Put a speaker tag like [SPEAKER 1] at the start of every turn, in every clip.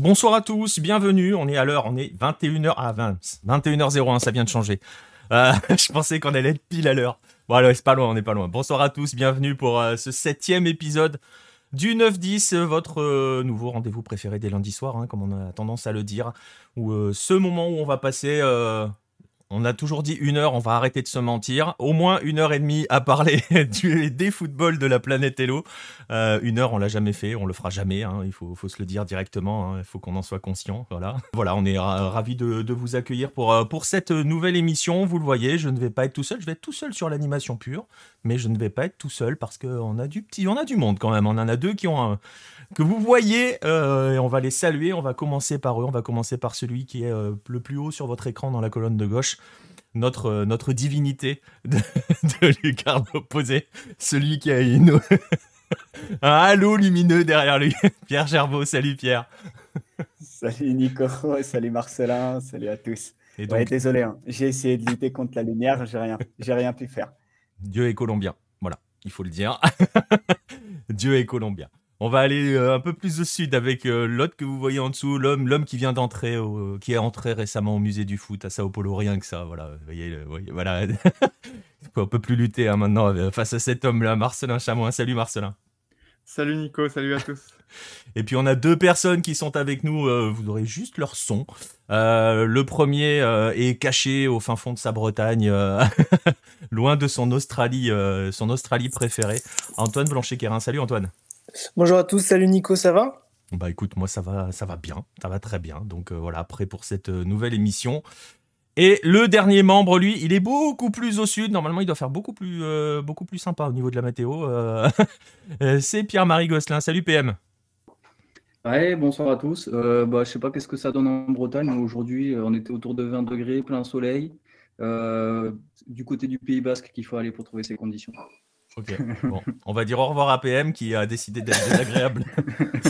[SPEAKER 1] Bonsoir à tous, bienvenue. On est à l'heure, on est 21h à 20, 21h01, ça vient de changer. Euh, je pensais qu'on allait être pile à l'heure. Bon, alors, c'est pas loin, on n'est pas loin. Bonsoir à tous, bienvenue pour euh, ce septième épisode du 9-10, votre euh, nouveau rendez-vous préféré des lundis soirs, hein, comme on a tendance à le dire. Ou ce moment où on va passer on a toujours dit une heure, on va arrêter de se mentir. Au moins une heure et demie à parler des footballs de la planète Hello. Euh, une heure, on l'a jamais fait, on le fera jamais. Hein. il faut, se le dire directement. Hein. il faut qu'on en soit conscient. Voilà. Voilà, on est ravi de, vous accueillir pour, euh, pour cette nouvelle émission. Vous le voyez, je ne vais pas être tout seul. Je vais être tout seul sur l'animation pure, mais je ne vais pas être tout seul parce qu'on a du petit, on a du monde quand même. On en a deux qui ont un, que vous voyez. Euh, et on va les saluer. On va commencer par eux. On va commencer par celui qui est euh, le plus haut sur votre écran dans la colonne de gauche. Notre, euh, notre divinité de, de lucarne opposée. Celui qui a une, un halo lumineux derrière lui. Pierre Gerbeau. Salut Pierre.
[SPEAKER 2] Salut Nico. Salut Marcelin. Salut à tous. Et désolé, hein. j'ai essayé de lutter contre la lumière, j'ai rien, j'ai rien pu faire.
[SPEAKER 1] Dieu est colombien, voilà, il faut le dire. Dieu est colombien. On va aller euh, un peu plus au sud avec euh, l'autre que vous voyez en dessous, l'homme, l'homme qui vient d'entrer, qui est entré récemment au musée du foot à Sao Paulo, rien que ça, voilà. Vous voyez, voilà. On peut plus lutter hein, maintenant euh, face à cet homme-là, Marcelin Chamois. Salut Marcelin.
[SPEAKER 3] Salut Nico, salut à tous.
[SPEAKER 1] Et puis on a deux personnes qui sont avec nous, vous aurez juste leur son. le premier est caché au fin fond de sa Bretagne, loin de son Australie, son Australie préférée. Antoine Blanchet-Quérin. Salut Antoine.
[SPEAKER 4] Bonjour à tous, salut Nico, ça va?
[SPEAKER 1] Bah écoute, moi ça va, ça va bien, ça va très bien. Donc euh, voilà, prêt pour cette euh, nouvelle émission. Et le dernier membre, lui, il est beaucoup plus au sud. Normalement, il doit faire beaucoup plus, euh, beaucoup plus sympa au niveau de la météo. c'est Pierre-Marie Gosselin. Salut PM.
[SPEAKER 5] Ouais, bonsoir à tous. bah, je sais pas qu'est-ce que ça donne en Bretagne? Aujourd'hui, on était autour de 20 degrés, plein soleil. du côté du Pays Basque qu'il faut aller pour trouver ces conditions.
[SPEAKER 1] Ok, bon. On va dire au revoir à PM qui a décidé d'être désagréable.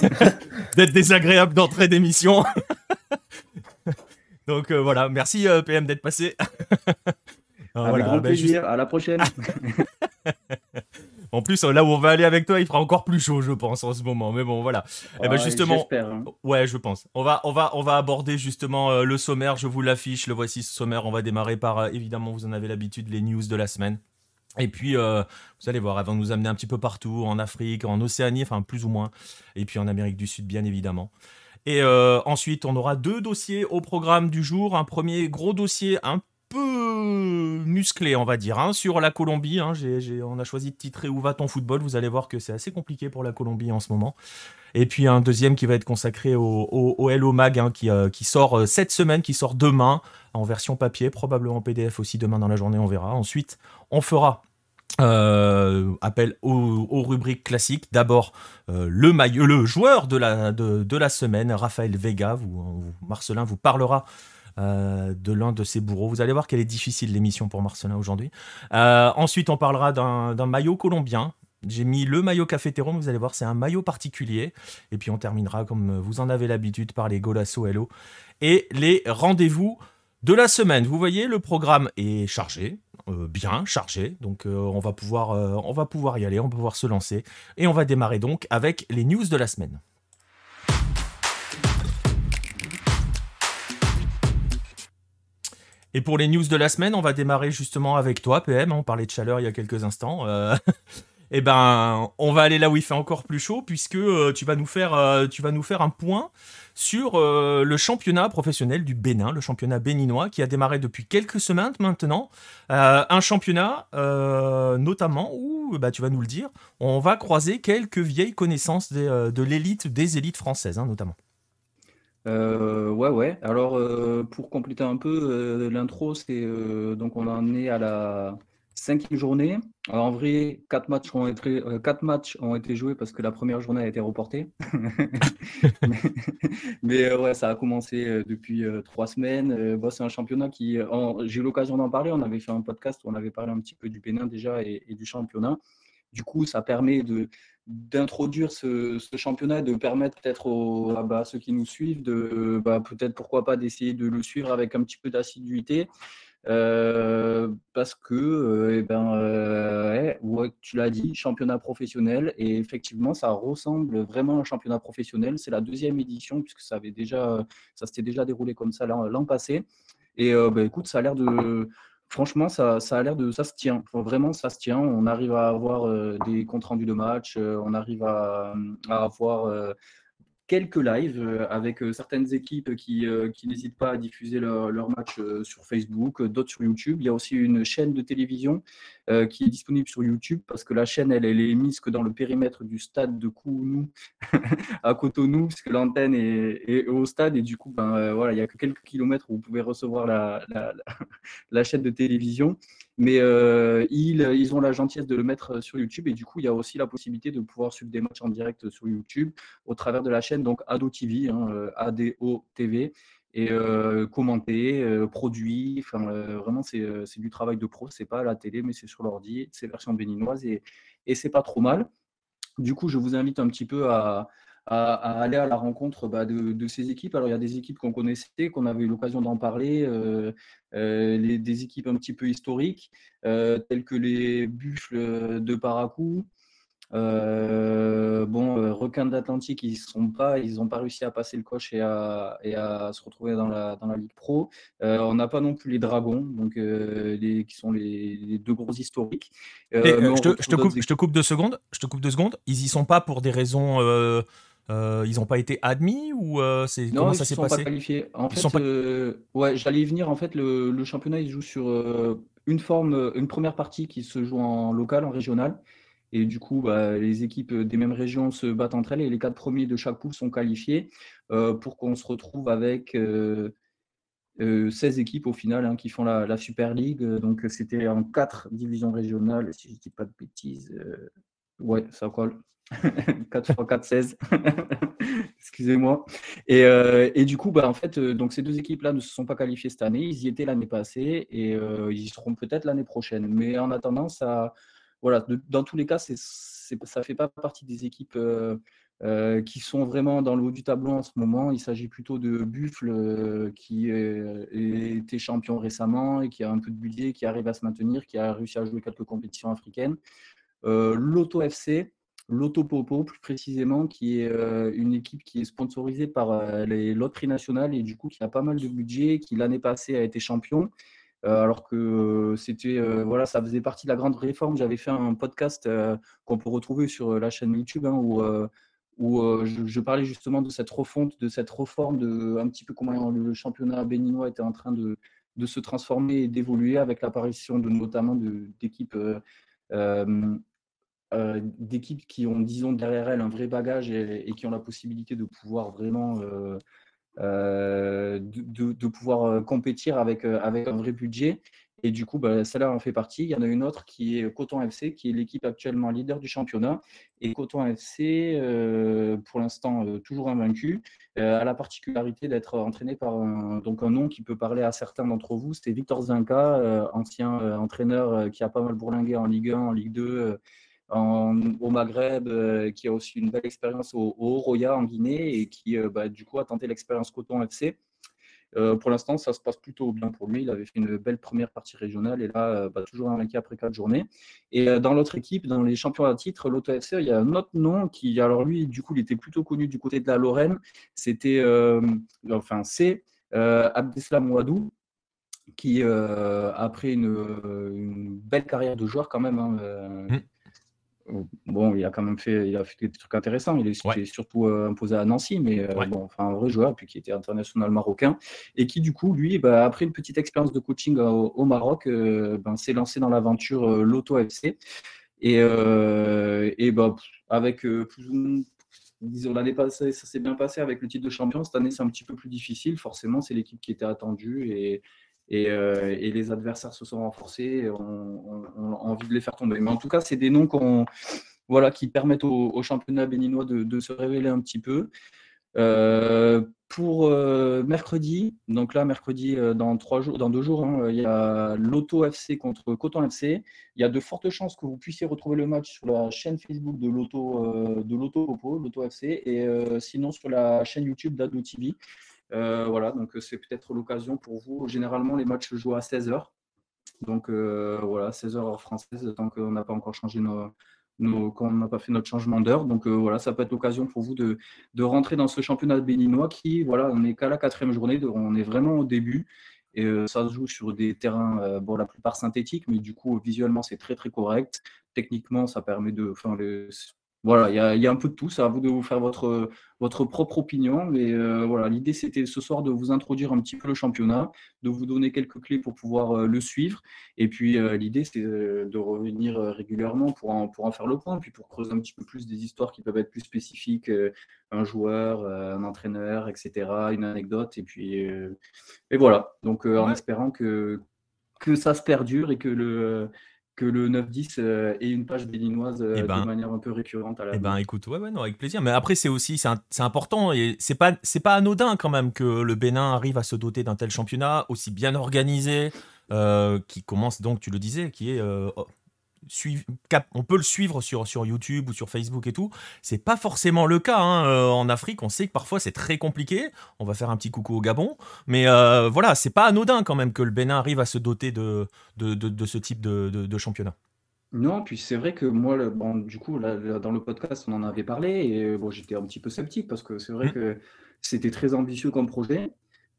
[SPEAKER 1] d'être désagréable d'entrée d'émission. Donc euh, voilà, merci euh, PM d'être passé.
[SPEAKER 5] Avec grand ben, plaisir, à la prochaine.
[SPEAKER 1] en plus, là où on va aller avec toi, il fera encore plus chaud, je pense, en ce moment. Mais bon, voilà.
[SPEAKER 5] et eh ben justement, hein.
[SPEAKER 1] ouais, je pense. On va, on va, on va aborder justement euh, le sommaire. Je vous l'affiche. Le voici ce sommaire. On va démarrer par, évidemment, vous en avez l'habitude, les news de la semaine. Et puis, euh, vous allez voir, elle va nous amener un petit peu partout, en Afrique, en Océanie, enfin plus ou moins, et puis en Amérique du Sud, bien évidemment. Et euh, ensuite, on aura deux dossiers au programme du jour. Un premier gros dossier un peu musclé, on va dire, hein, sur la Colombie. Hein. on a choisi de titrer Où va ton football? Vous allez voir que c'est assez compliqué pour la Colombie en ce moment. Et puis un deuxième qui va être consacré au, au, Hello Mag, hein, qui, euh, qui, sort cette semaine, qui sort demain, en version papier, probablement PDF aussi demain dans la journée, on verra. Ensuite, on fera euh, appel aux, rubriques classiques. D'abord, euh, le, le joueur de la, de, la semaine, Raphaël Vega. Vous, Marcelin vous parlera euh, de l'un de ses bourreaux. Vous allez voir qu'elle est difficile l'émission pour Marcelin aujourd'hui. ensuite, on parlera d'un maillot colombien. J'ai mis le maillot cafétéro, vous allez voir, c'est un maillot particulier. Et puis on terminera, comme vous en avez l'habitude, par les Golasso Hello et les rendez-vous de la semaine. Vous voyez, le programme est chargé. Euh, bien chargé. Donc euh, on, va pouvoir, euh, on va pouvoir y aller, on va pouvoir se lancer. Et on va démarrer donc avec les news de la semaine. Et pour les news de la semaine, on va démarrer justement avec toi, PM. On parlait de chaleur il y a quelques instants. eh ben, on va aller là où il fait encore plus chaud, puisque tu, vas nous faire, tu vas nous faire un point sur euh, le championnat professionnel du Bénin, le championnat béninois, qui a démarré depuis quelques semaines maintenant. Euh, un championnat euh, notamment où, bah, tu vas nous le dire, on va croiser quelques vieilles connaissances de l'élite, des élites françaises hein, notamment.
[SPEAKER 5] Ouais, ouais. Alors, pour compléter un peu l'intro, c'est donc on en est à la cinquième journée. en vrai, quatre matchs, ont été, euh, quatre matchs ont été joués parce que la première journée a été reportée. mais, euh, ouais, ça a commencé euh, depuis trois semaines. C'est un championnat qui, j'ai eu l'occasion d'en parler. On avait fait un podcast où on avait parlé un petit peu du Bénin déjà et, du championnat. Du coup, ça permet de d'introduire ce, championnat de permettre peut-être à bah, ceux qui nous suivent de bah, peut-être pourquoi pas d'essayer de le suivre avec un petit peu d'assiduité parce que, eh ben, tu l'as dit, championnat professionnel, et effectivement, ça ressemble vraiment à un championnat professionnel. C'est la deuxième édition, puisque ça avait déjà, ça s'était déjà déroulé comme ça l'an passé. Et bah, écoute, ça a l'air de, franchement, ça, a l'air de, ça se tient. Vraiment, ça se tient. On arrive à avoir des comptes rendus de match, on arrive à, avoir quelques lives euh, avec euh, certaines équipes qui, euh, n'hésitent pas à diffuser leur, leur match sur Facebook, d'autres sur YouTube. Il y a aussi une chaîne de télévision qui est disponible sur YouTube parce que la chaîne, elle, elle est mise que dans le périmètre du stade de Kounou à Cotonou, puisque l'antenne est, au stade et du coup, ben, voilà, il n'y a que quelques kilomètres où vous pouvez recevoir la, la, chaîne de télévision. Mais euh, ils, ils, ont la gentillesse de le mettre sur YouTube et du coup, il y a aussi la possibilité de pouvoir suivre des matchs en direct sur YouTube au travers de la chaîne donc Ado TV, hein, euh, ADO TV et euh, commenter, euh, produit. Enfin, vraiment, c'est du travail de pro. C'est pas à la télé, mais c'est sur l'ordi. C'est version béninoise et, et c'est pas trop mal. Du coup, je vous invite un petit peu à, à, aller à la rencontre bah, de, ces équipes. Alors, il y a des équipes qu'on connaissait, qu'on avait eu l'occasion d'en parler, euh, euh, des équipes un petit peu historiques, euh, telles que les Buffles de Paracou. Bon, Requins d'Atlantique, ils sont pas, ils n'ont pas réussi à passer le coche et à, et à se retrouver dans la, dans la Ligue Pro. on n'a pas non plus les Dragons, donc les, qui sont les, deux gros historiques.
[SPEAKER 1] je, te, je, te coupe, je, te, coupe, deux secondes. Je te coupe deux secondes. Ils y sont pas pour des raisons euh, ils n'ont pas été admis ou euh, c'est comment ça s'est passé
[SPEAKER 5] pas qualifiés. En fait, euh, ouais, j'allais y venir. En fait, le, championnat il joue sur une forme, une première partie qui se joue en local, en régional, et du coup, bah, les équipes des mêmes régions se battent entre elles et les quatre premiers de chaque poule sont qualifiés pour qu'on se retrouve avec 16 équipes au final hein, qui font la, Super League. Donc, c'était en quatre divisions régionales, si je ne dis pas de bêtises. ouais, ça colle. 4 x 4, 16. Excusez-moi. Et, euh, et, du coup, bah, en fait, euh, donc ces deux équipes-là ne se sont pas qualifiées cette année. Ils y étaient l'année passée et euh, ils y seront peut-être l'année prochaine. Mais en attendant, ça, voilà, dans tous les cas, ça ne fait pas partie des équipes qui sont vraiment dans le haut du tableau en ce moment. Il s'agit plutôt de Buffle qui était champion récemment et qui a un peu de budget, qui arrive à se maintenir, qui a réussi à jouer quelques compétitions africaines. L'Auto FC, l'Autopopo plus précisément, qui est euh, une équipe qui est sponsorisée par euh, les loteries nationales et du coup qui a pas mal de budget, qui l'année passée a été champion. Euh, alors que c'était voilà, ça faisait partie de la grande réforme. J'avais fait un podcast qu'on peut retrouver sur la chaîne YouTube hein, où, où je, parlais justement de cette refonte, de cette réforme, de un petit peu comment le championnat béninois était en train de, de se transformer et d'évoluer avec l'apparition de notamment d'équipes euh, d'équipes qui ont, disons, derrière elles un vrai bagage et, qui ont la possibilité de pouvoir vraiment euh, euh, de, pouvoir compétir avec, avec un vrai budget. Et du coup, bah, celle-là en fait partie. Il y en a une autre qui est Coton FC, qui est l'équipe actuellement leader du championnat. Et Coton FC, pour l'instant, toujours invaincu, a la particularité d'être entraîné par un, donc un nom qui peut parler à certains d'entre vous. C'était Victor Zinka, ancien entraîneur qui a pas mal bourlingué en Ligue 1, en Ligue 2 au Maghreb, euh, qui a aussi une belle expérience au, Roya en Guinée et qui, euh, bah, du coup, a tenté l'expérience Coton FC. Euh, pour l'instant, ça se passe plutôt bien pour lui. Il avait fait une belle première partie régionale et là, bah, toujours invaincu après quatre journées. Et dans l'autre équipe, dans les champions à titre, l'Auto FC, il y a un autre nom qui, alors lui, du coup, il était plutôt connu du côté de la Lorraine. C'était, enfin, c'est Abdeslam Ouadou, qui, après une, une, belle carrière de joueur quand même, hein, mmh. Bon, il a quand même fait, il a fait des trucs intéressants. Il est, surtout euh, imposé à Nancy, mais euh, bon, enfin un vrai joueur, puis qui était international marocain et qui du coup, lui, bah, après une petite expérience de coaching au, Maroc, euh, ben, s'est lancé dans l'aventure Loto FC et, et bah, avec plus disons l'année passée, ça s'est bien passé avec le titre de champion. Cette année, c'est un petit peu plus difficile. Forcément, c'est l'équipe qui était attendue et euh, et, les adversaires se sont renforcés, on, a envie de les faire tomber. Mais en tout cas, c'est des noms qui permettent au, championnat béninois de, se révéler un petit peu. Euh, pour euh, mercredi, donc là, mercredi, dans, deux jours, hein, il y a l'Auto FC contre Coton FC. Il y a de fortes chances que vous puissiez retrouver le match sur la chaîne Facebook de l'Auto de l'Auto l'Auto FC, et sinon sur la chaîne YouTube d'Ado TV. Voilà, donc c'est peut-être l'occasion pour vous. Généralement, les matchs se jouent à 16h. Donc voilà, 16h heure française, tant qu'on n'a pas encore changé nos, nos quand on n'a pas fait notre changement d'heure. Donc voilà, ça peut être l'occasion pour vous de, de, rentrer dans ce championnat béninois qui, voilà, on n'est qu'à la quatrième journée, on est vraiment au début. Et ça se joue sur des terrains, bon, la plupart synthétiques, mais du coup, visuellement, c'est très, très correct. Techniquement, ça permet de. Enfin, voilà, il y a, un peu de tout. C'est à vous de vous faire votre, votre propre opinion. Mais euh, voilà, l'idée, c'était ce soir de vous introduire un petit peu le championnat, de vous donner quelques clés pour pouvoir euh, le suivre. Et puis, euh, l'idée, c'est de revenir régulièrement pour en, pour en faire le point, puis pour creuser un petit peu plus des histoires qui peuvent être plus spécifiques, un joueur, un entraîneur, etc., une anecdote. Et puis, et voilà. Donc, en espérant que, que ça se perdure et que le que le 9-10 euh, ait une page béninoise euh, eh ben, de manière un peu récurrente à la
[SPEAKER 1] Eh ben écoute, ouais, ouais, non, avec plaisir. Mais après, c'est aussi, c'est important et c'est pas, c'est pas anodin quand même que le Bénin arrive à se doter d'un tel championnat aussi bien organisé, euh, qui commence donc, tu le disais, qui est on peut le suivre sur, sur YouTube ou sur Facebook et tout. C'est pas forcément le cas hein. euh, en Afrique. On sait que parfois c'est très compliqué. On va faire un petit coucou au Gabon, mais euh, voilà, c'est pas anodin quand même que le Bénin arrive à se doter de, de, ce type de, championnat.
[SPEAKER 5] Non, puis c'est vrai que moi, bon, du coup, dans le podcast, on en avait parlé et bon, j'étais un petit peu sceptique parce que c'est vrai mmh. que c'était très ambitieux comme projet.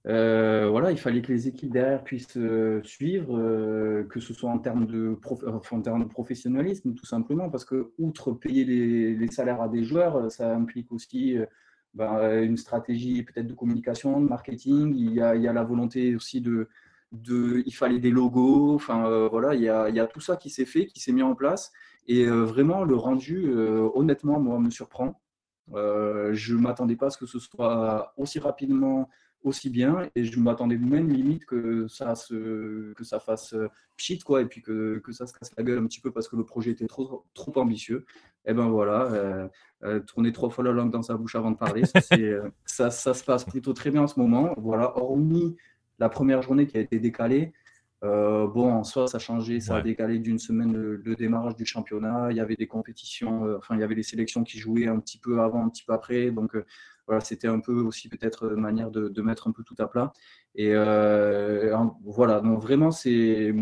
[SPEAKER 5] Euh, voilà, il fallait que les équipes derrière puissent euh, suivre, euh, que ce soit en termes, de en termes de professionnalisme, tout simplement, parce que, outre payer les, salaires à des joueurs, ça implique aussi ben, une stratégie peut-être de communication, de marketing. Il y a, il y a la volonté aussi de, de, Il fallait des logos, enfin voilà, il y, a, il y a tout ça qui s'est fait, qui s'est mis en place. Et vraiment, le rendu, honnêtement, moi, me surprend. je m'attendais pas à ce que ce soit aussi rapidement aussi bien et je m'attendais même limite que ça se que ça fasse euh, pchit quoi et puis que, que, ça se casse la gueule un petit peu parce que le projet était trop trop ambitieux et ben voilà euh, euh, tourner trois fois la langue dans sa bouche avant de parler ça, ça, ça, se passe plutôt très bien en ce moment voilà hormis la première journée qui a été décalée bon, en soi, ça a changé, ça a décalé d'une semaine le, démarrage du championnat. Il y avait des compétitions, enfin, il y avait les sélections qui jouaient un petit peu avant, un petit peu après. Donc, voilà, c'était un peu aussi peut-être manière de, mettre un peu tout à plat. Et euh, voilà, donc vraiment, c'est.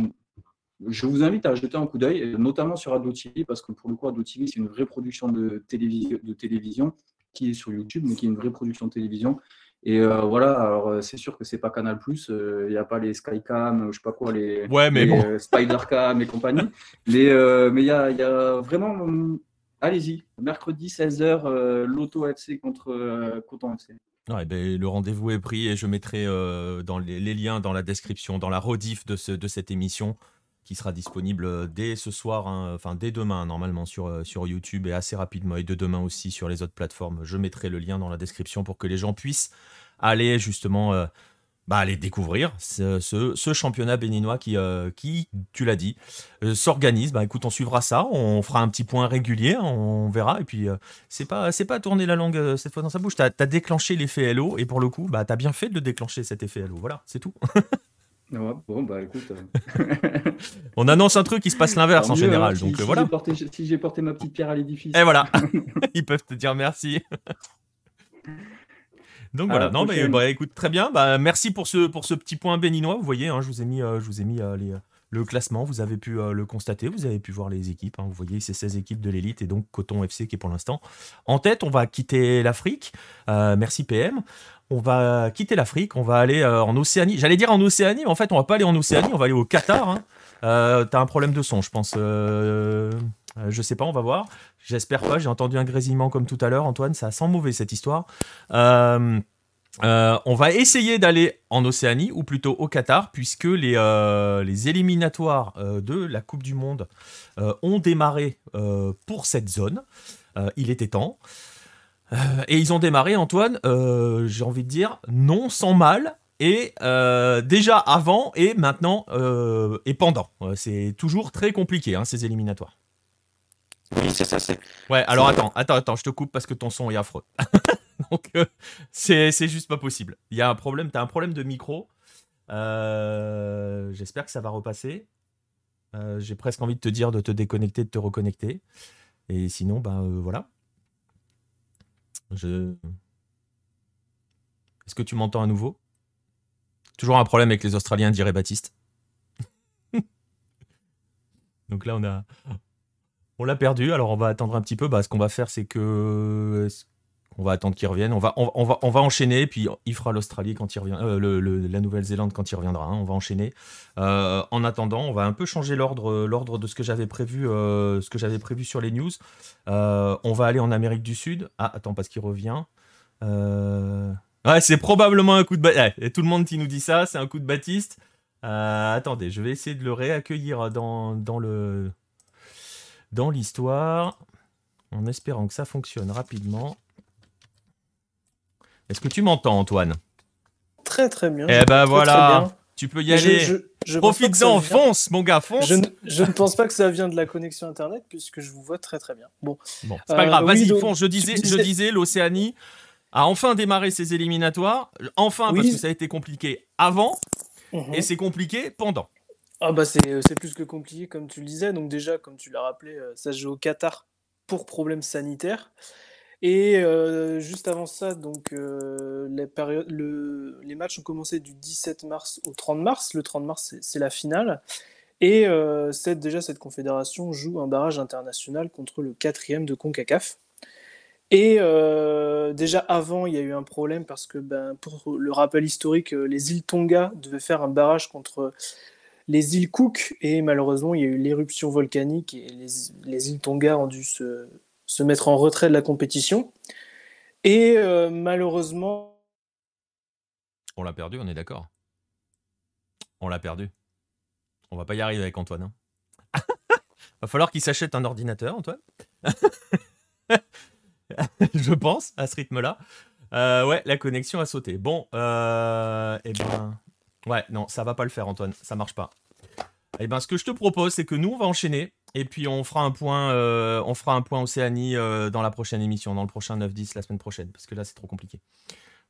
[SPEAKER 5] Je vous invite à jeter un coup d'œil, notamment sur Ado TV, parce que pour le coup, Ado TV, c'est une vraie production de, télévision, de télévision qui est sur YouTube, mais qui est une vraie production de télévision. Et euh, voilà, alors euh, c'est sûr que c'est pas Canal Plus, il n'y a pas les Skycam, je sais pas quoi, les,
[SPEAKER 1] ouais, mais
[SPEAKER 5] Spidercam et compagnie. mais mais il y a, y a, vraiment Allez-y, mercredi 16h, euh, l'Auto FC contre euh, Coton FC.
[SPEAKER 1] Ben, le rendez-vous est pris et je mettrai euh, les, liens dans la description, dans la rediff de, ce, de cette émission qui sera disponible dès ce soir, hein, enfin dès demain normalement sur, sur YouTube et assez rapidement et de demain aussi sur les autres plateformes. Je mettrai le lien dans la description pour que les gens puissent aller justement bah, aller découvrir ce, championnat béninois qui, euh, qui tu l'as dit, euh, s'organise. Bah, écoute, on suivra ça, on fera un petit point régulier, on verra. Et puis, euh, c'est pas, c'est pas tourner la langue cette fois dans sa bouche. Tu as, déclenché l'effet LO et pour le coup, bah, tu as bien fait de le déclencher cet effet LO. Voilà, c'est tout.
[SPEAKER 5] bon, bah écoute.
[SPEAKER 1] on annonce un truc qui se passe l'inverse en général. Hein, donc voilà.
[SPEAKER 5] si j'ai porté ma petite pierre à l'édifice.
[SPEAKER 1] Et voilà, ils peuvent te dire merci. Donc voilà, non, mais bah, écoute, très bien. Bah, merci pour ce, pour ce petit point béninois. Vous voyez, hein, je vous ai mis, euh, je vous ai mis euh, les, le classement, vous avez pu euh, le constater, vous avez pu voir les équipes. Hein. vous voyez, c'est 16 équipes de l'élite et donc Coton FC qui est pour l'instant en tête. On va quitter l'Afrique. merci PM. On va quitter l'Afrique, on va aller en Océanie. J'allais dire en Océanie, mais en fait, on va pas aller en Océanie, on va aller au Qatar. Hein. T'as un problème de son, je pense. Je sais pas, on va voir. J'espère pas. J'ai entendu un grésillement comme tout à l'heure, Antoine. Ça sent mauvais cette histoire. Euh, euh, on va essayer d'aller en Océanie, ou plutôt au Qatar, puisque les, euh, les éliminatoires de la Coupe du Monde ont démarré pour cette zone. il était temps. et ils ont démarré, Antoine, j'ai envie de dire, non sans mal, et déjà avant et maintenant et pendant. C'est toujours très compliqué, hein, ces éliminatoires.
[SPEAKER 6] Oui, c'est ça. C'est...
[SPEAKER 1] Ouais, alors attends, attends, attends, je te coupe parce que ton son est affreux. Donc, euh, c'est, juste pas possible. Il y a un problème, t'as un problème de micro. Euh, j'espère que ça va repasser. Euh, j'ai presque envie de te dire de te déconnecter, de te reconnecter. Et sinon, ben voilà. Je. Est-ce que tu m'entends à nouveau? Toujours un problème avec les Australiens, dirait Baptiste. Donc là, on a, on l'a perdu. Alors on va attendre un petit peu. Bah, ce qu'on va faire, c'est que on va attendre qu'il revienne. On va, on, on va enchaîner, puis il fera l'Australie quand il revient, euh, la Nouvelle-Zélande quand il reviendra. Hein. on va enchaîner. Euh, en attendant, on va un peu changer l'ordre, l'ordre de ce que j'avais prévu, euh, sur les news. on va aller en Amérique du Sud. Ah, attends, parce qu'il revient. Ouais, c'est probablement un coup de Baptiste. tout le monde qui nous dit ça, c'est un coup de Baptiste. attendez, je vais essayer de le réaccueillir dans le dans l'histoire, en espérant que ça fonctionne rapidement. Est-ce que tu m'entends, Antoine?
[SPEAKER 4] Très très bien.
[SPEAKER 1] Eh ben voilà, tu peux y aller. Profites-en, fonce, mon gars, fonce.
[SPEAKER 4] Je ne, pense pas que ça vient de la connexion internet puisque je vous vois très très bien. Bon,
[SPEAKER 1] bon c'est pas grave. Euh, Vas-y, fonce. Je disais, je disais, l'Océanie a enfin démarré ses éliminatoires. Enfin, parce que ça a été compliqué avant mhm. et c'est compliqué pendant.
[SPEAKER 4] Ah bah c'est plus que compliqué comme tu le disais. Donc déjà, comme tu l'as rappelé, euh, ça se joue au Qatar pour problèmes sanitaires. Et euh, juste avant ça, donc, euh, les, matchs ont commencé du 17 mars au 30 mars. Le 30 mars, c'est la finale. Et euh, déjà, cette confédération joue un barrage international contre le quatrième de CONCACAF. Et déjà avant, il y a eu un problème parce que, ben, pour le rappel historique, les îles Tonga devaient faire un barrage contre les îles Cook. Et malheureusement, il y a eu l'éruption volcanique et les, les îles Tonga ont dû se se mettre en retrait de la compétition. Et euh, malheureusement.
[SPEAKER 1] On l'a perdu, on est d'accord. On l'a perdu. On va pas y arriver avec Antoine. Hein. va falloir qu'il s'achète un ordinateur, Antoine. Je pense, à ce rythme-là. Euh, ouais, la connexion a sauté. Bon, euh, eh ben. Ouais, non, ça va pas le faire, Antoine. Ça marche pas. Eh ben, ce que je te propose, c'est que nous, on va enchaîner. Et puis on fera un point, euh, on fera un point Océanie euh, dans la prochaine émission, dans le prochain 9-10 la semaine prochaine, parce que là c'est trop compliqué.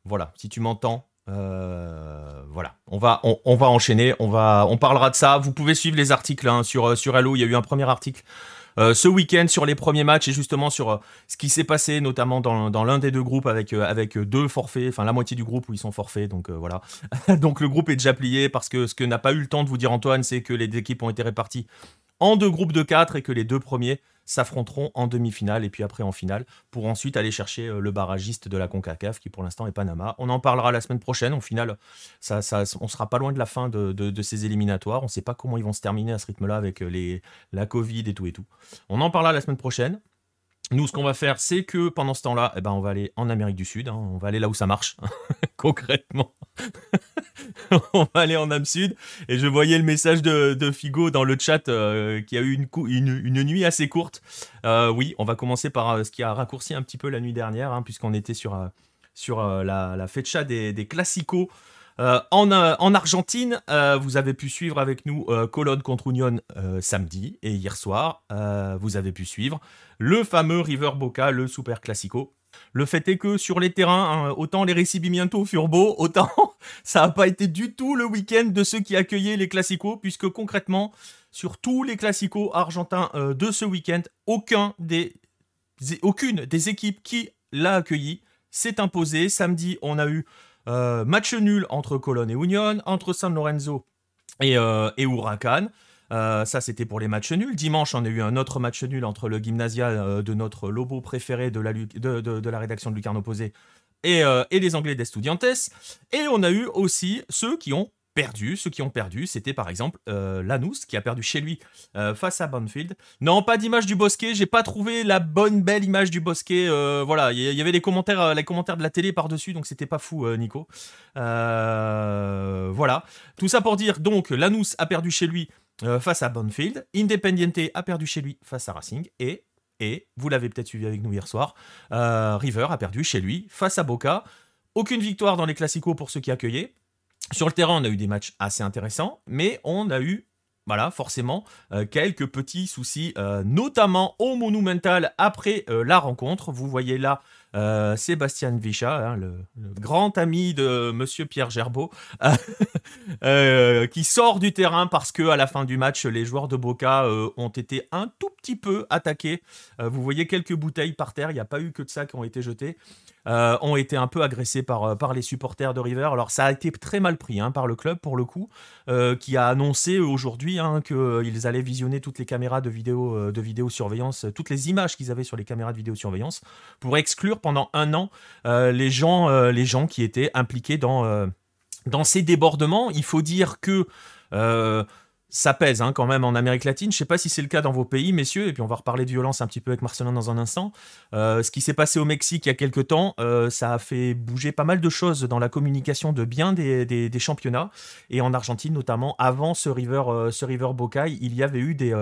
[SPEAKER 1] Voilà, si tu m'entends, euh, voilà, on va, on, va enchaîner, on va, on parlera de ça. Vous pouvez suivre les articles hein, sur sur Hello. Il y a eu un premier article ce week-end sur les premiers matchs et justement sur ce qui s'est passé, notamment dans, l'un des deux groupes avec avec deux forfaits, enfin la moitié du groupe où ils sont forfaits. Donc voilà, donc le groupe est déjà plié parce que ce que n'a pas eu le temps de vous dire Antoine, c'est que les équipes ont été réparties en deux groupes de quatre et que les deux premiers s'affronteront en demi-finale et puis après en finale pour ensuite aller chercher euh, le barragiste de la CONCACAF qui pour l'instant est Panama. On en parlera la semaine prochaine. Au final, ça, ça, on sera pas loin de la fin de, ces éliminatoires. On ne sait pas comment ils vont se terminer à ce rythme-là avec euh, la Covid et tout et tout. On en parlera la semaine prochaine. Nous, ce qu'on va faire, c'est que pendant ce temps-là, eh ben, on va aller en Amérique du Sud. Hein. on va aller là où ça marche, concrètement. on va aller en Am Sud. Et je voyais le message de, Figo dans le chat euh, qui a eu une, nuit assez courte. Euh, oui, on va commencer par euh, ce qui a raccourci un petit peu la nuit dernière, hein, puisqu'on était sur, sur la, la fecha des, des classicos euh, en, euh, en, Argentine, euh, vous avez pu suivre avec nous Colonne contre Union samedi et hier soir, vous avez pu suivre le fameux River Boca, le Super Classico. Le fait est que sur les terrains, hein, autant les Recibimientos furent beaux, autant ça n'a pas été du tout le week-end de ceux qui accueillaient les Classicos, puisque concrètement, sur tous les Classicos argentins de ce week-end, aucun des, aucune des équipes qui l'a accueilli s'est imposée. Samedi, on a eu euh, match nul entre Colonne et Union, entre San Lorenzo et, euh, Huracan. Euh, ça, c'était pour les matchs nuls. Dimanche, on a eu un autre match nul entre le Gymnasia de notre lobo préféré de la, rédaction de Lucarno Posé et, et les Anglais d'Estudiantes. Et on a eu aussi ceux qui ont Ceux qui ont perdu, c'était par exemple euh, Lanous qui a perdu chez lui euh, face à Banfield. Non, pas d'image du Bosquet. J'ai pas trouvé la bonne belle image du Bosquet. Euh, voilà, il y, avait les commentaires, les commentaires de la télé par dessus, donc c'était pas fou, Nico. voilà. Tout ça pour dire donc Lanous a perdu chez lui face à Banfield. Independiente a perdu chez lui face à Racing et et vous l'avez peut-être suivi avec nous hier soir. River a perdu chez lui face à Boca. Aucune victoire dans les classicos pour ceux qui accueillaient. Sur le terrain, on a eu des matchs assez intéressants, mais on a eu voilà, forcément, euh, quelques petits soucis, euh, notamment au Monumental après euh, la rencontre. Vous voyez là Sébastien Vicha, hein, le, grand ami de Monsieur Pierre Gerbeau, qui sort du terrain parce que à la fin du match, les joueurs de Boca ont été un tout petit peu attaqué. vous voyez quelques bouteilles par terre, il n'y a pas eu que de ça qui ont été jetées. ont été un peu agressés par, par les supporters de River. Alors ça a été très mal pris hein, par le club pour le coup, qui a annoncé aujourd'hui hein, qu'ils allaient visionner toutes les caméras de, vidéo, de vidéosurveillance, toutes les images qu'ils avaient sur les caméras de vidéosurveillance, pour exclure pendant un an les, gens, les gens qui étaient impliqués dans, dans ces débordements. Il faut dire que euh, ça pèse hein, quand même en Amérique latine. Je ne sais pas si c'est le cas dans vos pays, messieurs, et puis on va reparler de violence un petit peu avec Marcelin dans un instant. Euh, ce qui s'est passé au Mexique il y a quelques temps, euh, ça a fait bouger pas mal de choses dans la communication de bien des, championnats. Et en Argentine, notamment, avant ce River, ce River Bocaï, il y avait eu des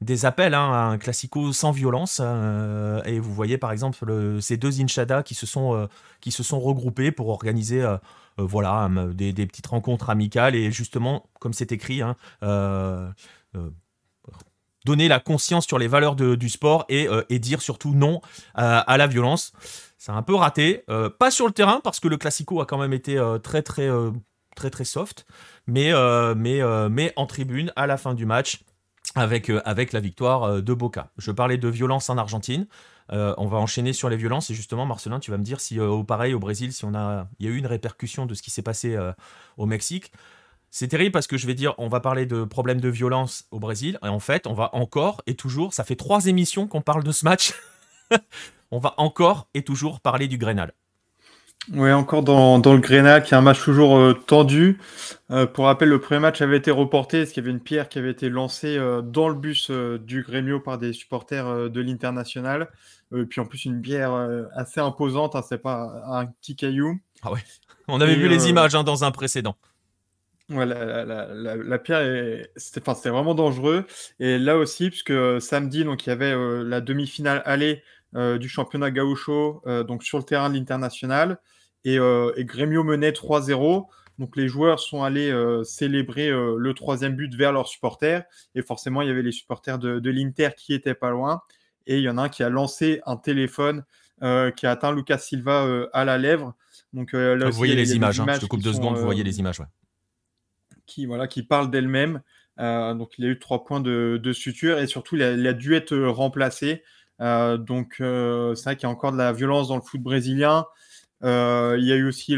[SPEAKER 1] des appels hein, à un classico sans violence. et vous voyez par exemple ces deux inchadas qui se sont, qui se sont regroupés pour organiser euh, voilà, des, petites rencontres amicales et justement, comme c'est écrit, hein, euh, euh, donner la conscience sur les valeurs du sport et, dire surtout non à la violence. C'est un peu raté, pas sur le terrain parce que le classico a quand même été très très très très soft, mais mais mais en tribune à la fin du match avec avec la victoire de Boca. Je parlais de violence en Argentine. Euh, on va enchaîner sur les violences et justement, Marcelin, tu vas me dire si euh, au pareil au Brésil, si on a, il y a eu une répercussion de ce qui s'est passé euh, au Mexique. C'est terrible parce que je vais dire, on va parler de problèmes de violence au Brésil et en fait, on va encore et toujours, ça fait trois émissions qu'on parle de ce match, on va encore et toujours parler du Grenal.
[SPEAKER 3] Oui, encore dans, le Grenal, qui est un match toujours tendu. pour rappel, le premier match avait été reporté parce qu'il y avait une pierre qui avait été lancée dans le bus du Grêmio par des supporters de l'International. Euh, puis en plus, une bière euh, assez imposante, hein, c'est pas un petit caillou.
[SPEAKER 1] Ah ouais. On avait vu les euh, images hein, dans un précédent.
[SPEAKER 3] Ouais, la, pierre, c'était vraiment dangereux. Et là aussi, puisque samedi, donc il y avait la demi-finale aller du championnat gaucho, donc sur le terrain de l'international, et, et Grêmio menait 3-0. Donc les joueurs sont allés célébrer le troisième but vers leurs supporters. Et forcément, il y avait les supporters de, de l'Inter qui étaient pas loin et il y en a un qui a lancé un téléphone euh, qui a atteint Lucas Silva euh, à la lèvre. Donc,
[SPEAKER 1] euh, là vous voyez les images, hein. je te coupe deux secondes, vous voyez les images. Ouais.
[SPEAKER 3] Qui, voilà, qui parlent d'elle-même. donc il a eu trois points de, suture et surtout il a, dû être remplacé. donc c'est vrai qu'il y a encore de la violence dans le foot brésilien. Il y a eu aussi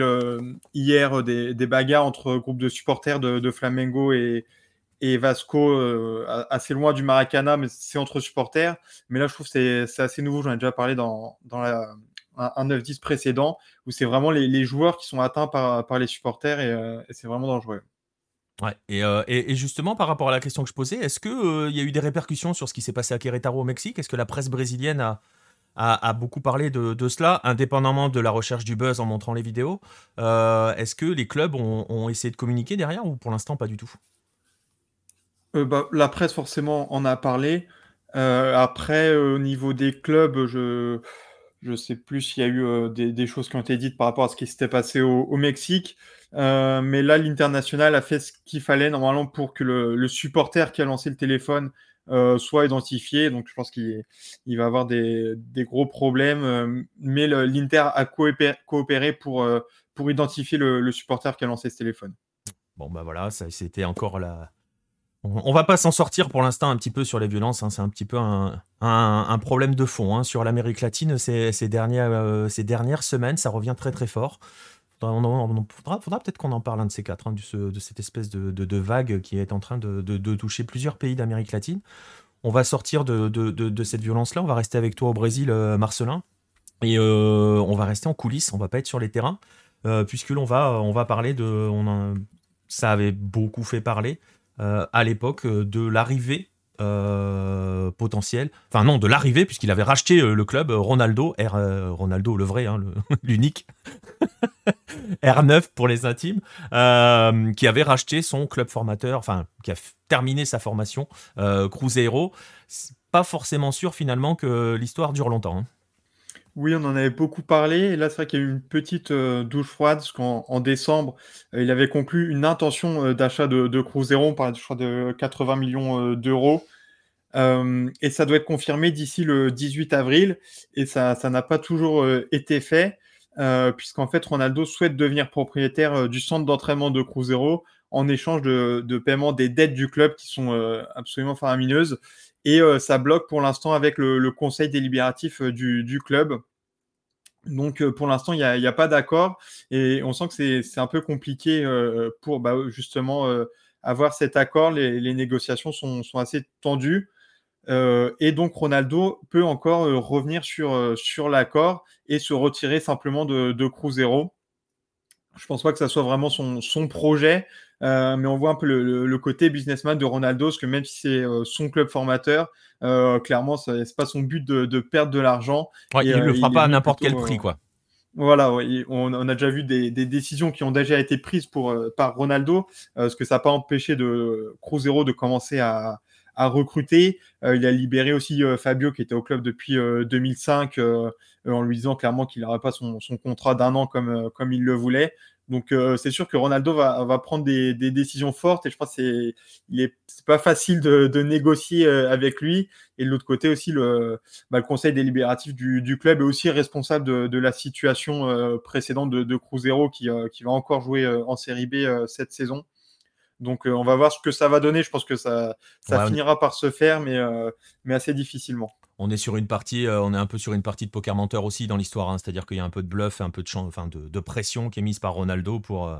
[SPEAKER 3] hier des, bagarres entre groupes de supporters de, Flamengo et, Vasco euh, assez loin du Maracana, mais c'est entre supporters. Mais là, je trouve que c'est assez nouveau. J'en ai déjà parlé dans, un, 9-10 précédent, où c'est vraiment les, joueurs qui sont atteints par, les supporters euh, et, c'est vraiment dangereux.
[SPEAKER 1] Ouais, euh, et, et, justement, par rapport à la question que je posais, est-ce qu'il il y a eu des répercussions sur ce qui s'est passé à Querétaro au Mexique? Est-ce que la presse brésilienne a, a, beaucoup parlé de, cela, indépendamment de la recherche du buzz en montrant les vidéos Est-ce que les clubs ont, essayé de communiquer derrière ou pour l'instant pas du tout?
[SPEAKER 3] Euh, bah, la presse, forcément, en a parlé. Euh, après, au niveau des clubs, je sais plus s'il y a eu euh, des, choses qui ont été dites par rapport à ce qui s'était passé au, Mexique. mais là, l'international a fait ce qu'il fallait normalement pour que le, supporter qui a lancé le téléphone soit identifié. Donc, je pense qu'il va avoir des, gros problèmes. mais l'Inter a coopéré, pour, pour identifier le, supporter qui a lancé ce téléphone.
[SPEAKER 1] Bon, bah voilà, c'était encore la, on va pas s'en sortir pour l'instant un petit peu sur les violences. Hein. c'est un petit peu un, problème de fond hein. sur l'Amérique latine ces, dernières, euh, ces dernières semaines. Ça revient très très fort. Il faudra, peut-être qu'on en parle un de ces quatre, hein, de, cette espèce de, vague qui est en train de, toucher plusieurs pays d'Amérique latine. On va sortir de, cette violence-là. On va rester avec toi au Brésil, euh, Marcelin. Et euh, on va rester en coulisses. On va pas être sur les terrains. puisque l'on va, on va parler de. ça avait beaucoup fait parler euh, à l'époque euh, de l'arrivée euh, potentielle, enfin non, de l'arrivée, puisqu'il avait racheté le club Ronaldo, R, Ronaldo le vrai, hein, l'unique, R9 pour les intimes, qui avait racheté son club formateur, enfin, qui a terminé sa formation, Cruzeiro. Pas forcément sûr finalement que l'histoire dure longtemps. Hein.
[SPEAKER 3] Oui, on en avait beaucoup parlé. Et là, c'est vrai qu'il y a eu une petite euh, douche froide, parce qu'en décembre, euh, il avait conclu une intention euh, d'achat de, de Cruzeiro, on crois, de 80 millions d'euros. et ça doit être confirmé d'ici le 18 avril. Et ça ça n'a pas toujours été fait, puisqu'en fait, Ronaldo souhaite devenir propriétaire du centre d'entraînement de Cruzeiro en échange de, de, paiement des dettes du club qui sont absolument faramineuses. Et ça bloque pour l'instant avec le, conseil délibératif du, club. Donc pour l'instant, il n'y a, pas d'accord et on sent que c'est un peu compliqué pour bah, justement avoir cet accord. Les, négociations sont, assez tendues. et donc Ronaldo peut encore revenir sur, sur l'accord et se retirer simplement de, de Cruzeiro. Je pense pas que ça soit vraiment son projet, euh, mais on voit un peu le, le, côté businessman de Ronaldo, parce que même si c'est euh, son club formateur, euh, clairement, ce n'est pas son but de, de perdre de l'argent.
[SPEAKER 1] il ne le fera pas à n'importe quel prix, quoi.
[SPEAKER 3] Voilà, on, on, a déjà vu des, des, décisions qui ont déjà été prises pour, par Ronaldo, parce que ça n'a pas empêché de Cruzeiro de commencer à, à recruter. il a libéré aussi Fabio qui était au club depuis 2005 en lui disant clairement qu'il n'aurait pas son, son contrat d'un an comme, comme il le voulait. Donc euh, c'est sûr que Ronaldo va, va prendre des, des, décisions fortes et je pense que c'est il est pas facile de, de négocier euh, avec lui. Et de l'autre côté aussi le, bah, le conseil délibératif du, du, club est aussi responsable de, de la situation euh, précédente de, de Cruzeiro qui, qui va encore jouer en Série B cette saison. Donc on va voir ce que ça va donner. Je pense que ça, ça finira par se faire, mais, mais assez difficilement
[SPEAKER 1] on est sur une partie, euh, on est un peu sur une partie de poker menteur aussi dans l'histoire. Hein. C'est-à-dire qu'il y a un peu de bluff, un peu de, enfin de, pression qui est mise par Ronaldo pour, euh,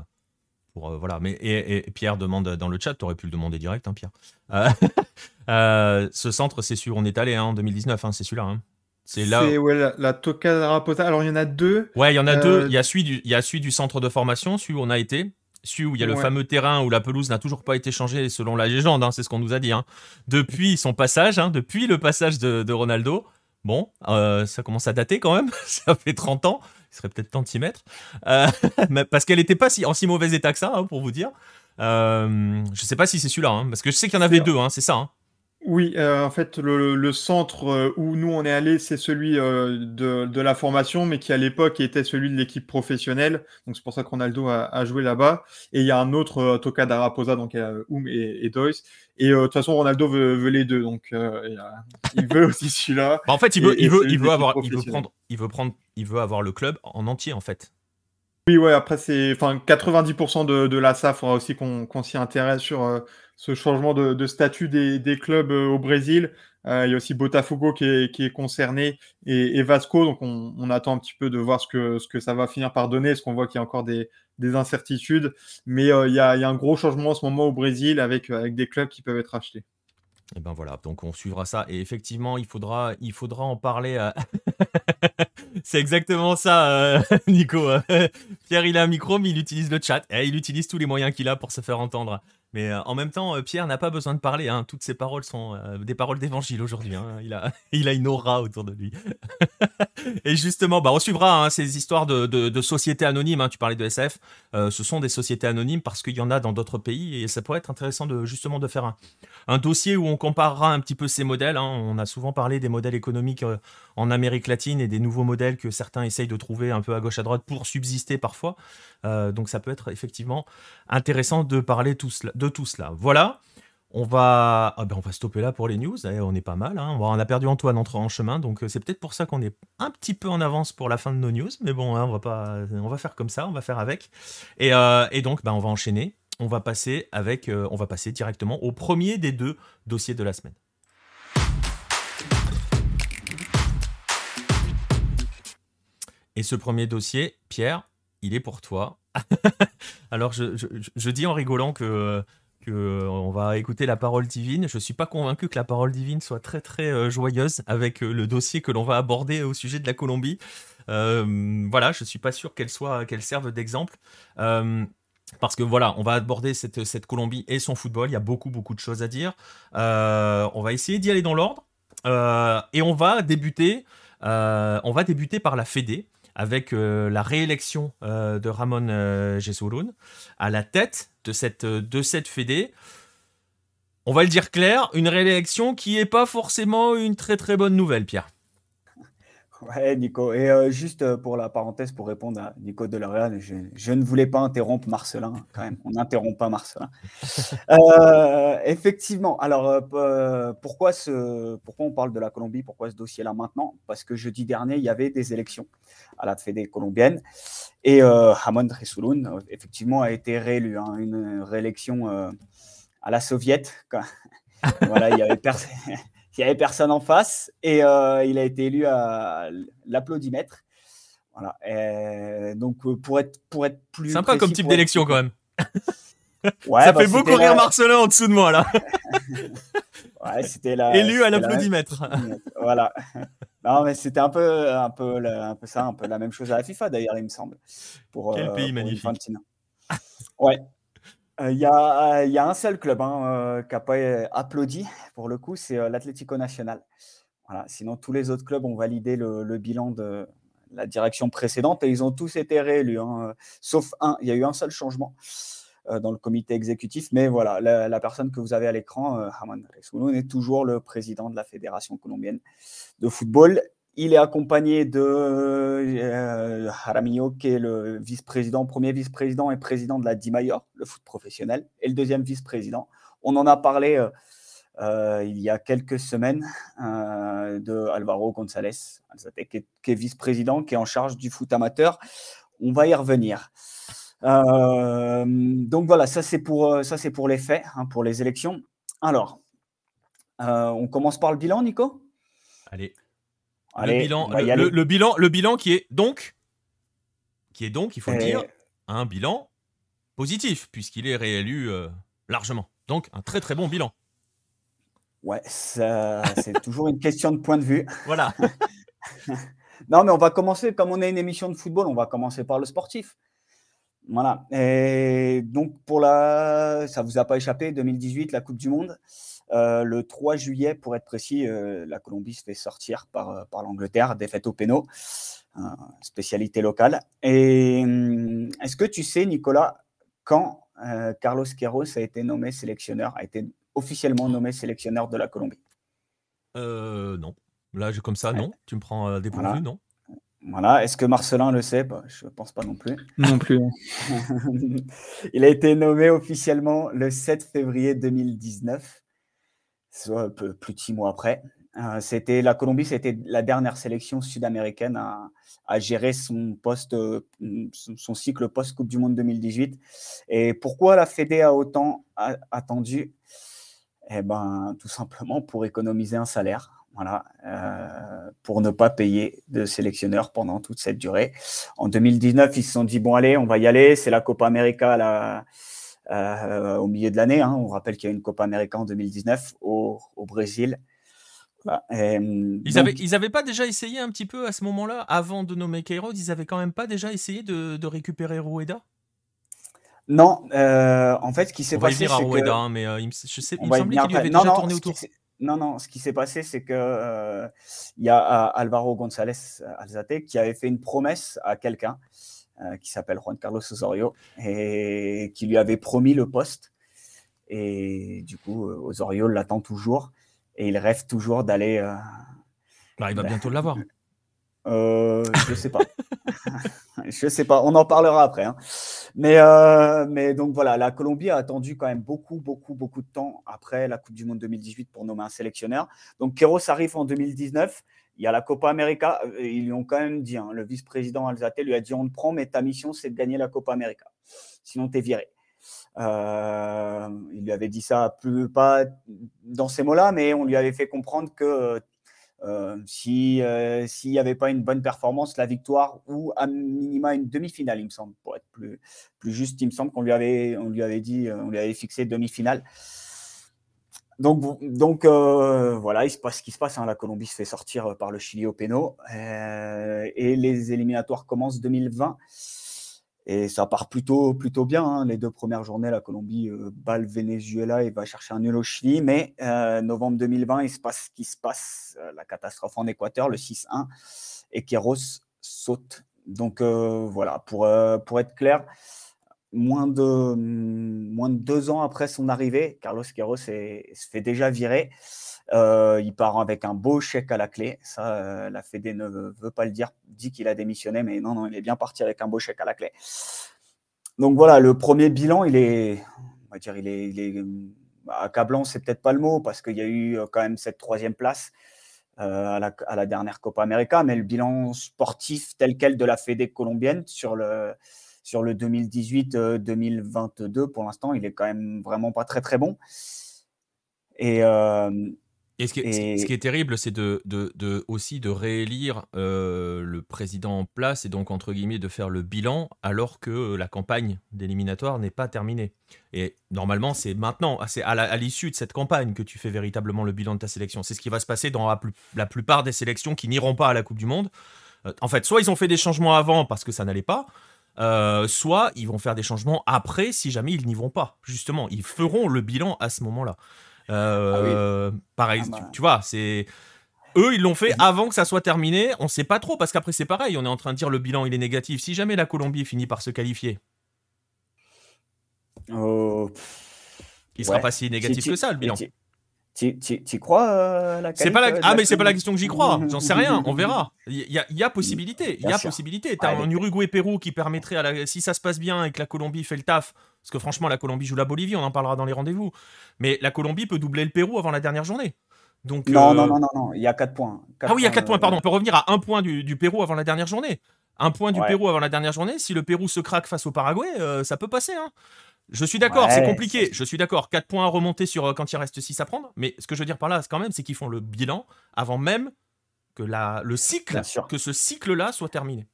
[SPEAKER 1] pour euh, voilà. Mais et, Pierre demande dans le chat, tu aurais pu le demander direct, hein, Pierre. ce centre, c'est sûr, on est allé hein, en 2019, c'est celui-là.
[SPEAKER 3] C'est là. Ouais, la, la Toca Rapota. Alors il y en a deux.
[SPEAKER 1] Ouais, il y en a deux. Il y a celui du, il y a celui du centre de formation, celui où on a été où il y a le fameux terrain où la pelouse n'a toujours pas été changée selon la légende, hein, c'est ce qu'on nous a dit. Hein. Depuis son passage, hein, depuis le passage de, Ronaldo, bon, euh, ça commence à dater quand même, ça fait 30 ans, il serait peut-être temps de s'y mettre, euh, parce qu'elle n'était pas si, en si mauvais état que ça, pour vous dire. Euh, je sais pas si c'est celui-là, parce que je sais qu'il y en avait deux, c'est ça.
[SPEAKER 3] Oui, euh, en fait, le, centre euh, où nous on est allé, c'est celui euh, de, la formation, mais qui à l'époque était celui de l'équipe professionnelle. Donc c'est pour ça que Ronaldo a, joué là-bas. Et il y a un autre Toka d'Araposa, donc il y a Oum et, et Doyce. Et de toute façon, Ronaldo veut, les deux, donc il veut aussi celui-là.
[SPEAKER 1] Bah, en fait, il veut, il veut, il veut avoir, il veut prendre, il veut prendre, il veut avoir le club en entier, en fait.
[SPEAKER 3] Oui, ouais. Après, c'est, enfin, 90% de, de la SAF, faudra aussi qu'on s'y intéresse sur ce changement de, statut des, clubs euh, au Brésil. Euh, il y a aussi Botafogo qui est, concerné et, Vasco. Donc, on, attend un petit peu de voir ce que, ce que ça va finir par donner, parce qu'on voit qu'il y a encore des, incertitudes? Mais euh, il, y a, un gros changement en ce moment au Brésil avec, avec des clubs qui peuvent être achetés.
[SPEAKER 1] Et ben voilà, donc on suivra ça. Et effectivement, il faudra, il faudra en parler. C'est exactement ça, Nico. Pierre, il a un micro, mais il utilise le chat. Et il utilise tous les moyens qu'il a pour se faire entendre. Mais euh, en même temps, euh, Pierre n'a pas besoin de parler. Hein. Toutes ses paroles sont euh, des paroles d'évangile aujourd'hui. Hein. Il, a, une aura autour de lui. et justement, bah, on suivra hein, ces histoires de, sociétés anonymes. Tu parlais de SF. ce sont des sociétés anonymes parce qu'il y en a dans d'autres pays. Et ça pourrait être intéressant de, justement de faire un, un dossier où on comparera un petit peu ces modèles. On a souvent parlé des modèles économiques en Amérique latine et des nouveaux modèles que certains essayent de trouver un peu à gauche à droite pour subsister parfois. donc ça peut être effectivement intéressant de parler de tout cela. Voilà. On va, ah ben on va stopper là pour les news. Eh, on est pas mal. Hein. On a perdu Antoine en chemin, donc euh, c'est peut-être pour ça qu'on est un petit peu en avance pour la fin de nos news. Mais bon, hein, on va pas, on va faire comme ça, on va faire avec. Et, euh, donc, ben, on va enchaîner. On va passer avec, euh, on va passer directement au premier des deux dossiers de la semaine. Et ce premier dossier, Pierre, il est pour toi. Alors, je, dis en rigolant que, que on va écouter la parole divine. Je ne suis pas convaincu que la parole divine soit très très euh, joyeuse avec euh, le dossier que l'on va aborder au sujet de la Colombie. Euh, voilà, je ne suis pas sûr qu'elle serve d'exemple. parce que voilà, on va aborder cette, cette Colombie et son football. Il y a beaucoup beaucoup de choses à dire. on va essayer d'y aller dans l'ordre et on va débuter. on va débuter par la Fédé avec euh, la réélection euh, de Ramon euh, Jesurun à la tête de cette, de cette fédé. On va le dire clair, une réélection qui n'est pas forcément une très très bonne nouvelle, Pierre.
[SPEAKER 2] Ouais, Nico. Et euh, juste euh, pour la parenthèse, pour répondre à Nico Delorian, je, je ne voulais pas interrompre Marcelin, quand même. On n'interrompt pas Marcelin. Euh, effectivement. Alors, pourquoi, ce, pourquoi on parle de la Colombie? Pourquoi ce dossier-là maintenant? Parce que jeudi dernier, il y avait des élections à la Fédé colombienne. Et Hamon Resulun, effectivement, a été réélu. Hein, une réélection à la soviète. voilà, il y avait personne qu'il n'y avait personne en face et euh, il a été élu à l'applaudimètre. Voilà. donc pour être, pour être plus.
[SPEAKER 1] Sympa comme type d'élection quand même.
[SPEAKER 2] Ouais,
[SPEAKER 1] ça
[SPEAKER 2] bah,
[SPEAKER 1] fait beaucoup rire
[SPEAKER 2] la-
[SPEAKER 1] Marcelin en dessous de moi là.
[SPEAKER 2] Ouais, c'était la.
[SPEAKER 1] Élu à
[SPEAKER 2] la-
[SPEAKER 1] l'applaudimètre.
[SPEAKER 2] Voilà. Non, mais c'était un peu, un, peu, la- un peu ça, un peu la même chose à la FIFA d'ailleurs, il me semble. Pour,
[SPEAKER 1] Quel pays
[SPEAKER 2] pour
[SPEAKER 1] magnifique.
[SPEAKER 2] Ouais. Euh, Il y, a, il y a un seul club hein, euh, qui n'a pas euh, applaudi, pour le coup, c'est euh, l'Atlético Nacional. Voilà. Sinon, tous les autres clubs ont validé le, bilan de la direction précédente et ils ont tous été réélus, hein, sauf un. Il y a eu un seul changement euh, dans le comité exécutif, mais voilà, la, personne que vous avez à l'écran, euh, Haman Resouloun, est toujours le président de la Fédération colombienne de football. Il est accompagné de euh, Jaramillo, qui est le vice-président, premier vice-président et président de la DIMAYOR, le foot professionnel, et le deuxième vice-président. On en a parlé euh, euh, il y a quelques semaines euh, de Alvaro González, qui est, vice-président, qui est en charge du foot amateur. On va y revenir. Donc voilà, ça c'est pour, pour les faits, hein, pour les élections. Alors, on commence par le bilan, Nico?
[SPEAKER 1] Allez,
[SPEAKER 2] Allez,
[SPEAKER 1] le bilan, le,
[SPEAKER 2] aller.
[SPEAKER 1] le- le bilan, le bilan qui est donc, qui est donc, il faut le
[SPEAKER 2] Et-
[SPEAKER 1] dire, un bilan positif puisqu'il est réélu euh, largement. Donc un très très bon bilan.
[SPEAKER 2] Ouais, c'est toujours une question de point de vue.
[SPEAKER 1] Voilà.
[SPEAKER 2] Non, mais on va commencer, comme on est une émission de football, on va commencer par le sportif. Voilà. Et donc, pour la. Ça vous a pas échappé, 2018, la Coupe du Monde. Euh, le 3 juillet, pour être précis, euh, la Colombie se fait sortir par, euh, par l'Angleterre, défaite au péno, spécialité locale. Et hum, est-ce que tu sais, Nicolas, quand euh, Carlos Queiroz a été nommé sélectionneur, a été officiellement nommé sélectionneur de la Colombie?
[SPEAKER 1] Euh, non. Là, je, comme ça, non. Tu me prends dépourvu,
[SPEAKER 2] Voilà.
[SPEAKER 1] non
[SPEAKER 2] Voilà. Est-ce que Marcelin le sait? Bah, Je ne pense pas non plus.
[SPEAKER 3] Non plus.
[SPEAKER 2] Il a été nommé officiellement le 7 février 2019, soit un peu plus de six mois après. Euh, c'était la Colombie, c'était la dernière sélection sud-américaine à, gérer son euh, cycle post Coupe du Monde 2018. Et pourquoi la Fédé a autant attendu? Eh ben, tout simplement pour économiser un salaire. Voilà, euh, pour ne pas payer de sélectionneur pendant toute cette durée. En 2019, ils se sont dit bon allez, on va y aller. C'est la Copa América là, euh, au milieu de l'année. hein. On rappelle qu'il y a une Copa América en 2019 au, au Brésil. Voilà. Et,
[SPEAKER 1] Ils
[SPEAKER 2] donc,
[SPEAKER 1] avaient, ils avaient pas déjà essayé un petit peu à ce moment-là, avant de nommer Queiroz, ils avaient quand même pas déjà essayé de, de récupérer Rueda
[SPEAKER 2] Non, euh, en fait, ce qui s'est
[SPEAKER 1] On va
[SPEAKER 2] passé,
[SPEAKER 1] à
[SPEAKER 2] que
[SPEAKER 1] Rueda, hein, mais euh, il me, je sais, il me semblait qu'il avait
[SPEAKER 2] Non,
[SPEAKER 1] déjà
[SPEAKER 2] non,
[SPEAKER 1] tourné autour.
[SPEAKER 2] non, non, ce qui s'est passé, c'est que euh, il y a Alvaro González Alzate qui avait fait une promesse à quelqu'un qui s'appelle Juan Carlos Osorio et qui lui avait promis le poste. Et du coup, euh, Osorio l'attend toujours et il rêve toujours d'aller. euh,
[SPEAKER 1] Bah, il va bientôt l'avoir.
[SPEAKER 2] euh, je sais pas. je sais pas. On en parlera après. hein. Mais, euh, mais donc voilà, la Colombie a attendu quand même beaucoup, beaucoup, beaucoup de temps après la Coupe du Monde 2018 pour nommer un sélectionneur. Donc Queiroz arrive en 2019. Il y a la Copa América. Euh, Ils lui ont quand même dit, hein, le vice-président Alzate lui a dit on te prend, mais ta mission c'est de gagner la Copa América. Sinon, tu es viré. Euh, il lui avait dit ça pas dans ces mots-là, mais on lui avait fait comprendre que euh, si s'il n'y avait pas une bonne performance, la victoire ou à minima une demi-finale, il me semble, pour être plus, juste, il me semble qu'on lui avait dit, on lui avait fixé demi-finale. Donc, donc euh, voilà, il se passe ce qui se passe. hein. La Colombie se fait sortir euh, par le Chili au péno euh, et les éliminatoires commencent 2020 et ça part plutôt plutôt bien. hein. Les deux premières journées, la Colombie euh, bat le Venezuela et va chercher un nul au Chili. Mais euh, novembre 2020, il se passe ce qui se passe, la catastrophe en Équateur, le 6-1 et Queiroz saute. Donc voilà, pour pour être clair, moins de, moins de deux ans après son arrivée, Carlos Queiroz se fait déjà virer. Euh, il part avec un beau chèque à la clé. Ça, euh, la Fédé ne veut, pas le dire, dit qu'il a démissionné, mais non, non, il est bien parti avec un beau chèque à la clé. Donc voilà, le premier bilan, il est, on va dire, il est, bah, accablant, c'est peut-être pas le mot, parce qu'il y a eu euh, quand même cette troisième place à, la, à la dernière Copa América, mais le bilan sportif tel quel de la Fédé colombienne sur le, sur le 2018-2022, pour l'instant, il est quand même vraiment pas très très bon. Et, euh,
[SPEAKER 1] Et ce qui est, ce qui est terrible, c'est de, de, de, aussi de réélire euh, le président en place et donc, entre guillemets, de faire le bilan alors que la campagne d'éliminatoire n'est pas terminée. Et normalement, c'est maintenant, c'est à l'issue de cette campagne que tu fais véritablement le bilan de ta sélection. C'est ce qui va se passer dans la, la plupart des sélections qui n'iront pas à la Coupe du Monde. Euh, en fait, soit ils ont fait des changements avant parce que ça n'allait pas, euh, soit ils vont faire des changements après si jamais ils n'y vont pas. Justement, ils feront le bilan à ce moment-là. Euh, ah pareil, ah bah. tu, vois, c'est eux, ils l'ont fait avant que ça soit terminé. On sait pas trop parce qu'après c'est pareil. On est en train de dire le bilan il est négatif. Si jamais la Colombie finit par se qualifier,
[SPEAKER 2] oh,
[SPEAKER 1] il sera pas si négatif que ça le bilan.
[SPEAKER 2] Tu crois euh, la
[SPEAKER 1] C'est pas la... Ah, mais c'est pas la question que j'y crois. J'en sais rien. On verra. Il y a, y a possibilité. Il y a possibilité. T'as un Uruguay-Pérou qui permettrait, à la... si ça se passe bien et que la Colombie fait le taf, parce que franchement, la Colombie joue la Bolivie, on en parlera dans les rendez-vous. Mais la Colombie peut doubler le Pérou avant la dernière journée. Donc,
[SPEAKER 2] non, non, non, non, non, il y a 4 points.
[SPEAKER 1] ah oui, il y a 4 points, pardon. On peut revenir à un point du, Pérou avant la dernière journée. Un point du Pérou avant la dernière journée. Si le Pérou se craque face au Paraguay, euh, ça peut passer. Hein. Je suis d'accord, c'est compliqué. Je suis d'accord. 4 points à remonter sur euh, quand il reste 6 à prendre. Mais ce que je veux dire par là, quand même, c'est qu'ils font le bilan avant même que la, le cycle, que ce cycle-là soit terminé.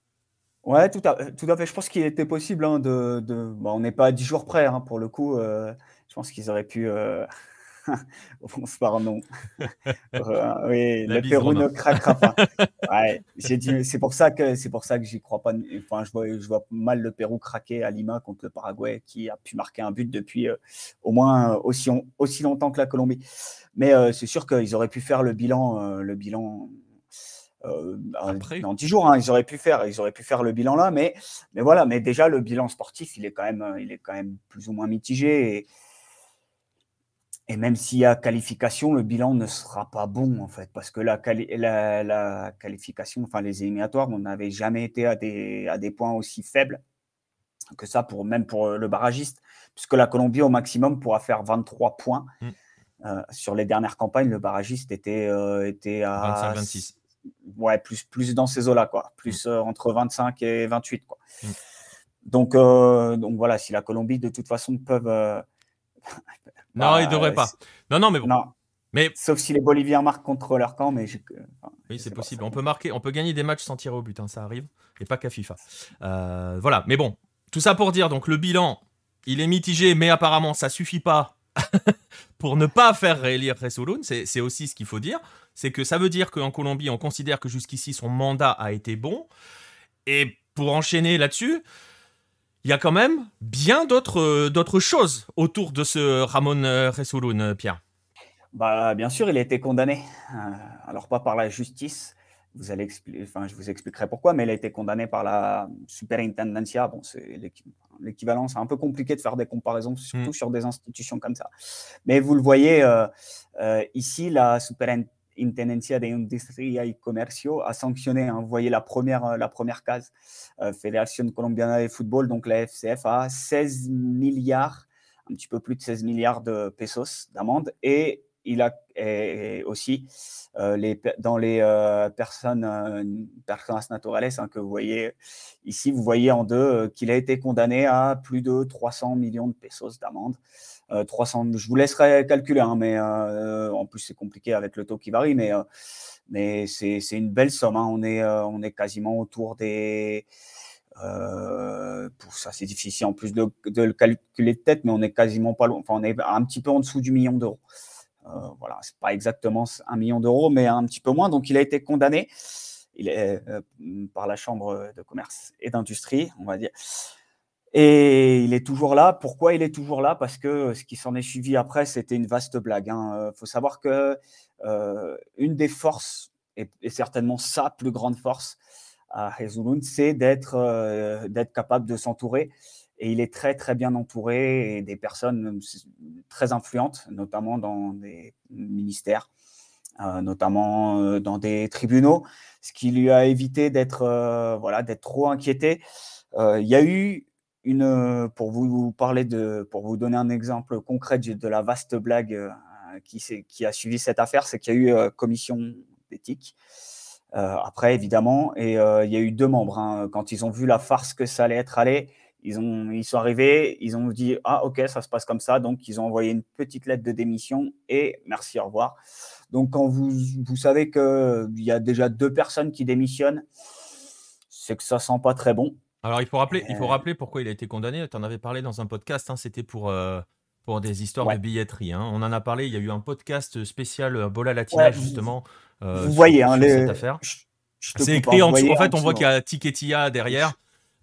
[SPEAKER 2] Ouais, tout à, tout à fait. Je pense qu'il était possible hein, de, de on n'est pas à 10 jours près hein, pour le coup. Euh, je pense qu'ils auraient pu. Euh... Bonsoir, non. Euh, oui, le Pérou ne craquera pas. Ouais, c'est pour ça que c'est pour ça que j'y crois pas. Enfin, je vois, je vois mal le Pérou craquer à Lima contre le Paraguay, qui a pu marquer un but depuis euh, au moins aussi, aussi longtemps que la Colombie. Mais euh, c'est sûr qu'ils auraient pu faire le bilan, le bilan euh, dans 10 jours, hein, ils auraient pu faire, ils auraient pu faire le bilan là, mais, mais voilà, mais déjà le bilan sportif, il est quand même, il est quand même plus ou moins mitigé. Et, et même s'il y a qualification, le bilan ne sera pas bon en fait, parce que la, la, la qualification, enfin les éliminatoires, on n'avait jamais été à des, à des points aussi faibles que ça, pour, même pour le barragiste, puisque la Colombie au maximum pourra faire 23 points. Mm. Euh, sur les dernières campagnes, le barragiste était, euh, était à
[SPEAKER 1] 25-26
[SPEAKER 2] ouais, plus, plus dans ces eaux-là, quoi. Plus mm. euh, entre 25 et 28, quoi. Mm. Donc, euh, donc voilà, si la Colombie, de toute façon, peuvent. Euh,
[SPEAKER 1] non, ils ne devraient pas. Non, non, mais bon.
[SPEAKER 2] Non. Mais... Sauf si les Boliviens marquent contre leur camp, mais
[SPEAKER 1] oui, c'est possible. On peut marquer, on peut gagner des matchs sans tirer au but, hein, ça arrive, et pas qu'à FIFA. voilà, mais bon, tout ça pour dire donc le bilan, il est mitigé, mais apparemment ça suffit pas pour ne pas faire réélire Resoloun, c'est aussi ce qu'il faut dire. C'est que ça veut dire qu'en Colombie, on considère que jusqu'ici, son mandat a été bon. Et pour enchaîner là-dessus, il y a quand même bien d'autres choses autour de ce Ramon euh, Resoloun, euh, Pierre.
[SPEAKER 2] Bah, bien sûr, il a été condamné. Euh, alors, pas par la justice, vous allez enfin, je vous expliquerai pourquoi, mais il a été condamné par la superintendencia. Bon, c'est l'équivalent, c'est un peu compliqué de faire des comparaisons, surtout mm. sur des institutions comme ça. Mais vous le voyez euh, euh, ici, la superintendencia de Industria y Comercio a sanctionné, vous voyez la première, euh, la première case, Fédération Colombiana de Football, donc la FCF, à 16 milliards, un petit peu plus de 16 milliards de pesos d'amende, et il a aussi euh, les, dans les euh, personnes, euh, personnes naturales hein, que vous voyez ici, vous voyez en deux qu'il a été condamné à plus de 300 millions de pesos d'amende. 300, je vous laisserai calculer, hein, mais en plus c'est compliqué avec le taux qui varie, mais, mais c'est une belle somme. Hein. on, est, on est quasiment autour des ça, c'est difficile en plus de, le calculer de tête, mais on est quasiment pas loin. Enfin, on est un petit peu en dessous du million d'euros. Euh, voilà, c'est pas exactement un million d'euros, mais un petit peu moins. Donc, il a été condamné il est, euh, par la Chambre de commerce et d'industrie, on va dire. Et il est toujours là. Pourquoi il est toujours là? Parce que ce qui s'en est suivi après, c'était une vaste blague. Il hein. faut savoir que euh, une des forces, et, certainement sa plus grande force à Hezulun, c'est d'être d'être capable de s'entourer et il est très, très bien entouré des personnes très influentes, notamment dans des ministères, euh, notamment euh, dans des tribunaux, ce qui lui a évité d'être euh, voilà, d'être trop inquiété. il y a eu une, pour vous parler de, pour vous donner un exemple concret de la vaste blague qui, qui a suivi cette affaire, c'est qu'il y a eu commission d'éthique. après, évidemment, et il y a eu deux membres. Hein. quand ils ont vu la farce que ça allait être allé, Ils, ont, ils sont arrivés, ils ont dit Ah, ok, ça se passe comme ça. Donc, ils ont envoyé une petite lettre de démission et merci, au revoir. Donc, quand vous, vous savez qu'il y a déjà deux personnes qui démissionnent, c'est que ça sent pas très bon.
[SPEAKER 1] Alors, il faut rappeler, il faut
[SPEAKER 2] Euh.
[SPEAKER 1] rappeler pourquoi il a été condamné. Tu en avais parlé dans un podcast. hein, C'était pour, euh, pour des histoires
[SPEAKER 2] Ouais.
[SPEAKER 1] de billetterie. hein. On en a parlé. Il y a eu un podcast spécial euh, Bola Latina,
[SPEAKER 2] Ouais,
[SPEAKER 1] justement. euh,
[SPEAKER 2] vous
[SPEAKER 1] sur-
[SPEAKER 2] voyez, hein,
[SPEAKER 1] sur
[SPEAKER 2] les-
[SPEAKER 1] cette affaire. C'est écrit en dessous. En fait, on voit qu'il y a Tiketia derrière.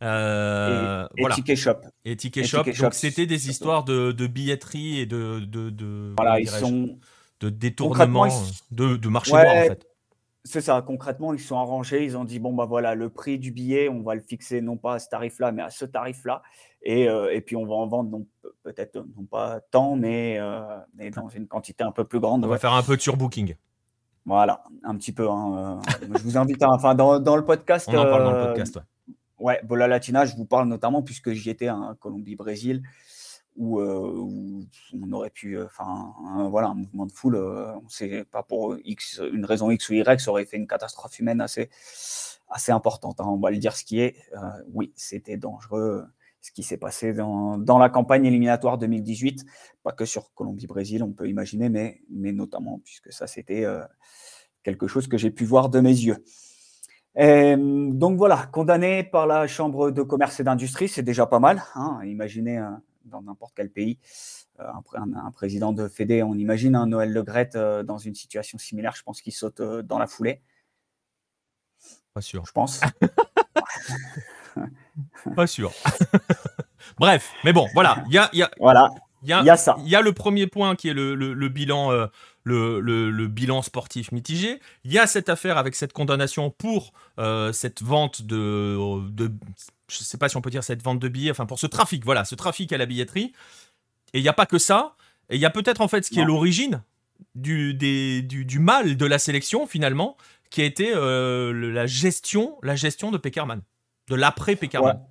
[SPEAKER 1] Euh,
[SPEAKER 2] et, et
[SPEAKER 1] voilà.
[SPEAKER 2] Ticket Shop.
[SPEAKER 1] Et Ticket
[SPEAKER 2] et
[SPEAKER 1] Shop.
[SPEAKER 2] Ticket
[SPEAKER 1] Donc, c'était des histoires de, de billetterie et de, de, de,
[SPEAKER 2] Voilà, ils sont.
[SPEAKER 1] de détournement,
[SPEAKER 2] ils-
[SPEAKER 1] de, de marché
[SPEAKER 2] Ouais.
[SPEAKER 1] noir, en fait.
[SPEAKER 2] C'est ça, concrètement, ils se sont arrangés, ils ont dit, bon, bah voilà, le prix du billet, on va le fixer non pas à ce tarif-là, mais à ce tarif-là. Et, euh, et puis, on va en vendre, non, pe- peut-être non pas tant, mais, euh, mais dans une quantité un peu plus grande.
[SPEAKER 1] On
[SPEAKER 2] ouais.
[SPEAKER 1] va faire un peu de surbooking.
[SPEAKER 2] Voilà, un petit peu. hein, euh, je vous invite, à, enfin, dans, dans le podcast,
[SPEAKER 1] On en parle dans le
[SPEAKER 2] euh,
[SPEAKER 1] podcast. ouais.
[SPEAKER 2] Ouais, Bola Latina, je vous parle notamment puisque j'y étais à Colombie-Brésil où, euh, où on aurait pu, euh, enfin, voilà, un mouvement de foule, euh, on sait pas pour X, une raison X ou Y, ça aurait fait une catastrophe humaine assez, importante. hein, on va le dire ce qui est. Oui, c'était dangereux ce qui s'est passé dans, la campagne éliminatoire 2018, pas que sur Colombie-Brésil, on peut imaginer, mais, notamment puisque ça, c'était quelque chose que j'ai pu voir de mes yeux. Donc voilà, condamné par la Chambre de commerce et d'industrie, c'est déjà pas mal. hein. Imaginez dans n'importe quel pays euh, un, un- un président de Fédé, on imagine un Noël Le Graët euh, dans une situation similaire, je pense qu'il saute euh, dans la foulée,
[SPEAKER 1] Pas sûr.
[SPEAKER 2] je pense.
[SPEAKER 1] Pas sûr. Bref, mais bon, voilà. Il y a, il y a-
[SPEAKER 2] voilà,
[SPEAKER 1] il y a-
[SPEAKER 2] il y a ça.
[SPEAKER 1] il y a le premier point qui est le, le- le bilan, euh, le, le- le bilan sportif mitigé. Il y a cette affaire avec cette condamnation pour euh, cette vente de, de, je sais pas si on peut dire cette vente de billets, enfin pour ce trafic, voilà, ce trafic à la billetterie. Et il n'y a pas que ça. Et il y a peut-être en fait ce qui est l'origine du, des- du, du mal de la sélection finalement, qui a été euh, la gestion, la gestion de Peckerman, de l'après Peckerman.
[SPEAKER 2] Ouais.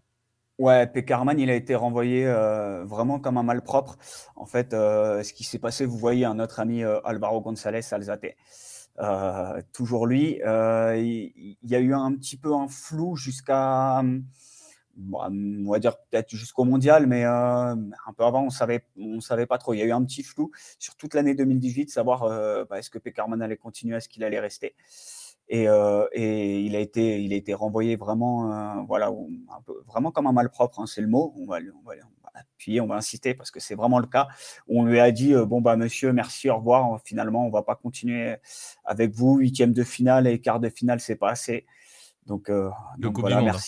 [SPEAKER 2] Ouais, Peckerman, il a été renvoyé euh, vraiment comme un malpropre. En fait, euh, ce qui s'est passé, vous voyez, un autre ami, euh, Alvaro González Alzate, toujours lui, il, il y a eu un petit peu un flou jusqu'à, hum, bon, on va dire peut-être jusqu'au mondial, mais euh, un peu avant, on savait, on savait pas trop. Il y a eu un petit flou sur toute l'année 2018, savoir euh, bah, est-ce que Peckerman allait continuer, est-ce qu'il allait rester. Et, euh, et il, a été, il a été renvoyé vraiment, voilà, au- un peu, vraiment comme un malpropre, hein, c'est le mot. On va, on, va, on va appuyer, on va insister parce que c'est vraiment le cas. On lui a dit Bon, bah, monsieur, merci, au revoir. Finalement, on va pas continuer avec vous. Huitième de finale et quart de finale, c'est pas assez. Donc, donc voilà,
[SPEAKER 1] Monde.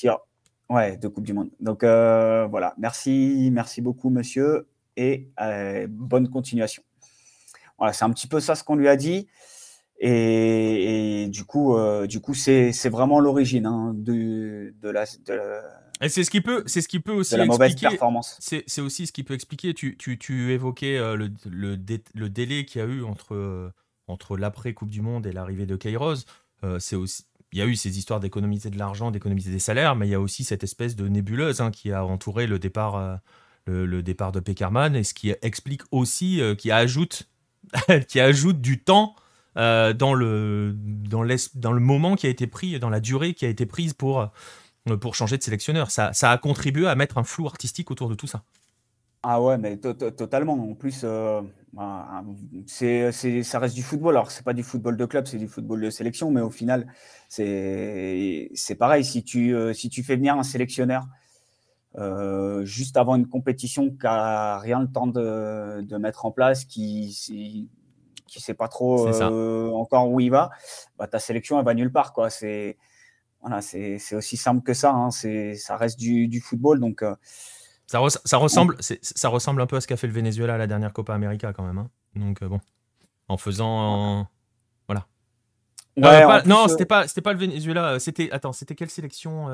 [SPEAKER 2] Ouais, de Coupe du Monde. Donc euh, voilà, merci, merci beaucoup, monsieur, et euh, bonne continuation. Voilà, c'est un petit peu ça ce qu'on lui a dit. Et, et du coup, euh, du coup, c'est c'est vraiment l'origine hein, de, de la de, la-
[SPEAKER 1] Et c'est ce qui peut, c'est ce qui peut aussi
[SPEAKER 2] de la mauvaise
[SPEAKER 1] expliquer.
[SPEAKER 2] performance.
[SPEAKER 1] C'est aussi ce qui peut expliquer. Tu, tu, tu évoquais le, le, dé- le délai qu'il y a eu entre, entre l'après Coupe du Monde et l'arrivée de Kairos. C'est aussi, il y a eu ces histoires d'économiser de l'argent, d'économiser des salaires, mais il y a aussi cette espèce de nébuleuse hein, qui a entouré le départ, euh, de Peckerman et ce qui explique aussi, euh, qui ajoute, du temps euh, dans, le, moment qui a été pris, dans la durée qui a été prise pour, changer de sélectionneur. Ça a contribué à mettre un flou artistique autour de tout ça.
[SPEAKER 2] Ah ouais, mais to- to- totalement. En plus, euh, bah, c'est, c'est, ça reste du football. Alors, c'est pas du football de club, c'est du football de sélection. Mais au final, c'est, c'est pareil. Si tu, euh, si tu fais venir un sélectionneur euh, juste avant une compétition qui a rien le temps de, de mettre en place, qui qui, qui sait pas trop
[SPEAKER 1] C'est ça.
[SPEAKER 2] euh, encore où il va, bah, ta sélection elle va nulle part. Quoi. C'est, voilà, c'est, c'est aussi simple que ça. Hein. C'est, ça reste du, du football. Donc, euh,
[SPEAKER 1] Ça, res- ça, ressemble, ça ressemble un peu à ce qu'a fait le Venezuela à la dernière Copa América quand même. hein. Donc euh, bon, en faisant... Voilà. Euh,
[SPEAKER 2] ouais,
[SPEAKER 1] pas- non,
[SPEAKER 2] euh,
[SPEAKER 1] c'était pas, c'était pas le Venezuela. C'était, attends, c'était quelle sélection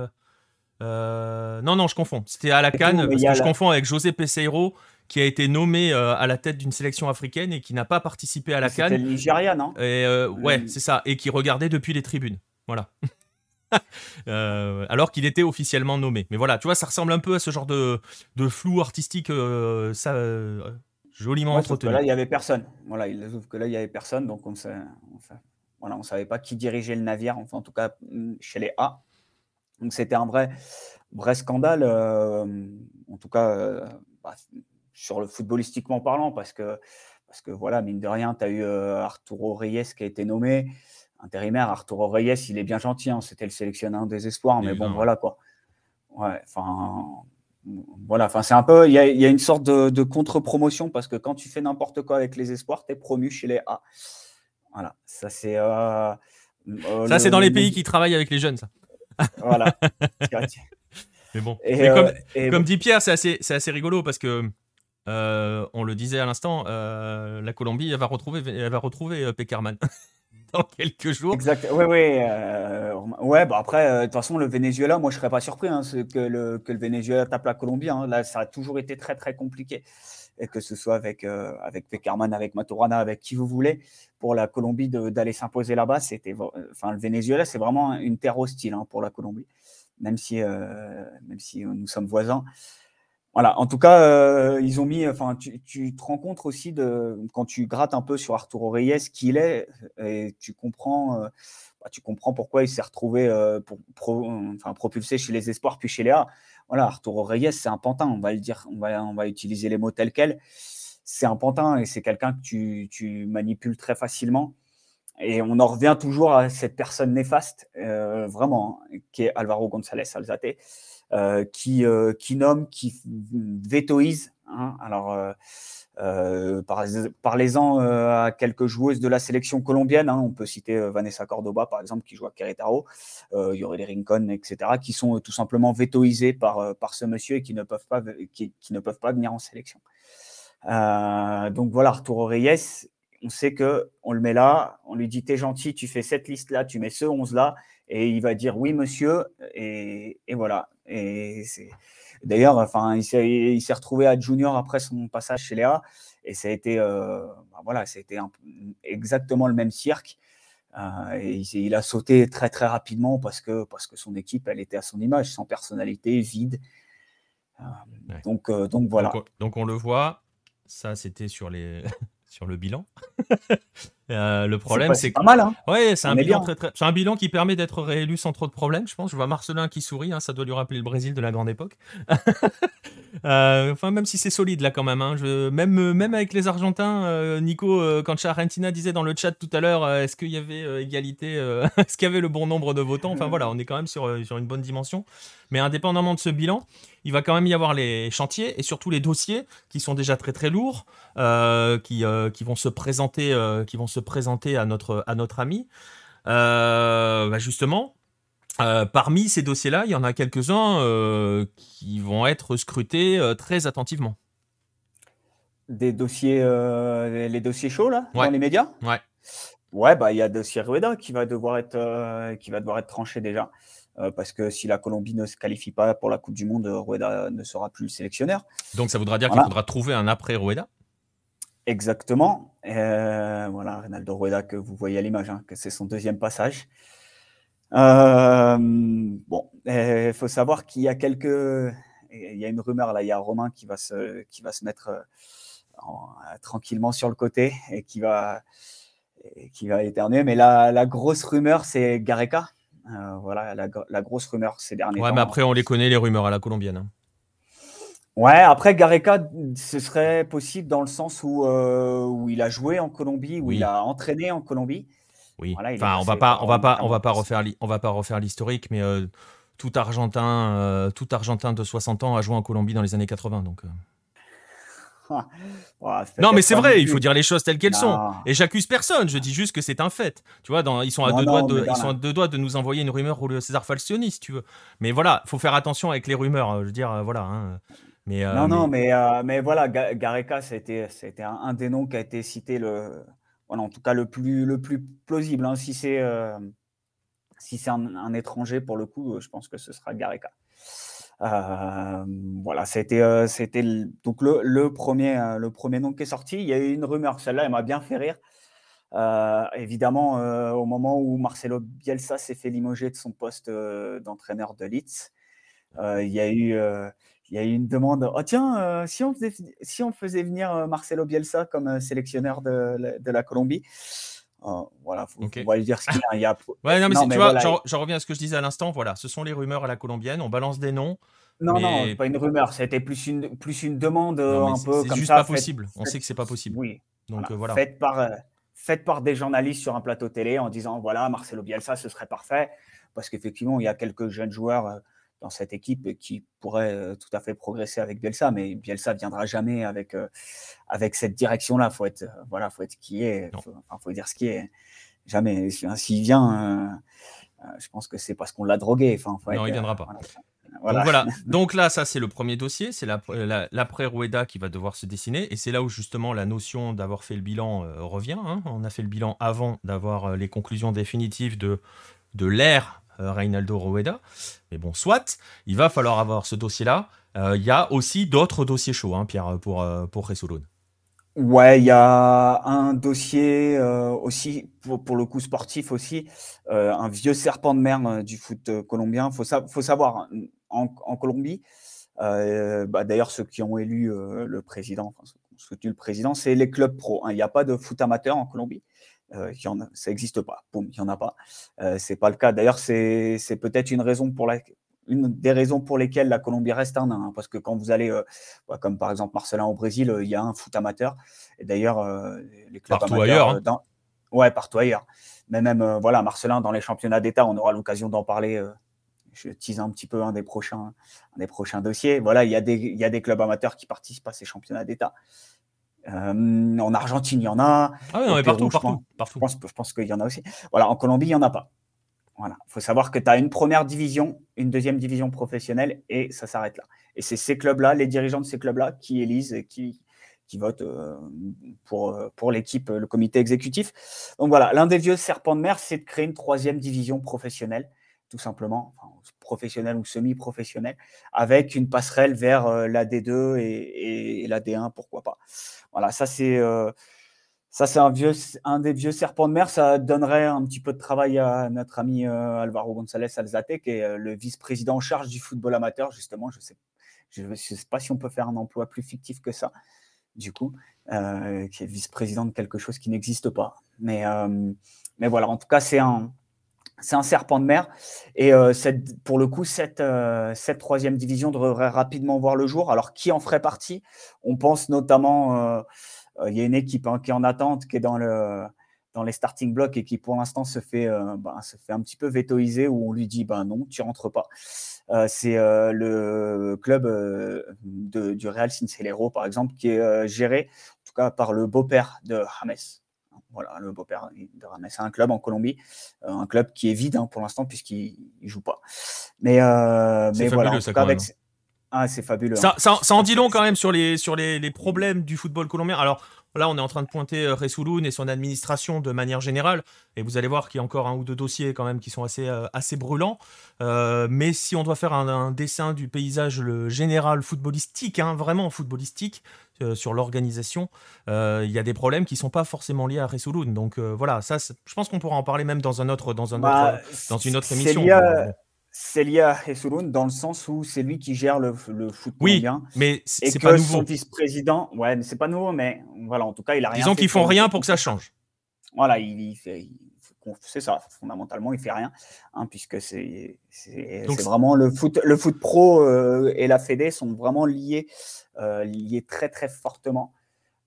[SPEAKER 1] Non, non, je confonds. C'était à la Cannes parce que je confonds avec José Peseiro qui a été nommé euh, à la tête d'une sélection africaine et qui n'a pas participé à la
[SPEAKER 2] C'était
[SPEAKER 1] Cannes.
[SPEAKER 2] le Nigeria, non?
[SPEAKER 1] Et euh, ouais, c'est ça. Et qui regardait depuis les tribunes. Voilà. Euh, alors qu'il était officiellement nommé. Mais voilà, tu vois, ça ressemble un peu à ce genre de, de flou artistique, euh, ça, euh, joliment
[SPEAKER 2] Ouais,
[SPEAKER 1] entretenu.
[SPEAKER 2] là, il n'y avait personne. Voilà, il sauf que là, il n'y avait personne, donc on ne voilà, on savait pas qui dirigeait le navire, enfin, en tout cas mm, chez les A. Donc c'était un vrai, vrai scandale, en tout cas bah, sur le footballistiquement parlant, parce que, parce que voilà, mine de rien, tu as eu Arturo Reyes qui a été nommé intérimaire. Arturo Reyes, il est bien gentil, hein, c'était le sélectionneur des espoirs, mais bon, voilà quoi. Ouais, enfin, voilà, enfin, c'est un peu, il y a, une sorte de, contre-promotion parce que quand tu fais n'importe quoi avec les espoirs, tu es promu chez les A. Voilà, ça c'est. Euh,
[SPEAKER 1] euh, ça, c'est dans les pays qui travaillent avec les jeunes, ça.
[SPEAKER 2] Voilà.
[SPEAKER 1] mais bon. Euh, comme, dit Pierre, c'est assez, assez rigolo parce que. on le disait à l'instant, la Colombie, elle va retrouver, elle va retrouver Peckerman. dans quelques jours.
[SPEAKER 2] Exact. Oui, oui. Euh, ouais, bah après, euh, de toute façon, le Venezuela, moi, je serais pas surpris hein, que, le, que le Venezuela tape la Colombie. Hein. Là, ça a toujours été très, très compliqué. Et que ce soit avec, euh, avec Peckerman, avec Maturana, avec qui vous voulez, pour la Colombie d'aller s'imposer là-bas, c'était. Enfin, le Venezuela, c'est vraiment une terre hostile hein, pour la Colombie, même si, même si nous sommes voisins. Voilà, en tout cas, euh, ils ont mis, enfin, tu, te rends compte aussi de, quand tu grattes un peu sur Arturo Reyes, qui il est, et tu comprends, euh, bah, tu comprends pourquoi il s'est retrouvé euh, enfin, propulsé chez les Espoirs puis chez les. Voilà, Arturo Reyes, c'est un pantin, on va le dire, on va, on va utiliser les mots tels quels. C'est un pantin et c'est quelqu'un que tu, tu, manipules très facilement. Et on en revient toujours à cette personne néfaste, vraiment, hein, qui est Alvaro González Alzate euh, qui, euh, qui nomme, qui vétoise. Hein. Alors, euh, parlez-en à quelques joueuses de la sélection colombienne. Hein. On peut citer Vanessa Cordoba, par exemple, qui joue à Querétaro. il y aurait les Rincon, etc., qui sont tout simplement vétoisés par, par ce monsieur et qui ne peuvent pas, qui, ne peuvent pas venir en sélection. donc voilà, Arturo Reyes, on sait que on le met là, on lui dit t'es gentil, tu fais cette liste là, tu mets ce 11 là, et il va dire oui monsieur, et, et voilà. Et c'est d'ailleurs, enfin, il s'est retrouvé à junior après son passage chez Léa, et ça a été, euh, bah, voilà, été exactement le même cirque. Euh, et il, a sauté très très rapidement parce que parce que son équipe, elle était à son image, sans personnalité, vide. Euh, donc donc voilà.
[SPEAKER 1] donc on le voit. Ça, c'était sur les sur le bilan. Euh, le problème, c'est
[SPEAKER 2] pas mal. Hein
[SPEAKER 1] ouais, c'est un bilan très, très... c'est un bilan qui permet d'être réélu sans trop de problèmes. Je pense. Je vois Marcelin qui sourit. Hein, ça doit lui rappeler le Brésil de la grande époque. Euh, enfin, même si c'est solide là quand même. Hein, euh, même avec les Argentins, Nico, quand Charentina disait dans le chat tout à l'heure, est-ce qu'il y avait égalité, est-ce qu'il y avait le bon nombre de votants? Enfin voilà, on est quand même sur une bonne dimension. Mais indépendamment de ce bilan, il va quand même y avoir les chantiers et surtout les dossiers qui sont déjà très très lourds, qui, vont se présenter, qui vont se présenter à notre, ami. Euh, bah, justement, euh, parmi ces dossiers-là, il y en a quelques-uns euh, qui vont être scrutés très attentivement.
[SPEAKER 2] Des dossiers, les dossiers chauds là, dans les médias?
[SPEAKER 1] Ouais.
[SPEAKER 2] Ouais, bah il y a le dossier Rueda qui va devoir être, qui va devoir être tranché déjà. parce que si la Colombie ne se qualifie pas pour la Coupe du Monde, Rueda ne sera plus le sélectionneur.
[SPEAKER 1] Donc ça voudra dire qu'il faudra trouver un après Rueda?
[SPEAKER 2] Exactement. Euh, voilà, Ronaldo Rueda que vous voyez à l'image, hein, que c'est son deuxième passage. Euh, bon, il faut savoir qu'il y a quelques, il y a une rumeur là, il y a Romain qui va se, qui va se mettre euh, tranquillement sur le côté et qui va, qui va éternuer. Mais la, la grosse rumeur, c'est Gareca. voilà, la, grosse rumeur ces derniers
[SPEAKER 1] temps. Ouais, mais après, on les connaît les rumeurs à la colombienne. Hein.
[SPEAKER 2] Ouais, après Gareca, ce serait possible dans le sens où, euh, où il a joué en Colombie, où il a entraîné en Colombie.
[SPEAKER 1] Oui. enfin, on va pas, on va pas, on va pas refaire, on va pas refaire l'historique, mais euh, tout Argentin, euh, tout Argentin de 60 ans a joué en Colombie dans les années 80, donc. non, mais c'est vrai, il faut dire les choses telles qu'elles sont. Et j'accuse personne, je dis juste que c'est un fait. Tu vois, dans, ils sont à deux doigts de, ils sont à deux doigts de nous envoyer une rumeur ou le César Falcioni, si tu veux. Mais voilà, faut faire attention avec les rumeurs. Je veux dire, voilà. Hein.
[SPEAKER 2] Euh, non, non, mais, euh, mais voilà, Gareca, c'était un, un, des noms qui a été cité, le, voilà, en tout cas le plus, le plus plausible. Hein. Si c'est euh, si c'est un, étranger, pour le coup, je pense que ce sera Gareca. voilà, c'était c'était donc le, le, premier, le premier nom qui est sorti. Il y a eu une rumeur, celle-là, elle m'a bien fait rire. évidemment, au moment où Marcelo Bielsa s'est fait limoger de son poste d'entraîneur de Leeds, il y a eu il y a eu une demande. Oh tiens, euh, si, on faisait, si on faisait venir euh, Marcelo Bielsa comme euh, sélectionneur de, de, la Colombie. voilà, faut, on va dire ce qu'il y a.
[SPEAKER 1] Ouais, non, mais, tu vois, j'en reviens à ce que je disais à l'instant. Voilà, ce sont les rumeurs à la colombienne. On balance des noms.
[SPEAKER 2] Non, non, pas une rumeur. C'était plus une, plus une demande un peu comme ça. C'est
[SPEAKER 1] juste pas possible. On sait que c'est pas possible.
[SPEAKER 2] Oui. Donc voilà. Faites par, faites par des journalistes sur un plateau télé en disant voilà, Marcelo Bielsa, ce serait parfait. Parce qu'effectivement, il y a quelques jeunes joueurs dans cette équipe qui pourrait euh, tout à fait progresser avec Bielsa, mais Bielsa viendra jamais avec, euh, avec cette direction-là. Faut être, euh, voilà, faut être qui est. Faut, faut dire ce qui est. Jamais. S'il vient, je pense que c'est parce qu'on l'a drogué. Enfin,
[SPEAKER 1] non, il viendra pas. Voilà. Donc, voilà. Donc là, ça c'est le premier dossier, c'est l'après Rueda qui va devoir se dessiner, et c'est là où justement la notion d'avoir fait le bilan revient. Hein. On a fait le bilan avant d'avoir les conclusions définitives de, de l'ère Reinaldo Rueda. Mais bon, soit, il va falloir avoir ce dossier-là. Euh, il y a aussi d'autres dossiers chauds, hein, Pierre, pour, euh, pour Resoloun.
[SPEAKER 2] Ouais, il y a un dossier aussi, pour, le coup sportif aussi, un vieux serpent de mer du foot colombien. Faut, faut, savoir, en, Colombie, bah, d'ailleurs ceux qui ont élu le président, enfin, soutenu le président, c'est les clubs pro. Il n'y a pas de foot amateur en Colombie. Euh, y en a, ça n'existe pas. Boum, il n'y en a pas. Euh, c'est pas le cas. D'ailleurs, c'est, peut-être une raison pour la, une des raisons pour lesquelles la Colombie reste un hein, parce que quand vous allez, euh, bah, comme par exemple Marcelin au Brésil, il y a un foot amateur. Et d'ailleurs, les clubs
[SPEAKER 1] partout ailleurs. Hein. Dans...
[SPEAKER 2] Ouais, partout ailleurs. Mais même, voilà, Marcelin, dans les championnats d'État, on aura l'occasion d'en parler. je tease un petit peu un des prochains, un des prochains dossiers. Voilà, il y, a des, il y a des clubs amateurs qui participent à ces championnats d'État. Euh, en Argentine, il y en a.
[SPEAKER 1] Ah oui, partout, partout,
[SPEAKER 2] Je pense, je pense qu'il y en a aussi. Voilà, en Colombie, il n'y en a pas. Voilà. Il faut savoir que tu as une première division, une deuxième division professionnelle et ça s'arrête là. Et c'est ces clubs-là, les dirigeants de ces clubs-là, qui élisent et qui, qui votent euh, pour, euh, pour l'équipe, le comité exécutif. Donc voilà, l'un des vieux serpents de mer, c'est de créer une troisième division professionnelle, tout simplement, enfin, professionnelle ou semi-professionnelle, avec une passerelle vers la D2 et, la D1, pourquoi pas. Voilà, ça c'est euh, un un des vieux serpents de mer. Ça donnerait un petit peu de travail à notre ami euh, Alvaro González Alzate, qui est euh, le vice-président en charge du football amateur. Justement, je sais je sais pas si on peut faire un emploi plus fictif que ça. Du coup, qui est vice-président de quelque chose qui n'existe pas. Mais mais voilà, en tout cas, c'est un c'est un serpent de mer. Et cette, pour le coup, cette, cette, troisième division devrait rapidement voir le jour. Alors, qui en ferait partie? On pense notamment, il y a une équipe hein, qui est en attente, qui est dans, le, dans les starting blocks et qui pour l'instant se, fait ben, un petit peu vétoiser, où on lui dit ben non, tu rentres pas. c'est le club du Real Cincellero, par exemple, qui est géré, en tout cas, par le beau-père de James. Voilà, le beau-père de Rames. C'est un club en Colombie, euh, un club qui est vide hein, pour l'instant puisqu'il ne joue pas. Mais, euh, mais voilà, en tout cas, avec... Ah, c'est fabuleux.
[SPEAKER 1] Ça, hein. ça, en dit long quand même sur les, sur les, les problèmes du football colombien. Alors, Là, on est en train de pointer euh, Resouloun et son administration de manière générale. Et vous allez voir qu'il y a encore un ou deux dossiers quand même qui sont assez, euh, assez brûlants. Euh, mais si on doit faire un, dessin du paysage le général footballistique, hein, vraiment footballistique, sur l'organisation, il y a des problèmes qui ne sont pas forcément liés à Resouloun. Donc voilà, ça, je pense qu'on pourra en parler même dans, un autre, dans, un bah, autre, dans une autre émission
[SPEAKER 2] c'est lié à Jesurun dans le sens où c'est lui qui gère le, le foot
[SPEAKER 1] oui, mais c'est pas nouveau.
[SPEAKER 2] son vice-président, ouais, mais c'est pas nouveau, mais voilà, en tout cas, il a rien.
[SPEAKER 1] Disons qu'ils font rien pour que ça change.
[SPEAKER 2] Voilà, il, fait, c'est ça, fondamentalement, il fait rien, hein, puisque c'est vraiment le foot, le foot pro euh, et la Fédé sont vraiment liés, euh, liés très très fortement,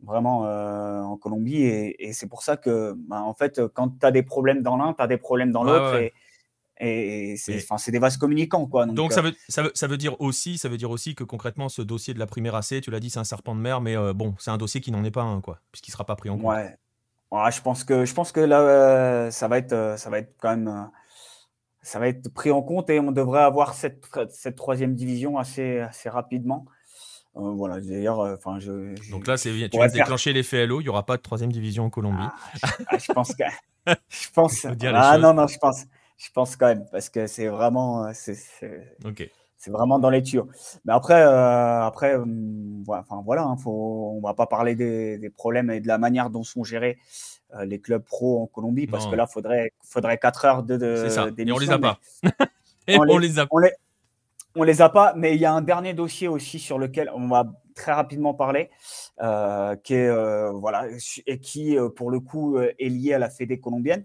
[SPEAKER 2] vraiment euh, en Colombie, et, c'est pour ça que, bah, en fait, quand tu as des problèmes dans l'un, tu as des problèmes dans l'autre, et et c'est des vases communicants. Quoi.
[SPEAKER 1] Donc, ça, veut, ça, veut, ça, veut, dire aussi, ça veut dire aussi que concrètement, ce dossier de la première AC, tu l'as dit, c'est un serpent de mer, mais bon, c'est un dossier qui n'en est pas un, quoi, puisqu'il ne sera pas pris en compte.
[SPEAKER 2] Ouais. Ouais. je, pense que, je pense que là, euh, ça, va être, ça va être quand même. ça va être pris en compte et on devrait avoir cette, cette troisième division assez, assez rapidement. voilà, d'ailleurs, enfin, je,
[SPEAKER 1] Donc là, c'est tu vas déclencher l'effet LO, il n'y aura pas de troisième division en Colombie.
[SPEAKER 2] Ah, je, pense que. je pense. ah non, non, je pense je pense quand même, parce que c'est vraiment, euh, c'est, c'est vraiment dans les tuyaux. Mais après, euh, après, hum, enfin voilà, hein, faut, on va pas parler des, problèmes et de la manière dont sont gérés euh, les clubs pro en Colombie, parce que là, faudrait, faudrait 4 heures de, de
[SPEAKER 1] ça. Et on les a pas. Et on, les,
[SPEAKER 2] a. On les, on les a pas, mais il y a un dernier dossier aussi sur lequel on va très rapidement parler, qui est voilà et qui pour le coup est lié à la Fédé colombienne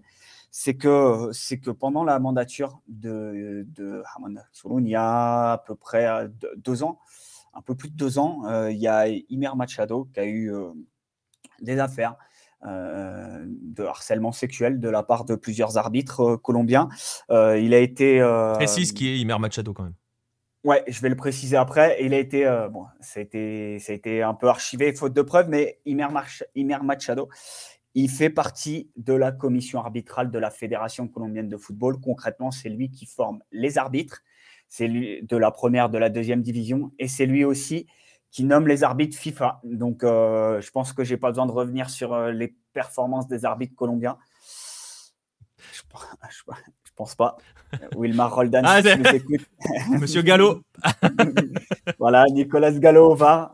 [SPEAKER 2] c'est que, c'est que pendant la mandature de, de Solon, il y a à peu près euh, deux ans, un peu plus de deux ans, euh, il y a Imer Machado qui a eu euh, des affaires de harcèlement sexuel de la part de plusieurs arbitres colombiens. il a été.
[SPEAKER 1] Précise qui est Imer Machado quand même.
[SPEAKER 2] Ouais, je vais le préciser après. Il a été, bon, ça a été, ça a été un peu archivé, faute de preuves, mais Imer, Imer Machado, il fait partie de la commission arbitrale de la Fédération colombienne de football. Concrètement, c'est lui qui forme les arbitres. C'est lui de la première, de la deuxième division. Et c'est lui aussi qui nomme les arbitres FIFA. Donc, euh, je pense que je n'ai pas besoin de revenir sur euh, les performances des arbitres colombiens. Pense pas. Wilmar Roldan,
[SPEAKER 1] ah, Monsieur Gallo.
[SPEAKER 2] voilà, Nicolas Gallo va.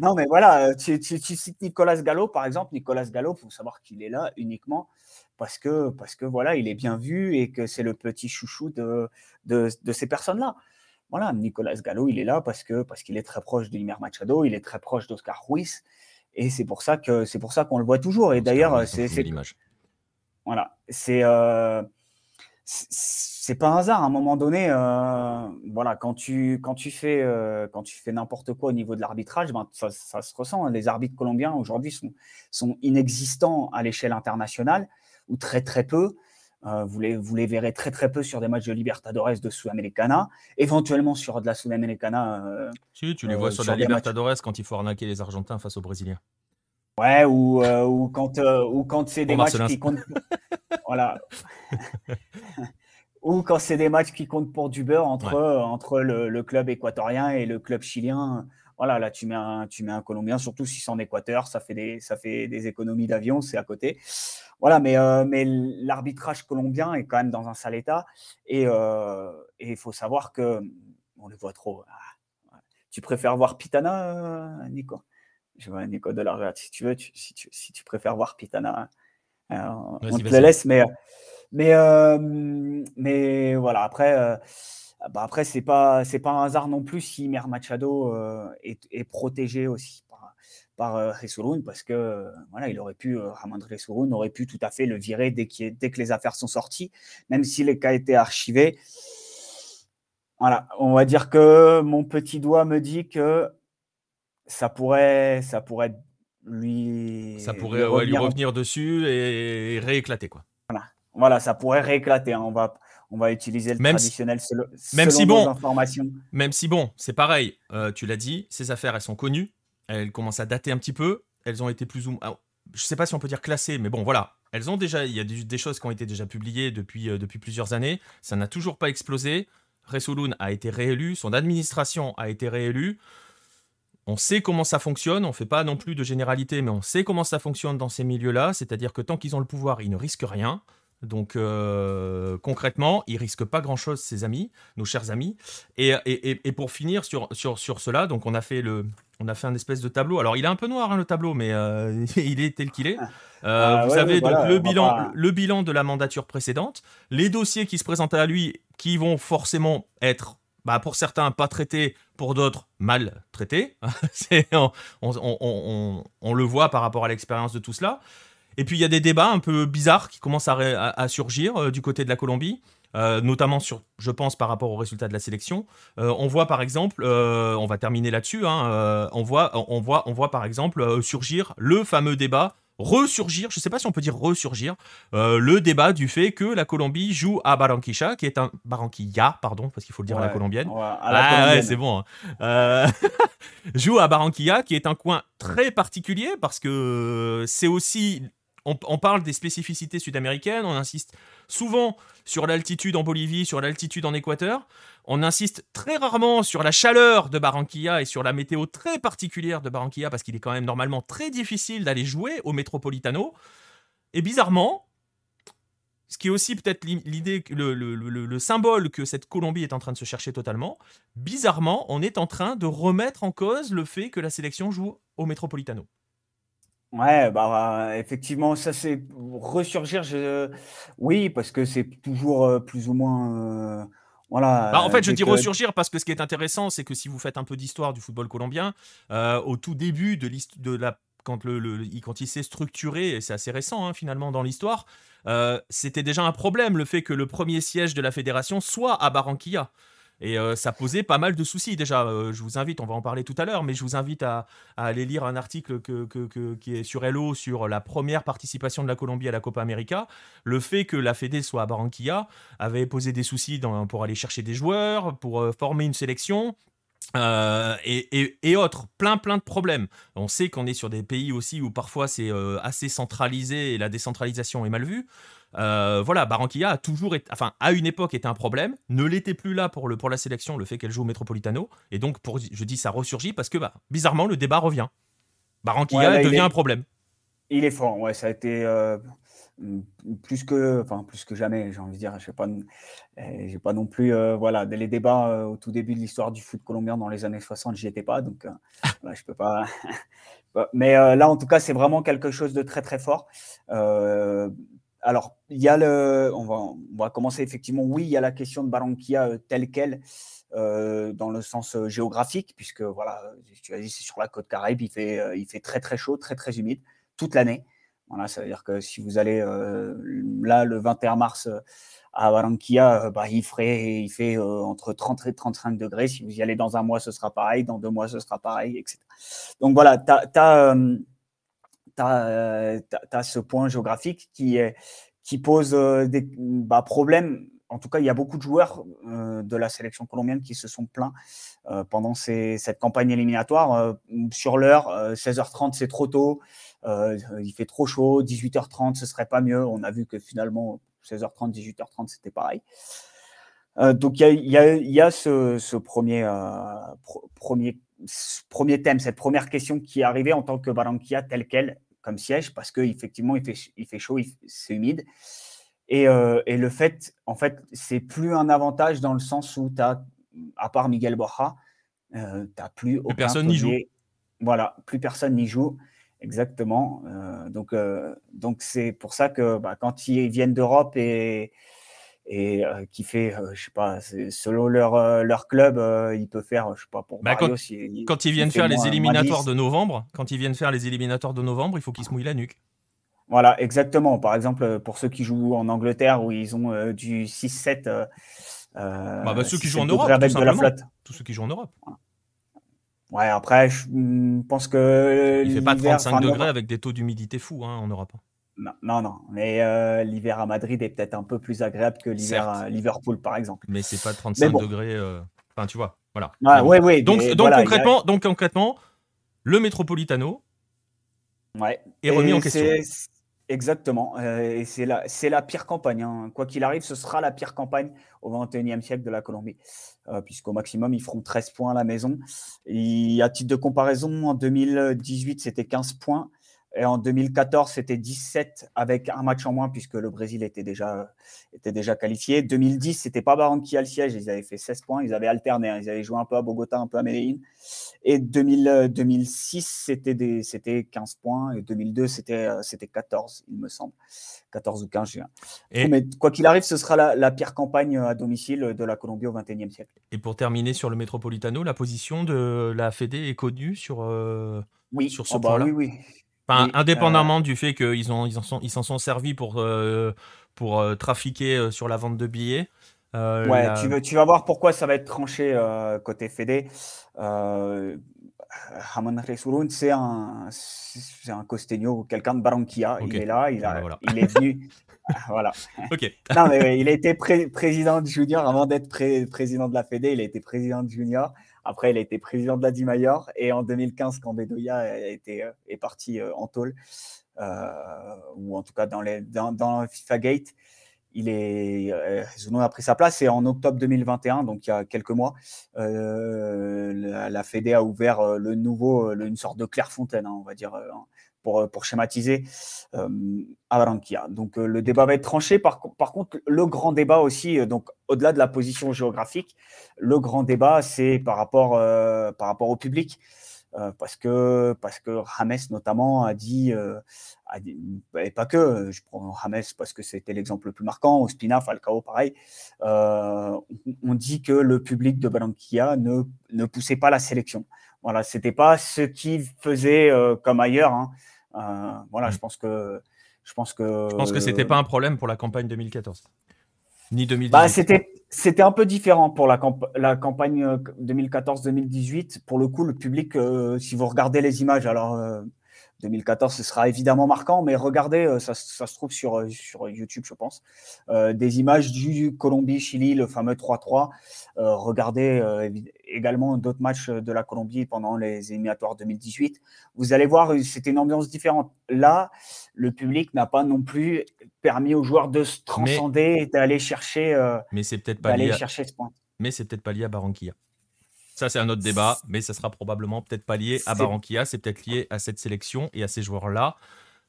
[SPEAKER 2] Non, mais voilà, tu, cites Nicolas Gallo, par exemple. Nicolas Gallo, il faut savoir qu'il est là uniquement parce que, parce que voilà, il est bien vu et que c'est le petit chouchou de, de, ces personnes-là. Voilà, Nicolas Gallo, il est là parce que parce qu'il est très proche de Limer Machado, il est très proche d'Oscar Ruiz, et c'est pour ça que c'est pour ça qu'on le voit toujours. Et d'ailleurs, c'est l'image. Voilà, c'est euh, c'est pas un hasard. À un moment donné, euh, voilà, quand tu, quand tu fais, euh, quand tu fais n'importe quoi au niveau de l'arbitrage, ben, ça, se ressent. Les arbitres colombiens aujourd'hui sont, sont inexistants à l'échelle internationale ou très très peu. Euh, vous, les, vous les verrez très très peu sur des matchs de Libertadores de Sudamericana, éventuellement sur de la Sudamericana.
[SPEAKER 1] si, tu les vois sur, la Libertadores quand il faut arnaquer les Argentins face aux Brésiliens.
[SPEAKER 2] Ouais, ou, ou quand, ou quand c'est des matchs qui comptent. voilà. Ou quand c'est des matchs qui comptent pour du beurre entre, entre le, club équatorien et le club chilien. Voilà, là, tu mets un, tu mets un Colombien, surtout si c'est en Équateur, ça fait des, ça fait des économies d'avion, c'est à côté. Voilà, mais, euh, mais l'arbitrage colombien est quand même dans un sale état. Et euh, il faut savoir que, on le voit trop. Ah, tu préfères voir Pitana, euh, Nico? Je vois Nico de la si tu veux, si, tu, si tu préfères voir Pitana, on te le laisse, mais mais, euh, mais voilà, après, euh, bah après c'est pas, c'est pas un hasard non plus si Mer Machado euh, est, protégé aussi par, par parce que voilà, il aurait pu, Ramon Resurun aurait pu tout à fait le virer dès, dès que les affaires sont sorties, même si les cas étaient archivés. Voilà, on va dire que mon petit doigt me dit que ça pourrait, ça pourrait lui.
[SPEAKER 1] Ça pourrait lui revenir, dessus et rééclater, quoi.
[SPEAKER 2] Voilà, ça pourrait rééclater. Hein. On, va, on va utiliser le même traditionnel
[SPEAKER 1] si, même si bon, informations. Même si bon, c'est pareil. Euh, tu l'as dit, ces affaires, elles sont connues. Elles commencent à dater un petit peu. Elles ont été plus ou moins. Je sais pas si on peut dire classées, mais bon, voilà. Elles ont déjà. Il y a des, choses qui ont été déjà publiées depuis, euh, depuis plusieurs années. Ça n'a toujours pas explosé. Resouloun a été réélu. Son administration a été réélue. On sait comment ça fonctionne, on ne fait pas non plus de généralité, mais on sait comment ça fonctionne dans ces milieux-là, c'est-à-dire que tant qu'ils ont le pouvoir, ils ne risquent rien. Donc euh, concrètement, il risque pas grand-chose, ses amis, nos chers amis. Et, et, et, pour finir sur, sur, sur cela, donc on a fait le, on a fait un espèce de tableau. Alors il est un peu noir hein, le tableau, mais euh, il est tel qu'il est. Euh, ah vous avez donc le bilan, le bilan de la mandature précédente, les dossiers qui se présentent à lui, qui vont forcément être, bah, pour certains pas traités, pour d'autres mal traités. on, on, on, on, le voit par rapport à l'expérience de tout cela. Et puis il y a des débats un peu bizarres qui commencent à, surgir euh, du côté de la Colombie. Euh, notamment sur, je pense, par rapport aux résultats de la sélection. Euh, on voit par exemple, on va terminer là-dessus, hein, on, voit, on, voit, on voit par exemple surgir le fameux débat, ressurgir, je ne sais pas si on peut dire ressurgir, le débat du fait que la Colombie joue à Barranquilla, qui est un Barranquilla, pardon, parce qu'il faut le dire à la colombienne. ah ouais, c'est bon. Hein. joue à Barranquilla, qui est un coin très particulier parce que c'est aussi on, parle des spécificités sud-américaines, on insiste souvent sur l'altitude en Bolivie, sur l'altitude en Équateur, on insiste très rarement sur la chaleur de Barranquilla et sur la météo très particulière de Barranquilla, parce qu'il est quand même normalement très difficile d'aller jouer au Metropolitano. Et bizarrement, ce qui est aussi peut-être l'idée, le, le, symbole que cette Colombie est en train de se chercher totalement, bizarrement, on est en train de remettre en cause le fait que la sélection joue au Metropolitano.
[SPEAKER 2] Ouais, bah, effectivement, ça c'est ressurgir. Je... Oui, parce que c'est toujours plus ou moins, Voilà.
[SPEAKER 1] Bah, en fait, je dis ressurgir parce que ce qui est intéressant, c'est que si vous faites un peu d'histoire du football colombien, euh, au tout début de, l'hist- de la quand, le, le- il- quand il s'est structuré, et c'est assez récent hein, finalement dans l'histoire, euh, c'était déjà un problème le fait que le premier siège de la fédération soit à Barranquilla. Et euh, ça posait pas mal de soucis déjà. Euh, je vous invite, on va en parler tout à l'heure, mais je vous invite à, aller lire un article qui est sur Hello sur la première participation de la Colombie à la Copa América. Le fait que la Fédé soit à Barranquilla avait posé des soucis pour aller chercher des joueurs, pour euh, former une sélection. et, autres, plein plein de problèmes. On sait qu'on est sur des pays aussi où parfois c'est assez centralisé et la décentralisation est mal vue. Euh, voilà, Barranquilla a toujours été, enfin, à une époque était un problème, ne l'était plus là pour, le, pour la sélection, le fait qu'elle joue au Metropolitano, et donc pour, je dis ça ressurgit parce que bah, bizarrement le débat revient. Barranquilla
[SPEAKER 2] Ouais,
[SPEAKER 1] devient
[SPEAKER 2] est-
[SPEAKER 1] un problème.
[SPEAKER 2] Il est fort, ouais, ça a été euh, plus que, enfin plus que jamais, j'ai envie de dire. Je sais pas, j'ai pas non plus, euh, voilà, les débats euh, au tout début de l'histoire du foot colombien dans les années 60, j'y étais pas, donc euh, voilà, je peux pas. Mais là, en tout cas, c'est vraiment quelque chose de très très fort. Alors, il y a le, on va, on va commencer effectivement. Oui, il y a la question de Barranquilla euh, telle quelle. euh, dans le sens euh, géographique, puisque voilà, tu as dit c'est sur la côte Caraïbe, il fait, il fait très très chaud, très très humide toute l'année. Voilà, ça veut dire que si vous allez là le 21 mars à Barranquilla, bah, il, il fait entre 30 et 35 degrés. Si vous y allez dans un mois, ce sera pareil. Dans deux mois, ce sera pareil, etc. Donc voilà, tu as, ce point géographique qui, est, qui pose euh, des bah, problèmes. En tout cas, il y a beaucoup de joueurs euh, de la sélection colombienne qui se sont plaints euh, pendant cette campagne éliminatoire. Euh, sur l'heure, 16h30, c'est trop tôt. Euh, il fait trop chaud, 18h30, ce serait pas mieux. On a vu que finalement, 16h30, 18h30, c'était pareil. Euh, donc, il y y a, ce, premier, euh, premier, ce premier thème, cette première question qui est arrivée en tant que Barranquilla tel quel, comme siège, parce qu'effectivement, il fait, il fait chaud, c'est humide. Et, euh, et, le fait, en fait, c'est plus un avantage dans le sens où tu as, à part Miguel Borja, euh, tu n'as plus,
[SPEAKER 1] plus personne n'y joue.
[SPEAKER 2] Voilà, plus personne n'y joue. Exactement. Euh, donc, euh, donc c'est pour ça que bah, quand ils viennent d'Europe et, et euh, qui fait, je sais pas, selon leur, leur club, il peut faire, je sais pas, pour
[SPEAKER 1] bah,
[SPEAKER 2] Barrios,
[SPEAKER 1] quand,
[SPEAKER 2] il,
[SPEAKER 1] quand, ils viennent faire les éliminatoires de novembre, quand ils viennent faire les éliminatoires de novembre, il faut qu'ils se mouillent la nuque.
[SPEAKER 2] Voilà, exactement. Par exemple, pour ceux qui jouent en Angleterre où ils ont euh, du 6-7. Euh,
[SPEAKER 1] bah, bah, ceux qui jouent en Europe, tout
[SPEAKER 2] de la flotte.
[SPEAKER 1] Tous ceux qui jouent en Europe.
[SPEAKER 2] Ouais, après, je pense que.
[SPEAKER 1] Il fait pas 35 degrés avec des taux d'humidité fous hein, en Europe.
[SPEAKER 2] Non, non. Mais euh, l'hiver à Madrid est peut-être un peu plus agréable que l'hiver à Liverpool, par exemple.
[SPEAKER 1] Mais c'est pas 35 bon. degrés. Euh... Enfin, tu vois, voilà.
[SPEAKER 2] Ah, ouais, ouais,
[SPEAKER 1] donc, donc,
[SPEAKER 2] voilà,
[SPEAKER 1] concrètement, a... donc, concrètement, le Metropolitano
[SPEAKER 2] ouais.
[SPEAKER 1] est remis en question.
[SPEAKER 2] Exactement. Euh, et c'est la, la pire campagne. Hein. Quoi qu'il arrive, ce sera la pire campagne au XXIe siècle de la Colombie, euh, puisqu'au maximum, ils feront 13 points à la maison. Et à titre de comparaison, en 2018, c'était 15 points. Et en 2014, c'était 17 avec un match en moins, puisque le Brésil était déjà, était déjà qualifié. 2010, c'était pas Barranquilla le siège, ils avaient fait 16 points, ils avaient alterné. Hein. Ils avaient joué un peu à Bogota, un peu à Medellín. Et 2000, 2006, c'était, des, c'était 15 points. Et 2002, c'était, c'était 14, il me semble. 14 ou 15, et... Mais quoi qu'il arrive, ce sera la, la, pire campagne à domicile de la Colombie au XXIe siècle.
[SPEAKER 1] Et pour terminer sur le Metropolitano, la position de la Fédé est connue sur, euh,
[SPEAKER 2] oui.
[SPEAKER 1] sur ce
[SPEAKER 2] oh bah,
[SPEAKER 1] point-là?
[SPEAKER 2] oui, oui.
[SPEAKER 1] Enfin, indépendamment euh... du fait qu'ils ont, ils en sont, ils s'en sont servis pour, euh, pour euh, trafiquer sur la vente de billets.
[SPEAKER 2] Ouais, la... tu, veux, tu vas voir pourquoi ça va être tranché côté Fédé. Ramon Resurun, c'est un, c'est un costeño, quelqu'un de Barranquilla. Okay. Il est là, il, a, voilà. il est venu. voilà.
[SPEAKER 1] Ok.
[SPEAKER 2] non, mais il a été pré président de Junior avant d'être pré président de la Fédé. Il a été président de Junior. Après, il a été président de la Dimayor. Et en 2015, quand Bedoya a été, est parti en tôle, euh, ou en tout cas dans, les, dans, dans FIFA Gate, il est, euh, a pris sa place. Et en octobre 2021, donc il y a quelques mois, euh, la, la, Fédé a ouvert le nouveau, une sorte de Clairefontaine, hein, on va dire, pour, pour schématiser, euh, à Barranquilla. Donc le débat va être tranché. Par, contre, le grand débat aussi, donc au-delà de la position géographique, le grand débat, c'est par rapport, euh, par rapport au public. euh, parce que parce que Rames notamment a dit, euh, et pas que, je prends Rames parce que c'était l'exemple le plus marquant, Ospina, Falcao, pareil. Euh, on dit que le public de Barranquilla ne, ne poussait pas la sélection. Voilà, c'était pas ce qu'il faisait comme ailleurs. Hein. Voilà, je pense que je pense que
[SPEAKER 1] je pense que c'était pas un problème pour la campagne 2014 ni 2018.
[SPEAKER 2] Bah, c'était c'était un peu différent pour la, la campagne 2014-2018. Pour le coup, le public, si vous regardez les images, alors 2014, ce sera évidemment marquant, mais regardez, euh, ça, se trouve sur, euh, sur YouTube, je pense, euh, des images du Colombie-Chili, le fameux 3-3. regardez également d'autres matchs de la Colombie pendant les éliminatoires 2018. Vous allez voir, c'était une ambiance différente. Là, le public n'a pas non plus permis aux joueurs de se transcender et d'aller chercher,
[SPEAKER 1] mais c'est peut-être pas lié
[SPEAKER 2] chercher ce point.
[SPEAKER 1] Mais c'est peut-être pas lié à Barranquilla. Ça, c'est un autre débat, mais ça sera probablement peut-être pas lié à Barranquilla, c'est peut-être lié à cette sélection et à ces joueurs-là.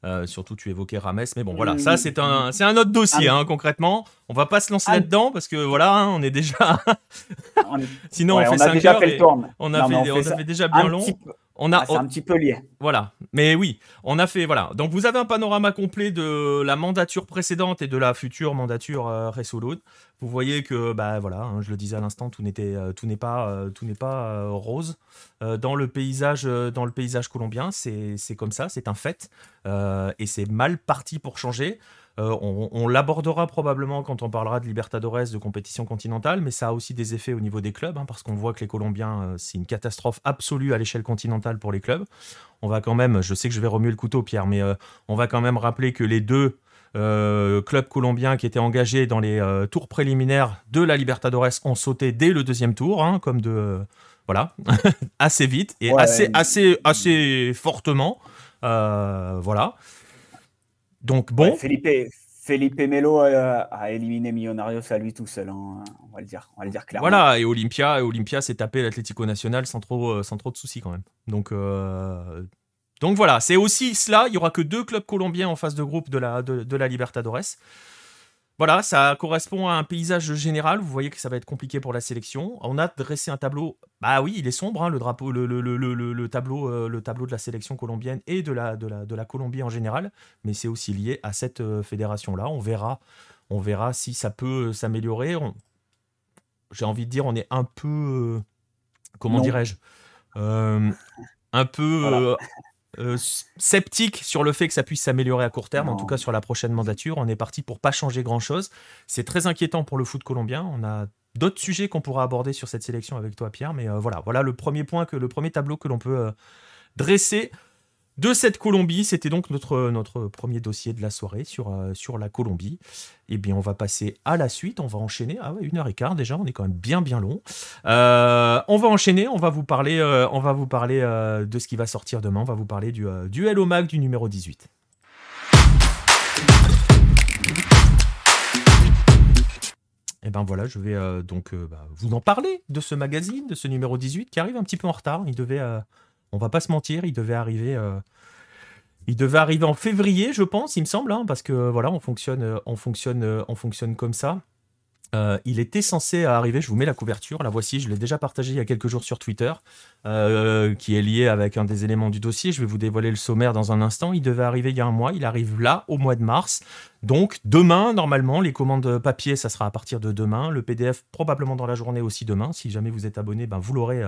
[SPEAKER 1] Euh, surtout, tu évoquais Rames, mais bon, voilà, ça c'est un, c'est un autre dossier, hein, concrètement. On va pas se lancer ah. là-dedans parce que voilà, hein, on est déjà. Sinon, on fait 5 heures. Fait on a, fait, on, fait déjà bien long.
[SPEAKER 2] On a, ah, c'est un petit peu lié.
[SPEAKER 1] Voilà. Mais oui, on a fait. Voilà. Donc, vous avez un panorama complet de la mandature précédente et de la future mandature euh, Vous voyez que, bah voilà, hein, je le disais à l'instant, tout n'était, euh, tout n'est pas, euh, tout n'est pas euh, rose dans le paysage, dans le paysage colombien. C'est, c'est comme ça, c'est un fait, et c'est mal parti pour changer. Euh, on, l'abordera probablement quand on parlera de Libertadores, de compétition continentale, mais ça a aussi des effets au niveau des clubs, hein, parce qu'on voit que les Colombiens, euh, c'est une catastrophe absolue à l'échelle continentale pour les clubs. On va quand même, je sais que je vais remuer le couteau, Pierre, mais euh, on va quand même rappeler que les deux clubs colombiens qui étaient engagés dans les tours préliminaires de la Libertadores ont sauté dès le deuxième tour, hein, comme de voilà, assez vite et assez, assez, assez fortement. voilà. Donc bon.
[SPEAKER 2] Felipe, Felipe Melo a, éliminé Millonarios à lui tout seul, hein, on, va le dire, on va le dire clairement.
[SPEAKER 1] Voilà, et Olympia, Olympia s'est tapé l'Atlético Nacional sans trop, euh, sans trop de soucis quand même. Donc, euh, donc voilà, c'est aussi cela. Il y aura que deux clubs colombiens en phase de groupe de la, de, de la Libertadores. Voilà, ça correspond à un paysage général. Vous voyez que ça va être compliqué pour la sélection. On a dressé un tableau. Bah oui, il est sombre, hein, le drapeau, le, le, tableau, euh, le tableau de la sélection colombienne et de la, de la, de la Colombie en général. Mais c'est aussi lié à cette euh, fédération-là. On verra, on verra si ça peut s'améliorer. J'ai envie de dire, on est un peu, euh, comment dirais-je, un peu. Euh, sceptique sur le fait que ça puisse s'améliorer à court terme, en tout cas sur la prochaine mandature. On est parti pour pas changer grand-chose. C'est très inquiétant pour le foot colombien. On a d'autres sujets qu'on pourra aborder sur cette sélection avec toi, Pierre. Mais euh, voilà, voilà le premier point que le premier tableau que l'on peut euh, dresser de cette Colombie. C'était donc notre, notre premier dossier de la soirée sur, euh, sur la Colombie. Eh bien, on va passer à la suite. On va enchaîner. Ah ouais, une heure et quart déjà. On est quand même bien, bien long. Euh, on va enchaîner. On va vous parler, euh, on va vous parler de ce qui va sortir demain. On va vous parler du duel au mag du numéro 18. Et eh ben voilà, je vais donc bah, vous en parler de ce magazine, de ce numéro 18 qui arrive un petit peu en retard. Il devait on va pas se mentir, il devait arriver. Euh, il devait arriver en février, je pense, il me semble, hein, parce que voilà, on fonctionne, euh, on fonctionne, euh, on fonctionne comme ça. il était censé arriver, je vous mets la couverture, la voici, je l'ai déjà partagé il y a quelques jours sur Twitter, qui est lié avec un des éléments du dossier. Je vais vous dévoiler le sommaire dans un instant. Il devait arriver il y a un mois, il arrive là, au mois de mars. Donc demain, normalement, les commandes papier, ça sera à partir de demain. Le PDF, probablement dans la journée aussi demain. Si jamais vous êtes abonné, ben, vous l'aurez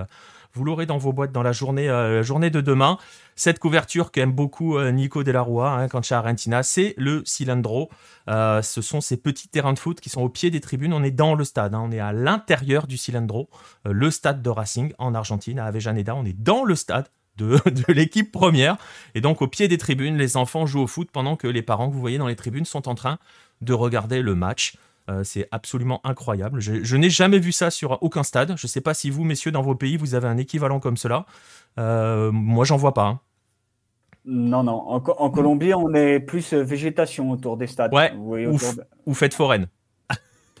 [SPEAKER 1] vous l'aurez dans vos boîtes dans la journée, euh, de demain. Cette couverture qu'aime beaucoup euh, Nico Delarua hein, quand chez Argentina, c'est le Cilindro. Euh, ce sont ces petits terrains de foot qui sont au pied des tribunes. On est dans le stade, hein. on est à l'intérieur du Cilindro, le stade de Racing en Argentine, à Avellaneda. On est dans le stade de, de l'équipe première. Et donc, au pied des tribunes, les enfants jouent au foot pendant que les parents que vous voyez dans les tribunes sont en train de regarder le match. Euh, c'est absolument incroyable. Je, n'ai jamais vu ça sur aucun stade. Je ne sais pas si vous, messieurs, dans vos pays, vous avez un équivalent comme cela. Euh, moi, j'en vois pas. Hein.
[SPEAKER 2] Non, non. En, Colombie, on est plus euh, végétation autour des stades.
[SPEAKER 1] Ouais. ou, fête foraine.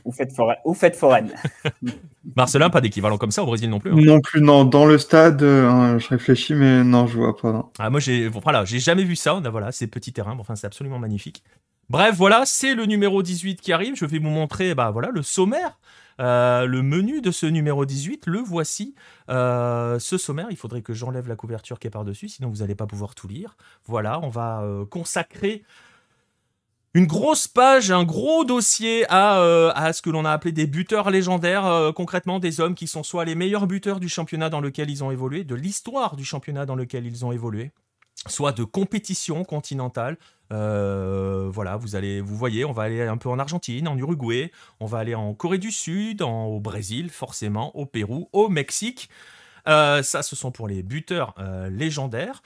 [SPEAKER 2] ou fête foraine. Ou fête foraine.
[SPEAKER 1] Marcelin, pas d'équivalent comme ça au Brésil non plus. Hein.
[SPEAKER 3] Non plus, non. Dans le stade, je réfléchis, mais non, je vois pas.
[SPEAKER 1] Ah, moi, j'ai voilà, j'ai jamais vu ça. On a voilà, ces petits terrains. Enfin, c'est absolument magnifique. Bref, voilà, c'est le numéro 18 qui arrive. Je vais vous montrer bah, voilà, le sommaire. Euh, le menu de ce numéro 18, le voici. Euh, ce sommaire, il faudrait que j'enlève la couverture qui est par-dessus, sinon vous n'allez pas pouvoir tout lire. Voilà, on va euh, consacrer une grosse page, un gros dossier à, à ce que l'on a appelé des buteurs légendaires, concrètement des hommes qui sont soit les meilleurs buteurs du championnat dans lequel ils ont évolué, de l'histoire du championnat dans lequel ils ont évolué, soit de compétition continentale. Euh, voilà, vous allez, vous voyez, on va aller un peu en Argentine, en Uruguay, on va aller en Corée du Sud, au Brésil, forcément, au Pérou, au Mexique. Euh, ça, ce sont pour les buteurs euh, légendaires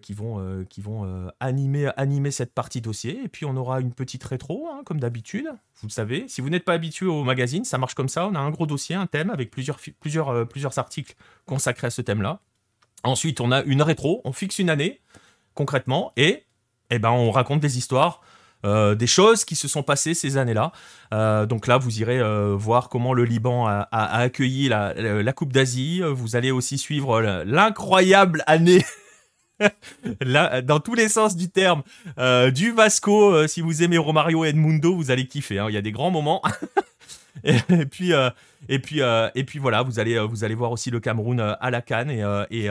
[SPEAKER 1] qui vont, qui vont animer, animer cette partie dossier. Et puis, on aura une petite rétro, hein, comme d'habitude. Vous le savez, si vous n'êtes pas habitué au magazine, ça marche comme ça. On a un gros dossier, un thème avec plusieurs, plusieurs, plusieurs articles consacrés à ce thème-là. Ensuite, on a une rétro, on fixe une année, concrètement, et eh ben, on raconte des histoires. Euh, des choses qui se sont passées ces années-là. Euh, donc là, vous irez euh, voir comment le Liban a, accueilli la, Coupe d'Asie. Vous allez aussi suivre l'incroyable année. dans tous les sens du terme, du Vasco, si vous aimez Romario et Edmundo, vous allez kiffer. Hein. Il y a des grands moments. et, puis, et puis, et puis voilà, vous allez, vous allez voir aussi le Cameroun à la Cannes et, et,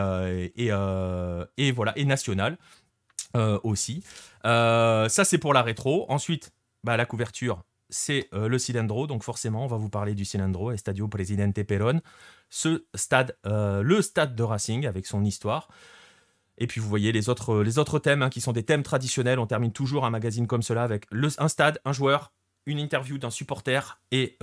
[SPEAKER 1] et, et voilà et national. Euh, aussi. Euh, ça, c'est pour la rétro. Ensuite, bah, la couverture, c'est euh, le cylindro. Donc forcément, on va vous parler du cylindro, Estadio Presidente Perón. Ce stade, le stade de Racing avec son histoire. Et puis vous voyez les autres, les autres thèmes hein, qui sont des thèmes traditionnels. On termine toujours un magazine comme cela avec le, un stade, un joueur, une interview d'un supporter et,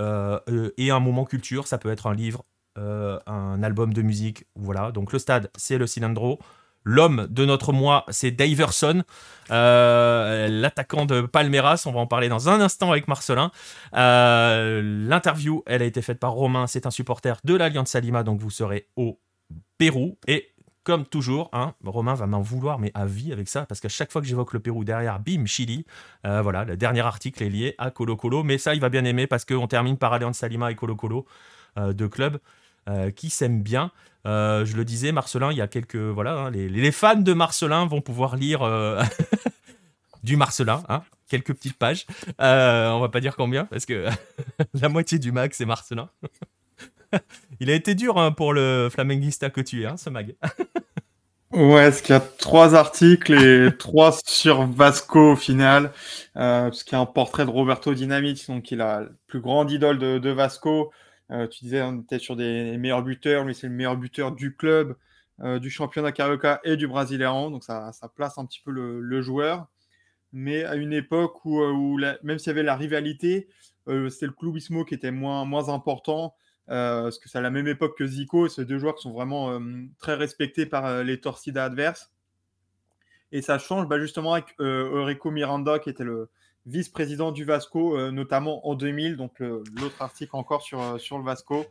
[SPEAKER 1] et un moment culture. Ça peut être un livre, un album de musique. Voilà. Donc le stade, c'est le cylindro. L'homme de notre mois, c'est Daverson, euh, l'attaquant de Palmeiras. On va en parler dans un instant avec Marcelin. Euh, l'interview, elle a été faite par Romain. C'est un supporter de l'Alliance Salima, donc vous serez au Pérou. Et comme toujours, hein, Romain va m'en vouloir, mais à vie avec ça, parce qu'à chaque fois que j'évoque le Pérou derrière, bim, Chili. Euh, voilà, le dernier article est lié à Colo Colo, mais ça, il va bien aimer parce qu'on termine par Alliance Salima et Colo Colo, deux clubs qui s'aiment bien. Euh, je le disais, Marcelin, il y a quelques. Voilà, hein, les, fans de Marcelin vont pouvoir lire euh, du Marcelin, hein, quelques petites pages. Euh, on va pas dire combien, parce que la moitié du mag, c'est Marcelin. il a été dur hein, pour le flamenguista que tu es, hein, ce mag.
[SPEAKER 3] Ouais, parce qu'il y a trois articles et trois sur Vasco au final, parce qu'il y a un portrait de Roberto Dinamite, donc il a la plus grande idole de Vasco. Euh, tu disais, on était sur des meilleurs buteurs. Lui, c'est le meilleur buteur du club, euh, du championnat Carioca et du Brasileirão. Donc, ça, place un petit peu le, joueur. Mais à une époque où, euh, même s'il y avait la rivalité, c'était le clubismo qui était moins, moins important. parce que c'est à la même époque que Zico. C'est deux joueurs qui sont vraiment très respectés par les torcidas adverses. Et ça change bah, justement avec Eurico Miranda, qui était le, vice-président du Vasco, euh, notamment en 2000, donc l'autre article encore sur, euh, sur le Vasco,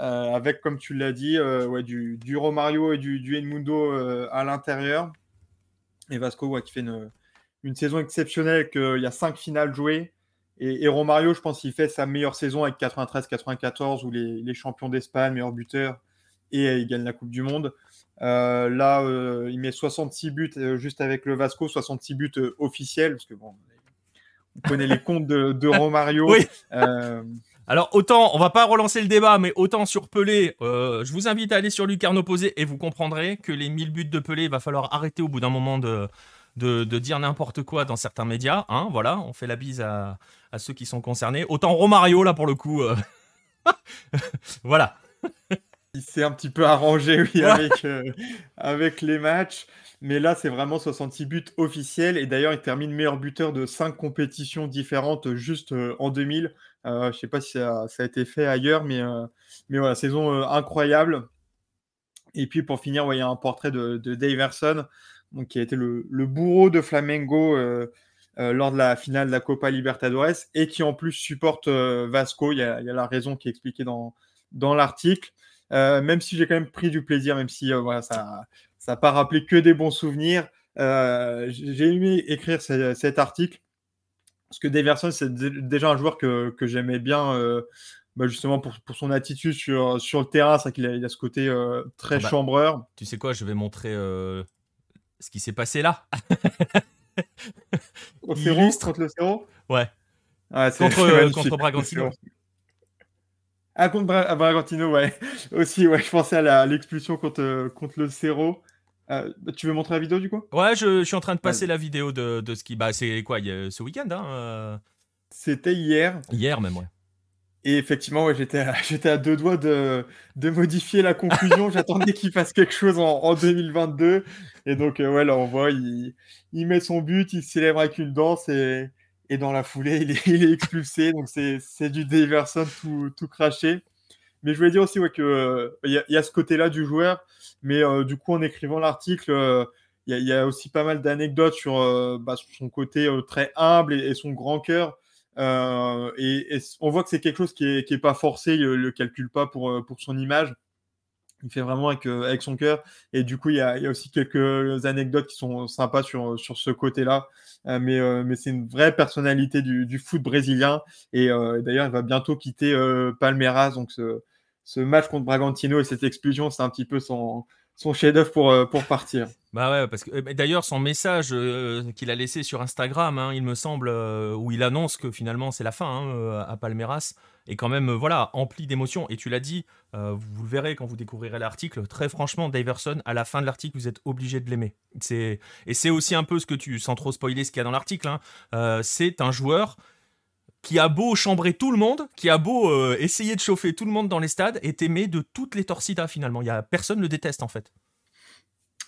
[SPEAKER 3] euh, avec, comme tu l'as dit, ouais, du, du, Romario et du, du Edmundo à l'intérieur. Et Vasco qui fait une, saison exceptionnelle, qu'il y a cinq finales jouées. Et, Romario, je pense qu'il fait sa meilleure saison avec 93-94, où les, les, champions d'Espagne, meilleur buteur, et il gagne la Coupe du Monde. là, il met 66 buts juste avec le Vasco, 66 buts officiels, parce que bon, on connaît les comptes de, Romario.
[SPEAKER 1] Oui. Euh, Alors autant, on va pas relancer le débat, mais autant sur Pelé, euh, je vous invite à aller sur Lucarno Posé et vous comprendrez que les 1000 buts de Pelé, il va falloir arrêter au bout d'un moment de, de, dire n'importe quoi dans certains médias. Hein, voilà, on fait la bise à, ceux qui sont concernés. Autant Romario, là, pour le coup. Euh, voilà.
[SPEAKER 3] Il s'est un petit peu arrangé, oui, avec, avec les matchs. Mais là, c'est vraiment 66 buts officiels. Et d'ailleurs, il termine meilleur buteur de 5 compétitions différentes juste euh, en 2000. Euh, je ne sais pas si ça, a été fait ailleurs, mais, euh, mais voilà, saison incroyable. Et puis pour finir, il y a un portrait de, de Daverson, donc, qui a été le, bourreau de Flamengo lors de la finale de la Copa Libertadores et qui en plus supporte Vasco. Il y, a, la raison qui est expliquée dans, dans l'article. Même si j'ai quand même pris du plaisir, même si voilà, ça, n'a pas rappelé que des bons souvenirs. Euh, j'ai aimé écrire cet article parce que Deverson, c'est déjà un joueur que, j'aimais bien, euh, bah, justement pour, son attitude sur, sur le terrain. C'est qu'il a, il a ce côté euh, très ah bah, chambreur.
[SPEAKER 1] Tu sais quoi, je vais montrer ce qui s'est passé là.
[SPEAKER 3] Au
[SPEAKER 1] illustre.
[SPEAKER 3] contre le Cerro
[SPEAKER 1] Ouais.
[SPEAKER 3] Ouais, c'est-
[SPEAKER 1] Contre, euh, contre Bragantino.
[SPEAKER 3] Ah, contre Bra- ah, Bragantino, ouais. Aussi, ouais, je pensais à l'expulsion contre, euh, contre le Cerro. Euh, bah, tu veux montrer la vidéo du coup?
[SPEAKER 1] Ouais, je, je suis en train de passer la vidéo de, de ce qui. Bah, c'est quoi il y a ce week-end, hein euh,
[SPEAKER 3] C'était hier.
[SPEAKER 1] Hier même, ouais.
[SPEAKER 3] Et effectivement, ouais, j'étais à, j'étais à deux doigts de, de modifier la conclusion. J'attendais qu'il fasse quelque chose en, en 2022. Et donc, euh, ouais, là, on voit, il, il met son but, il célèbre avec une danse et, et dans la foulée, il est, il expulsé. Donc, c'est, du Daverson tout, tout craché. Mais je voulais dire aussi ouais, que euh, y, a- ce côté-là du joueur. Mais euh, du coup, en écrivant l'article, euh, il y, a- aussi pas mal d'anecdotes sur bah, son côté très humble et, son grand cœur. Et, on voit que c'est quelque chose qui est, qui est pas forcé, il le calcule pas pour, pour son image. Il fait vraiment avec, euh, avec son cœur. Et du coup, il y, a, aussi quelques anecdotes qui sont sympas sur, sur ce côté-là. Euh, mais euh, mais c'est une vraie personnalité du, du foot brésilien. Et euh, d'ailleurs, il va bientôt quitter euh, Palmeiras. Donc, ce, ce match contre Bragantino et cette expulsion, c'est un petit peu son, son chef-d'œuvre pour, euh, pour partir.
[SPEAKER 1] Bah ouais, parce que euh, d'ailleurs son message euh, qu'il a laissé sur Instagram, hein, il me semble, euh, où il annonce que finalement c'est la fin hein, euh, à Palmeiras, est quand même euh, voilà empli d'émotions. Et tu l'as dit, euh, vous le verrez quand vous découvrirez l'article. Très franchement, Diverson, à la fin de l'article, vous êtes obligé de l'aimer. C'est et c'est aussi un peu ce que tu, sans trop spoiler ce qu'il y a dans l'article, hein, euh, c'est un joueur qui a beau chambrer tout le monde, qui a beau essayer de chauffer tout le monde dans les stades, est aimé de toutes les torcidas finalement. Il y a personne le déteste en fait.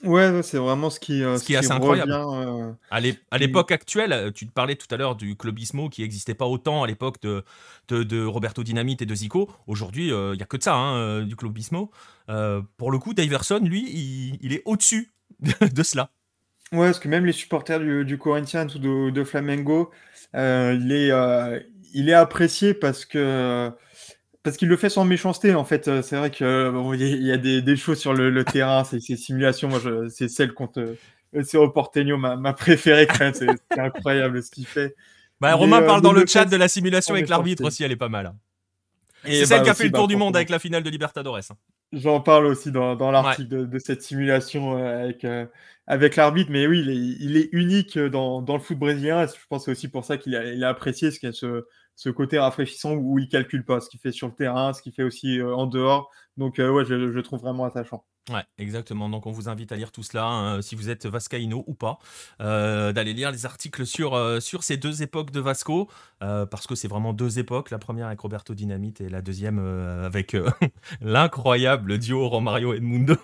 [SPEAKER 3] Ouais, c'est vraiment ce qui, euh,
[SPEAKER 1] Ce qui est assez incroyable.
[SPEAKER 3] revient, euh,
[SPEAKER 1] À l'é- à l'époque actuelle, euh, tu te parlais tout à l'heure du clubismo qui n'existait pas autant à l'époque de, de, de Roberto Dinamite et de Zico. Aujourd'hui, il n'y a que de ça, hein, euh, du clubismo. Euh, pour le coup, Diverson, lui, il, il est au-dessus de cela.
[SPEAKER 3] Ouais, parce que même les supporters du, du Corinthians ou de, Flamengo, euh, il, est, euh, il est apprécié parce que parce qu'il le fait sans méchanceté. En fait, Euh, c'est vrai que bon, il y a- des, des choses sur le, le terrain, ces, ces simulations. Moi, c'est celle contre euh, Cerro Porteño, ma, ma préférée quand même. C'est incroyable ce qu'il fait.
[SPEAKER 1] Bah, Romain
[SPEAKER 3] euh,
[SPEAKER 1] parle dans le chat de la simulation avec l'arbitre aussi, elle est pas mal. hein. C'est celle
[SPEAKER 3] bah
[SPEAKER 1] qui a fait le
[SPEAKER 3] bah,
[SPEAKER 1] tour du monde avec la finale de Libertadores. hein.
[SPEAKER 3] J'en parle aussi dans, dans l'article de, de cette simulation euh, avec, euh, avec l'arbitre, mais oui, il est, il est unique dans, dans le foot brésilien. Je pense que c'est aussi pour ça qu'il a, apprécié ce, qu'il ce, ce côté rafraîchissant où il calcule pas ce qu'il fait sur le terrain, ce qu'il fait aussi euh, en dehors. Donc, euh, ouais, je, trouve vraiment attachant.
[SPEAKER 1] Ouais, exactement. Donc on vous invite à lire tout cela, hein, si vous êtes Vascaïno ou pas, euh, d'aller lire les articles sur, euh, ces deux époques de Vasco, euh, parce que c'est vraiment deux époques, la première avec Roberto Dinamite et la deuxième euh, avec euh, l'incroyable duo Romario Edmundo.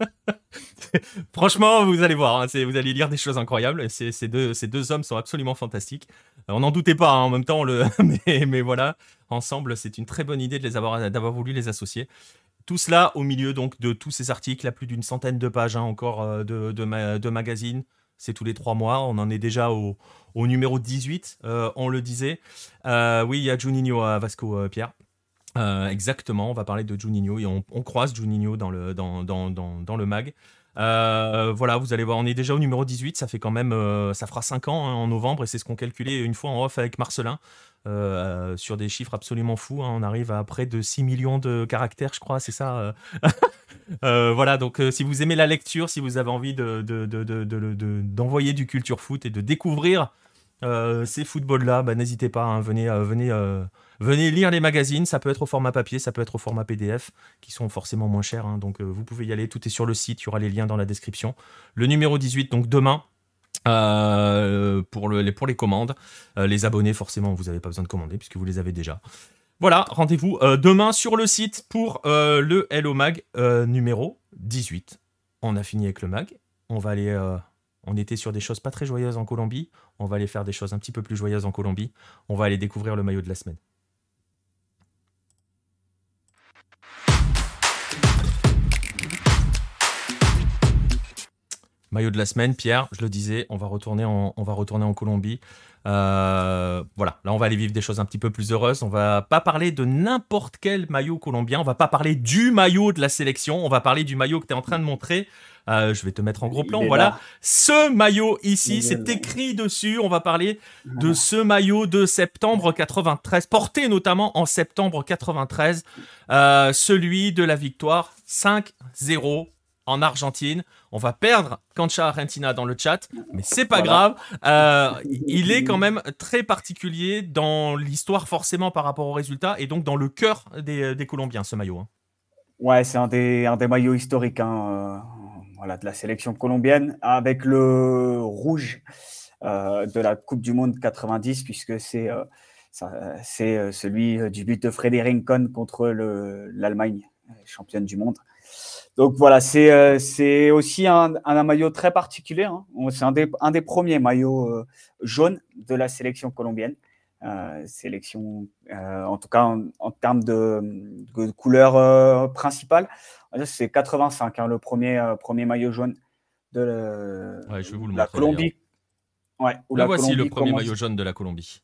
[SPEAKER 1] Franchement, vous allez voir, hein, vous allez lire des choses incroyables. Ces deux, hommes sont absolument fantastiques. Euh, On n'en doutait pas hein, en même temps, mais, voilà, ensemble, c'est une très bonne idée d'avoir voulu les associer. Tout cela au milieu donc de tous ces articles, à plus d'une centaine de pages hein, encore euh, de, de, ma- de magazines. C'est tous les trois mois. On en est déjà au, numéro 18, euh, on le disait. Oui, il y a Juninho à Vasco, Pierre. Euh, exactement, on va parler de Juninho et on, croise Juninho dans le, dans, dans, dans, le mag. Euh, voilà, vous allez voir, on est déjà au numéro 18, ça fait quand même, euh, ça fera 5 ans hein, en novembre et c'est ce qu'on calculait une fois en off avec Marcelin sur des chiffres absolument fous. hein. on arrive à près de 6 millions de caractères, je crois, c'est ça. voilà, donc si vous aimez la lecture, si vous avez envie de, de- de- de- d'envoyer du culture foot et de découvrir ces footballs-là, bah, n'hésitez pas, hein, venez, venez, venez lire les magazines. Ça peut être au format papier, ça peut être au format PDF, qui sont forcément moins chers. hein. donc euh, vous pouvez y aller, tout est sur le site, il y aura les liens dans la description. Le numéro 18, donc demain. euh, pour, le- les, commandes, Euh, les abonnés forcément vous n'avez pas besoin de commander puisque vous les avez déjà. Voilà, rendez-vous demain sur le site pour le Hello Mag numéro 18. On a fini avec le mag. On va aller. on était sur des choses pas très joyeuses en Colombie. On va aller faire des choses un petit peu plus joyeuses en Colombie. On va aller découvrir le maillot de la semaine. Maillot de la semaine, Pierre, je le disais, on va retourner en, on va retourner en Colombie. Euh, voilà, là on va aller vivre des choses un petit peu plus heureuses. On va pas parler de n'importe quel maillot colombien, on va pas parler du maillot de la sélection, on va parler du maillot que tu es en train de montrer. Euh, je vais te mettre en gros plan. Voilà,
[SPEAKER 2] là.
[SPEAKER 1] ce maillot ici, c'est écrit dessus. On va parler de ce maillot de septembre 93, porté notamment en septembre 93, euh, celui de la victoire 5-0 en Argentine. On va perdre Cancha Argentina dans le chat, mais c'est pas grave. Euh, il est quand même très particulier dans l'histoire forcément par rapport aux résultats et donc dans le cœur des, Colombiens, ce maillot. Hein.
[SPEAKER 2] Ouais, c'est un des, un des maillots historiques hein, euh, voilà, de la sélection colombienne avec le rouge euh, de la Coupe du Monde 90 puisque c'est c'est celui du but de Frédéric Rincon contre l'Allemagne, championne du monde. Donc voilà, c'est euh, aussi un, un, maillot très particulier. Hein. C'est un des, un des premiers maillots euh, jaunes de la sélection colombienne. Euh, sélection, en tout cas en, termes de, couleur principale, c'est 85, hein, le premier, premier maillot jaune de, la Colombie.
[SPEAKER 1] Ouais, voici le premier maillot jaune de la Colombie.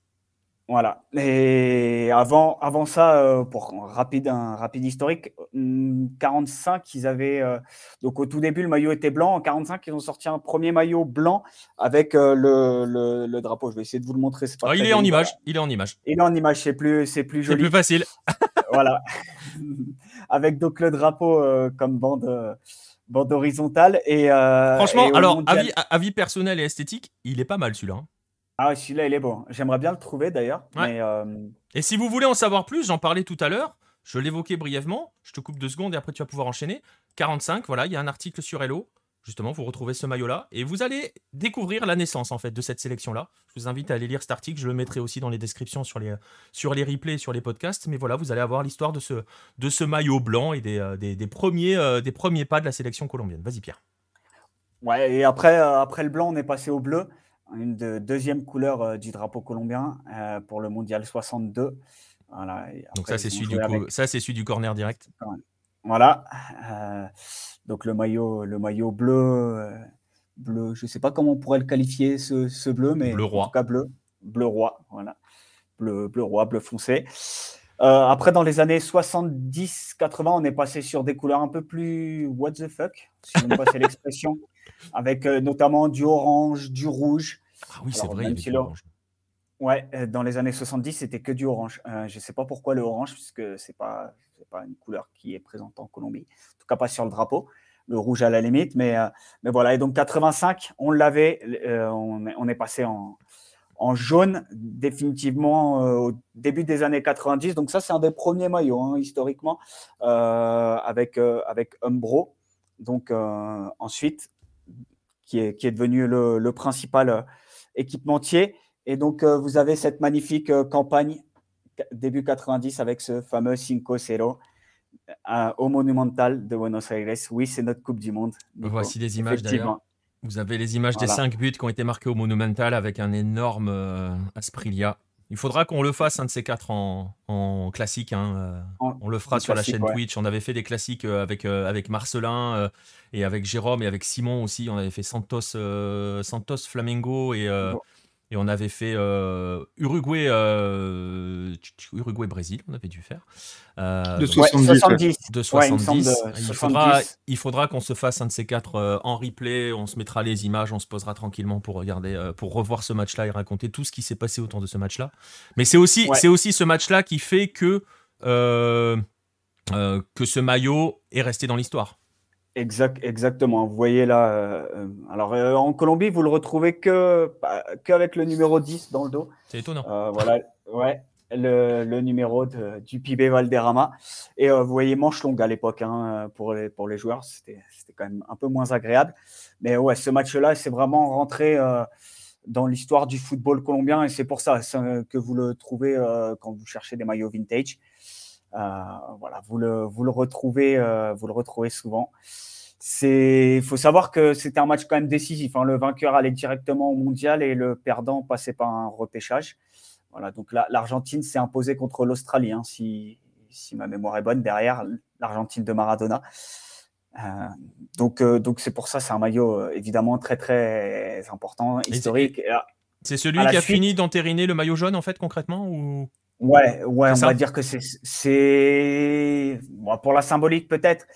[SPEAKER 2] Voilà. Et avant, avant ça, euh, pour rapide, un rapide historique, 45, hum, ils avaient. Euh, donc, au tout début, le maillot était blanc. En 45, ils ont sorti un premier maillot blanc avec euh, le, le, drapeau. Je vais essayer de vous le montrer.
[SPEAKER 1] Ah, il est en image. Il est en image.
[SPEAKER 2] Il est en image. C'est plus, c'est plus joli.
[SPEAKER 1] C'est plus facile.
[SPEAKER 2] voilà. avec donc le drapeau comme bande bande horizontale. Et,
[SPEAKER 1] Franchement, alors, avis, avis, personnel et esthétique, il est pas mal celui-là.
[SPEAKER 2] Ah, celui-là, il est bon. J'aimerais bien le trouver d'ailleurs. Euh,
[SPEAKER 1] et si vous voulez en savoir plus, j'en parlais tout à l'heure. Je l'évoquais brièvement. Je te coupe deux secondes et après tu vas pouvoir enchaîner. 45, voilà, il y a un article sur Hello. Justement, vous retrouvez ce maillot-là et vous allez découvrir la naissance en fait de cette sélection-là. Je vous invite à aller lire cet article. Je le mettrai aussi dans les descriptions sur les, sur les replays, sur les podcasts. Mais voilà, vous allez avoir l'histoire de ce, de ce maillot blanc et des, euh, des, premiers, euh, des premiers pas de la sélection colombienne. Vas-y, Pierre.
[SPEAKER 2] Ouais, et après, après le blanc, on est passé au bleu une de, deuxième couleur euh, du drapeau colombien euh, pour le mondial 62.
[SPEAKER 1] Voilà. Donc ça c'est celui du ça c'est celui du corner direct?
[SPEAKER 2] Voilà. Euh, donc le maillot le maillot bleu bleu, je sais pas comment on pourrait le qualifier ce, bleu mais
[SPEAKER 1] bleu roi.
[SPEAKER 2] en tout cas bleu bleu roi voilà bleu bleu roi bleu foncé. après, dans les années 70-80, on est passé sur des couleurs un peu plus what the fuck, si vous me passez l'expression avec euh, notamment du orange, du rouge.
[SPEAKER 1] Ah oui, c'est vrai, il y avait l'orange.
[SPEAKER 2] Ouais, euh, dans les années 70, c'était que du orange. Euh, je ne sais pas pourquoi le orange, puisque ce n'est pas, pas une couleur qui est présente en Colombie. En tout cas, pas sur le drapeau. Le rouge à la limite. Mais, mais voilà. Et donc, 85, on l'avait. on, on, est passé en, en jaune définitivement au début des années 90. Donc, ça, c'est un des premiers maillots, hein, historiquement, avec, avec Umbro. Donc, ensuite, qui est, devenu le, principal euh, équipementier. Et donc, euh, vous avez cette magnifique euh, campagne début 90 avec ce fameux 5-0 au Monumental de Buenos Aires. Oui, c'est notre Coupe du Monde.
[SPEAKER 1] Voici des images d'ailleurs. Vous avez les images des cinq buts qui ont été marqués au Monumental avec un énorme Asprilia il faudra qu'on le fasse un de ces quatre en, classique. Hein, euh. on le fera sur la chaîne Twitch. On avait fait des classiques euh, avec, euh, avec Marcelin et avec Jérôme et avec Simon aussi. On avait fait Santos, Santos Flamengo et, et on avait fait euh, Uruguay, euh, Uruguay Brésil, on avait dû faire.
[SPEAKER 3] Euh, de 70.
[SPEAKER 1] De 70. il, faudra, il faudra qu'on se fasse un de ces quatre en replay. On se mettra les images, on se posera tranquillement pour regarder, pour revoir ce match-là et raconter tout ce qui s'est passé autour de ce match-là. Mais c'est aussi, c'est aussi ce match-là qui fait que que ce maillot est resté dans l'histoire.
[SPEAKER 2] Exact, exactement. Vous voyez là, euh, euh, alors euh, en Colombie, vous le retrouvez que bah, qu'avec le numéro 10 dans le dos.
[SPEAKER 1] C'est étonnant.
[SPEAKER 2] voilà, ouais, le, le numéro de, du PIB Valderrama. Et vous voyez manche longue à l'époque hein, pour, les, pour les joueurs, c'était quand même un peu moins agréable. Mais ouais, ce match-là, c'est vraiment rentré dans l'histoire du football colombien et c'est pour ça que vous le trouvez quand vous cherchez des maillots vintage. Euh, voilà, vous le, vous le retrouvez, euh, vous le retrouvez souvent. C'est, il faut savoir que c'était un match quand même décisif. Hein. Le vainqueur allait directement au mondial et le perdant passait par un repêchage. Voilà, donc l'Argentine s'est imposée contre l'Australie, hein, si, si, ma mémoire est bonne, derrière l'Argentine de Maradona. Euh, donc, donc c'est pour ça, c'est un maillot évidemment très très important, historique.
[SPEAKER 1] C'est celui qui a fini d'entériner le maillot jaune en fait concrètement ou?
[SPEAKER 2] Ouais, ouais, on va dire que c'est, pour la symbolique peut-être.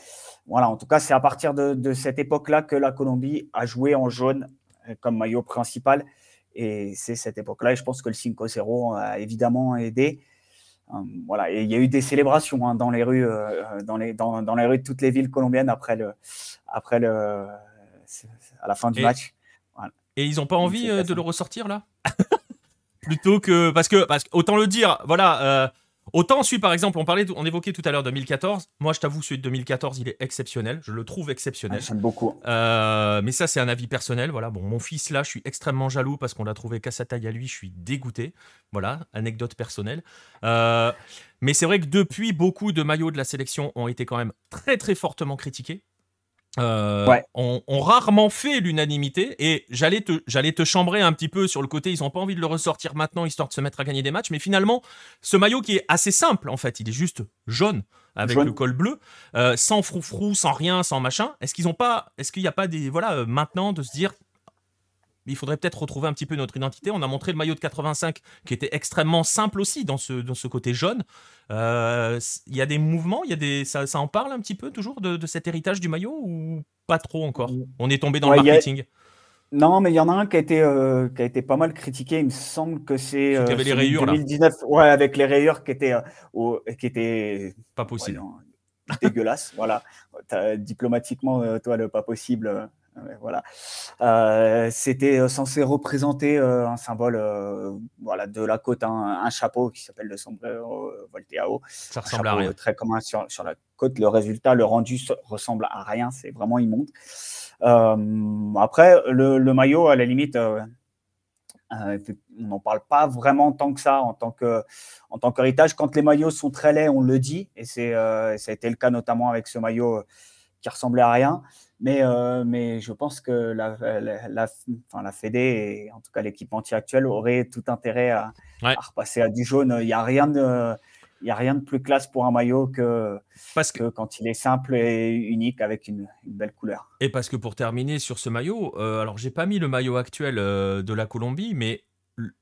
[SPEAKER 2] Voilà, en tout cas, c'est à partir de, cette époque-là que la Colombie a joué en jaune euh, comme maillot principal. Et c'est cette époque-là. Et je pense que le 5-0 a évidemment aidé. voilà, et il y a eu des célébrations hein, dans les rues, dans les dans, dans, les rues de toutes les villes colombiennes après le après le à la fin du match.
[SPEAKER 1] Et ils n'ont pas envie de le ressortir là? Plutôt que parce que parce autant le dire, voilà. Autant celui, par exemple, on, parlait, on évoquait tout à l'heure 2014. Moi, je t'avoue, celui de 2014, il est exceptionnel. Je le trouve exceptionnel.
[SPEAKER 2] J'aime beaucoup.
[SPEAKER 1] Euh, mais ça, c'est un avis personnel. Voilà. Bon, mon fils, là, je suis extrêmement jaloux parce qu'on l'a trouvé qu'à sa taille à lui. Je suis dégoûté. Voilà, anecdote personnelle. Euh, mais c'est vrai que depuis, beaucoup de maillots de la sélection ont été quand même très, très fortement critiqués. Euh, ont, rarement fait l'unanimité et j'allais te, j'allais te chambrer un petit peu sur le côté, ils n'ont pas envie de le ressortir maintenant histoire de se mettre à gagner des matchs, mais finalement, ce maillot qui est assez simple en fait, il est juste jaune avec le col bleu, euh, sans froufrou, sans rien, sans machin. Est-ce qu'ils ont pas, est-ce qu'il n'y a pas des, voilà, euh, maintenant de se dire, il faudrait peut-être retrouver un petit peu notre identité. On a montré le maillot de 85 qui était extrêmement simple aussi dans ce, dans ce côté jaune. Euh, il y a des mouvements, il y a des, ça, ça, en parle un petit peu toujours de, cet héritage du maillot ou pas trop encore? On est tombé dans le marketing
[SPEAKER 2] Non, mais il y en a un qui a, été, euh, qui a été pas mal critiqué. Il me semble que c'est.
[SPEAKER 1] Euh, les rayures
[SPEAKER 2] 2019, Ouais, avec les rayures qui étaient. qui étaient
[SPEAKER 1] pas possible.
[SPEAKER 2] dégueulasse, voilà. diplomatiquement, toi, le pas possible voilà. Euh, c'était euh, censé représenter euh, un symbole voilà, de la côte, un, chapeau qui s'appelle le sombrero volteado.
[SPEAKER 1] Ça ressemble à rien.
[SPEAKER 2] Très commun sur, sur, la côte. Le résultat, le rendu ressemble à rien. C'est vraiment immonde. après, le, le, maillot, à la limite, on n'en parle pas vraiment tant que ça en tant que en tant qu'héritage. Quand les maillots sont très laids, on le dit, et c'est ça a été le cas notamment avec ce maillot qui ressemblait à rien. Mais, euh, mais je pense que la, la, enfin, la Fédé, et en tout cas l'équipe entière actuelle, aurait tout intérêt à, repasser à du jaune. Il n'y a, rien de, il a rien de plus classe pour un maillot que, parce que, quand il est simple et unique avec une, belle couleur.
[SPEAKER 1] Et parce que pour terminer sur ce maillot, euh, alors j'ai pas mis le maillot actuel euh, de la Colombie, mais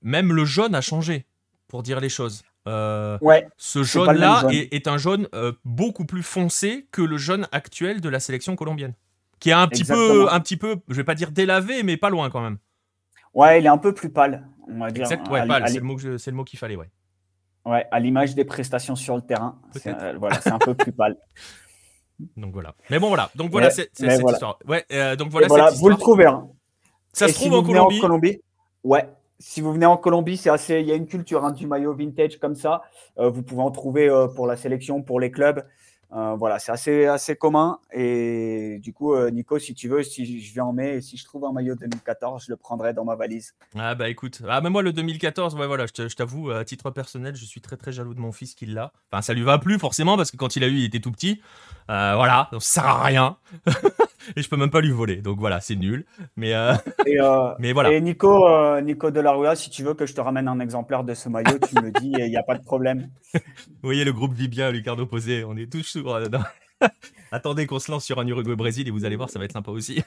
[SPEAKER 1] même le jaune a changé, pour dire les choses.
[SPEAKER 2] Euh, ouais,
[SPEAKER 1] ce jaune-là est, est, un jaune beaucoup plus foncé que le jaune actuel de la sélection colombienne qui est un petit peu, un petit peu, je vais pas dire délavé, mais pas loin quand même.
[SPEAKER 2] Ouais, il est un peu plus pâle, on va dire.
[SPEAKER 1] Exact, ouais, pâle, c'est le mot, c'est le mot qu'il fallait, ouais.
[SPEAKER 2] Ouais, à l'image des prestations sur le terrain, c'est euh, voilà, c'est un peu plus pâle.
[SPEAKER 1] Donc voilà. Mais bon voilà. Donc voilà, c'est cette histoire. Ouais. Euh, donc voilà.
[SPEAKER 2] Cette vous le trouvez. Hein.
[SPEAKER 1] Ça se trouve en Colombie.
[SPEAKER 2] en Colombie. Ouais. Si vous venez en Colombie, c'est assez. Il y a une culture hein, du maillot vintage comme ça. Euh, vous pouvez en trouver pour la sélection, pour les clubs. Euh, voilà, c'est assez, assez commun. Et du coup, euh, Nico, si tu veux, si je viens en mai si je trouve un maillot 2014, je le prendrai dans ma valise.
[SPEAKER 1] Ah bah écoute, ah, mais moi le 2014, ouais, voilà, je t'avoue, à titre personnel, je suis très très jaloux de mon fils qui l'a. Enfin, ça lui va plus forcément parce que quand il a eu, il était tout petit. Euh, voilà, ça sert à rien. et je peux même pas lui voler. Donc voilà, c'est nul. Mais, euh,
[SPEAKER 2] euh,
[SPEAKER 1] mais voilà.
[SPEAKER 2] Et Nico, Nico Delarua, si tu veux que je te ramène un exemplaire de ce maillot, tu me dis, il n'y a pas de problème.
[SPEAKER 1] Vous voyez, le groupe vit bien, Lucardo Posé. On est tous sur. Attendez qu'on se lance sur un Uruguay-Brésil et vous allez voir, ça va être sympa aussi.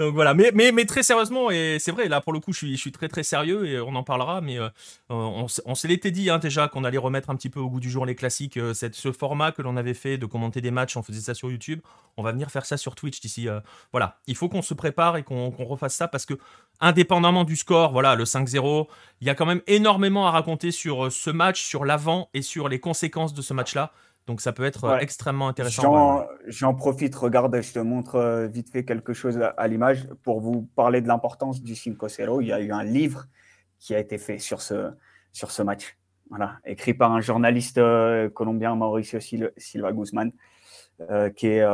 [SPEAKER 1] Donc voilà, mais, très sérieusement, et c'est vrai, là pour le coup, je suis, très très sérieux et on en parlera, mais euh, on, on s'est l'été dit hein, déjà qu'on allait remettre un petit peu au goût du jour les classiques. Euh, ce format que l'on avait fait de commenter des matchs, on faisait ça sur YouTube, on va venir faire ça sur Twitch d'ici. Euh, voilà, il faut qu'on se prépare et qu'on refasse ça parce que, indépendamment du score, voilà, le 5-0, il y a quand même énormément à raconter sur ce match, sur l'avant et sur les conséquences de ce match-là. Donc ça peut être euh, extrêmement intéressant.
[SPEAKER 2] J'en profite, regarde, je te montre euh, vite fait quelque chose à, l'image pour vous parler de l'importance du 5-0. Il y a eu un livre qui a été fait sur ce, sur ce match. Voilà, écrit par un journaliste euh, colombien, Mauricio Silva Guzman, qui est,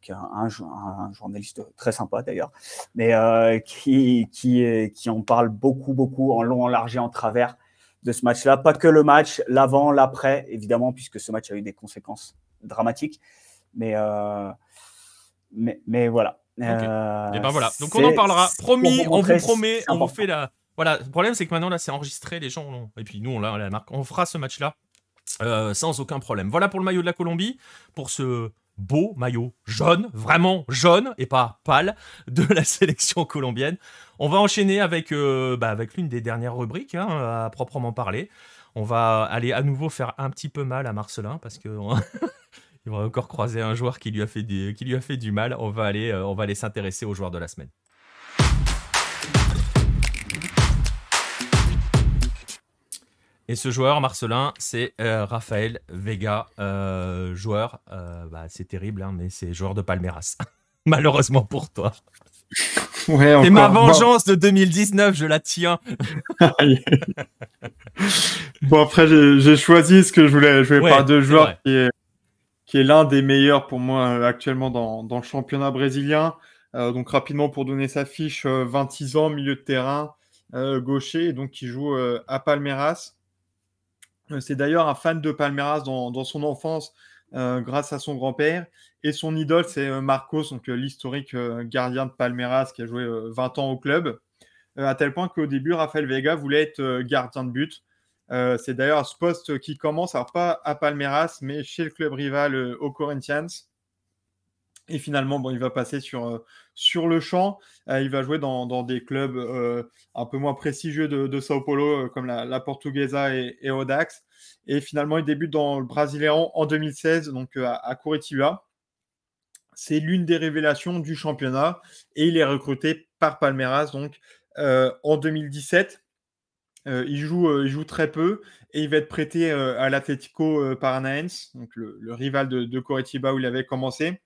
[SPEAKER 2] qui est un, journaliste très sympa d'ailleurs, mais qui, qui, qui en parle beaucoup, beaucoup, en long, en large et en travers de ce match-là. Pas que le match, l'avant, l'après, évidemment, puisque ce match a eu des conséquences dramatiques. Mais, euh, mais, mais, voilà.
[SPEAKER 1] et euh, eh ben voilà. Donc on en parlera. Promis, on vous promet, on vous fait la. Voilà. Le problème, c'est que maintenant là, c'est enregistré, les gens. Et puis nous, on la marque. On fera ce match-là euh, sans aucun problème. Voilà pour le maillot de la Colombie, pour ce beau maillot jaune, vraiment jaune et pas pâle de la sélection colombienne. On va enchaîner avec, euh, bah, avec l'une des dernières rubriques hein, à proprement parler. On va aller à nouveau faire un petit peu mal à Marcelin parce que il va encore croiser un joueur qui lui a fait du, mal. On va aller, euh, on va aller s'intéresser au joueur de la semaine. Et ce joueur, Marcelin, c'est euh, Raphaël Vega, euh, joueur, euh, bah, c'est terrible, hein, mais c'est joueur de Palmeiras. Malheureusement pour toi.
[SPEAKER 3] Ouais,
[SPEAKER 1] Et ma.
[SPEAKER 3] Bon,
[SPEAKER 1] vengeance de 2019, je la tiens.
[SPEAKER 3] Bon, après, j'ai choisi ce que je voulais. Je voulais
[SPEAKER 1] Ouais,
[SPEAKER 3] parler de
[SPEAKER 1] c'est
[SPEAKER 3] joueur
[SPEAKER 1] vrai.
[SPEAKER 3] qui est, qui est l'un des meilleurs pour moi euh, actuellement dans, dans le championnat brésilien. Donc, rapidement, pour donner sa fiche, euh, 26 ans, milieu de terrain, gaucher, et donc qui joue à Palmeiras. Euh, C'est d'ailleurs un fan de Palmeiras dans, son enfance, euh, grâce à son grand-père. Et son idole, c'est euh, Marcos, donc l'historique gardien de Palmeiras qui a joué euh, 20 ans au club. À tel point qu'au début, Rafael Vega voulait être gardien de but. C'est d'ailleurs ce poste qui commence, alors pas à Palmeiras, mais chez le club rival au Corinthians. Et finalement, bon, il va passer sur, euh, sur le champ. Euh, il va jouer dans, dans des clubs euh, un peu moins prestigieux de, Sao Paulo, comme la, Portuguesa et, et Audax. Et finalement, il débute dans le Brasileirão en 2016, donc à, à Curitiba. C'est l'une des révélations du championnat et il est recruté par Palmeiras donc en 2017. Euh, il, joue, il joue très peu et il va être prêté à l'Atlético Paranaense, donc le, le rival de, de Coritiba où il avait commencé.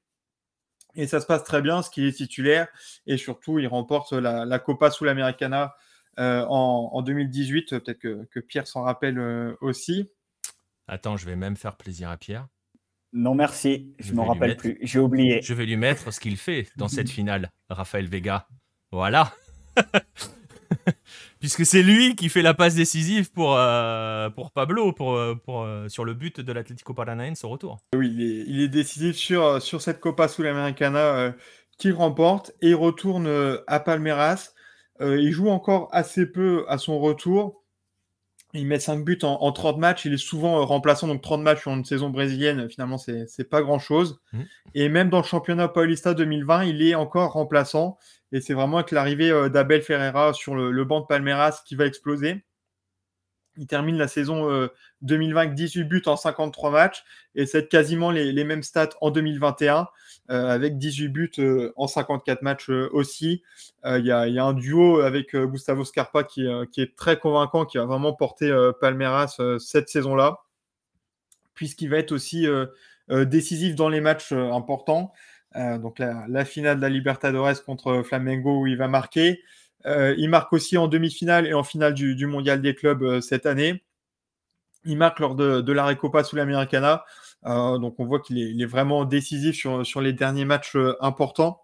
[SPEAKER 3] Et ça se passe très bien, ce qu'il est titulaire. Et surtout, il remporte la, la Copa Sul-Americana euh, en, en 2018. Peut-être que, que Pierre s'en rappelle euh, aussi.
[SPEAKER 1] Attends, je vais même faire plaisir à Pierre.
[SPEAKER 2] Non, merci. Je
[SPEAKER 1] Je
[SPEAKER 2] ne m'en rappelle
[SPEAKER 1] mettre-
[SPEAKER 2] plus. J'ai oublié.
[SPEAKER 1] Je vais lui mettre ce qu'il fait dans cette finale, Raphaël Vega. Voilà. Puisque c'est lui qui fait la passe décisive pour, euh, pour Pablo pour, euh, pour, euh, sur le but de l'Atlético Paranaense au retour.
[SPEAKER 3] Oui, il est, il est décisif sur, sur cette Copa Sul-Americana euh, qu'il remporte et il retourne à Palmeiras. Il joue encore assez peu à son retour. Il met 5 buts en, en 30 matchs. Il est souvent euh, remplaçant, donc 30 matchs sur une saison brésilienne, finalement, c'est pas grand-chose.
[SPEAKER 1] Mhm.
[SPEAKER 3] Et même dans le championnat Paulista 2020, il est encore remplaçant. Et c'est vraiment avec l'arrivée euh, d'Abel Ferreira sur le, le banc de Palmeiras qui va exploser. Il termine la saison euh, 2020 avec 18 buts en 53 matchs et c'est quasiment les, les mêmes stats en 2021 euh, avec 18 buts euh, en 54 matchs euh, aussi. Euh, Il y, a, un duo avec euh, Gustavo Scarpa qui, euh, est très convaincant, qui a vraiment porté euh, Palmeiras euh, cette saison-là, puisqu'il va être aussi euh, euh, décisif dans les matchs euh, importants. Euh, donc la, finale de la Libertadores contre Flamengo où il va marquer. Euh, il marque aussi en demi-finale et en finale du, Mondial des clubs euh, cette année. Il marque lors de, de la Recopa Sul-Americana. Euh, donc on voit qu'il est, vraiment décisif sur, les derniers matchs euh, importants.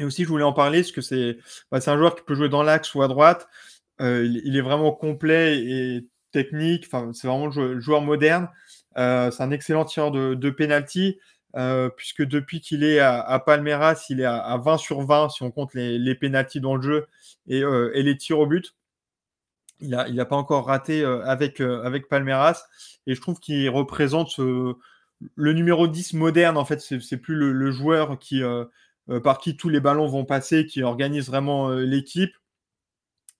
[SPEAKER 3] Et aussi, je voulais en parler parce que c'est bah, c'est un joueur qui peut jouer dans l'axe ou à droite. Euh, il, est vraiment complet et technique. Enfin, c'est vraiment le jou- le joueur moderne. C'est un excellent tireur de, de puisque depuis qu'il est à, Palmeiras, il est à, à 20 sur 20 si on compte les, les pénalties dans le jeu et les tirs au but. Il n'a a pas encore raté euh, avec, euh, avec Palmeiras et je trouve qu'il représente le numéro 10 moderne. En fait, c'est plus le, joueur qui, euh, par qui tous les ballons vont passer, qui organise vraiment l'équipe,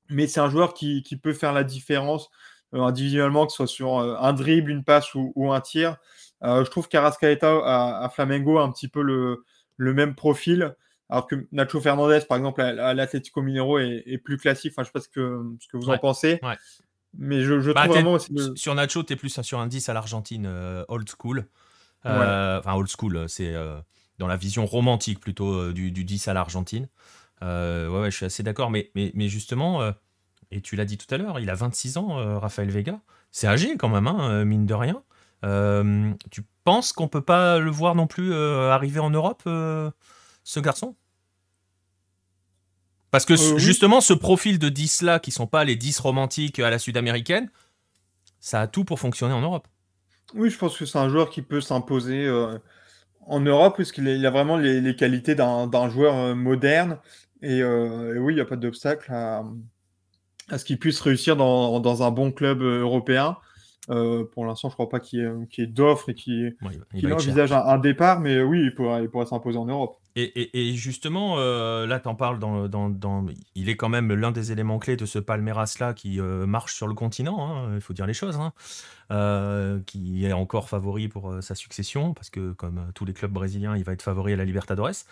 [SPEAKER 3] mais c'est un joueur qui, qui peut faire la différence individuellement, que ce soit sur un dribble, une passe ou, un tir. Je trouve qu'Arascaeta à, à Flamengo a un petit peu le même profil, alors que Nacho Fernandez, par exemple, à, à l'Atlético Mineiro est, est plus classique. Enfin, je sais pas ce que, ce que vous
[SPEAKER 1] Ouais,
[SPEAKER 3] en pensez,
[SPEAKER 1] ouais.
[SPEAKER 3] mais je, je
[SPEAKER 1] Bah,
[SPEAKER 3] trouve vraiment aussi le-
[SPEAKER 1] Sur Nacho, t'es plus sur un 10 à l'Argentine, euh, old school. Euh, Enfin, old school, c'est euh, dans la vision romantique plutôt du, du 10 à l'Argentine. Euh, ouais, ouais, je suis assez d'accord. Mais, mais, mais justement, euh, et tu l'as dit tout à l'heure, il a 26 ans, euh, Raphaël Vega. C'est âgé quand même, hein, mine de rien. Tu penses qu'on peut pas le voir non plus arriver en Europe, ce garçon? Parce que
[SPEAKER 3] Euh, oui.
[SPEAKER 1] justement, ce profil de 10 là, qui sont pas les 10 romantiques à la sud-américaine, ça a tout pour fonctionner en Europe.
[SPEAKER 3] Oui, je pense que c'est un joueur qui peut s'imposer euh, en Europe, puisqu'il a, vraiment les, les qualités d'un joueur euh, moderne. Et, et oui, il n'y a pas d'obstacle à, à ce qu'il puisse réussir dans, dans un bon club européen. Euh, pour l'instant, je ne crois pas qu'il y ait, d'offres et qu'il
[SPEAKER 1] Ouais,
[SPEAKER 3] envisage un, un départ, mais oui, il pourrait, il pourrait s'imposer en Europe.
[SPEAKER 1] Et, justement, euh, là, tu en parles Il est quand même l'un des éléments clés de ce Palmeiras-là qui euh, marche sur le continent, hein, il faut dire les choses, hein, euh, qui est encore favori pour euh, sa succession, parce que comme tous les clubs brésiliens, il va être favori à la Libertadores.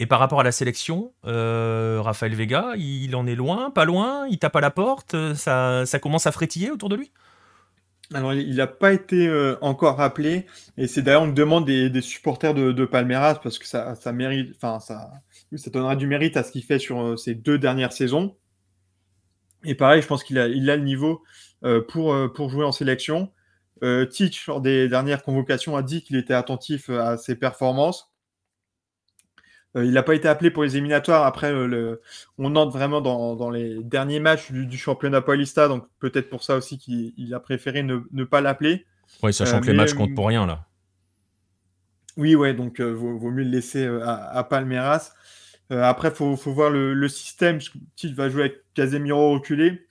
[SPEAKER 1] Et par rapport à la sélection, Raphaël Vega, il en est loin, pas loin, il tape à la porte, ça commence à frétiller autour de lui?
[SPEAKER 3] Alors, il n'a pas été euh, encore rappelé, et c'est d'ailleurs une demande des, supporters de, Palmeiras parce que ça, ça mérite, enfin, ça, ça donnera du mérite à ce qu'il fait sur euh, ces deux dernières saisons. Et pareil, je pense qu'il a, il a le niveau euh, pour, pour jouer en sélection. Teach, lors des dernières convocations, a dit qu'il était attentif à ses performances. Euh, il n'a pas été appelé pour les éliminatoires. Après, euh, on entre vraiment dans, les derniers matchs du, championnat Paulista, donc peut-être pour ça aussi qu'il a préféré ne, pas l'appeler.
[SPEAKER 1] Oui, sachant que les euh, matchs comptent pour rien là.
[SPEAKER 3] Oui, ouais, donc vaut, vaut, mieux le laisser à, Palmeiras. après, il faut, voir le, système. Il va jouer avec Casemiro reculé.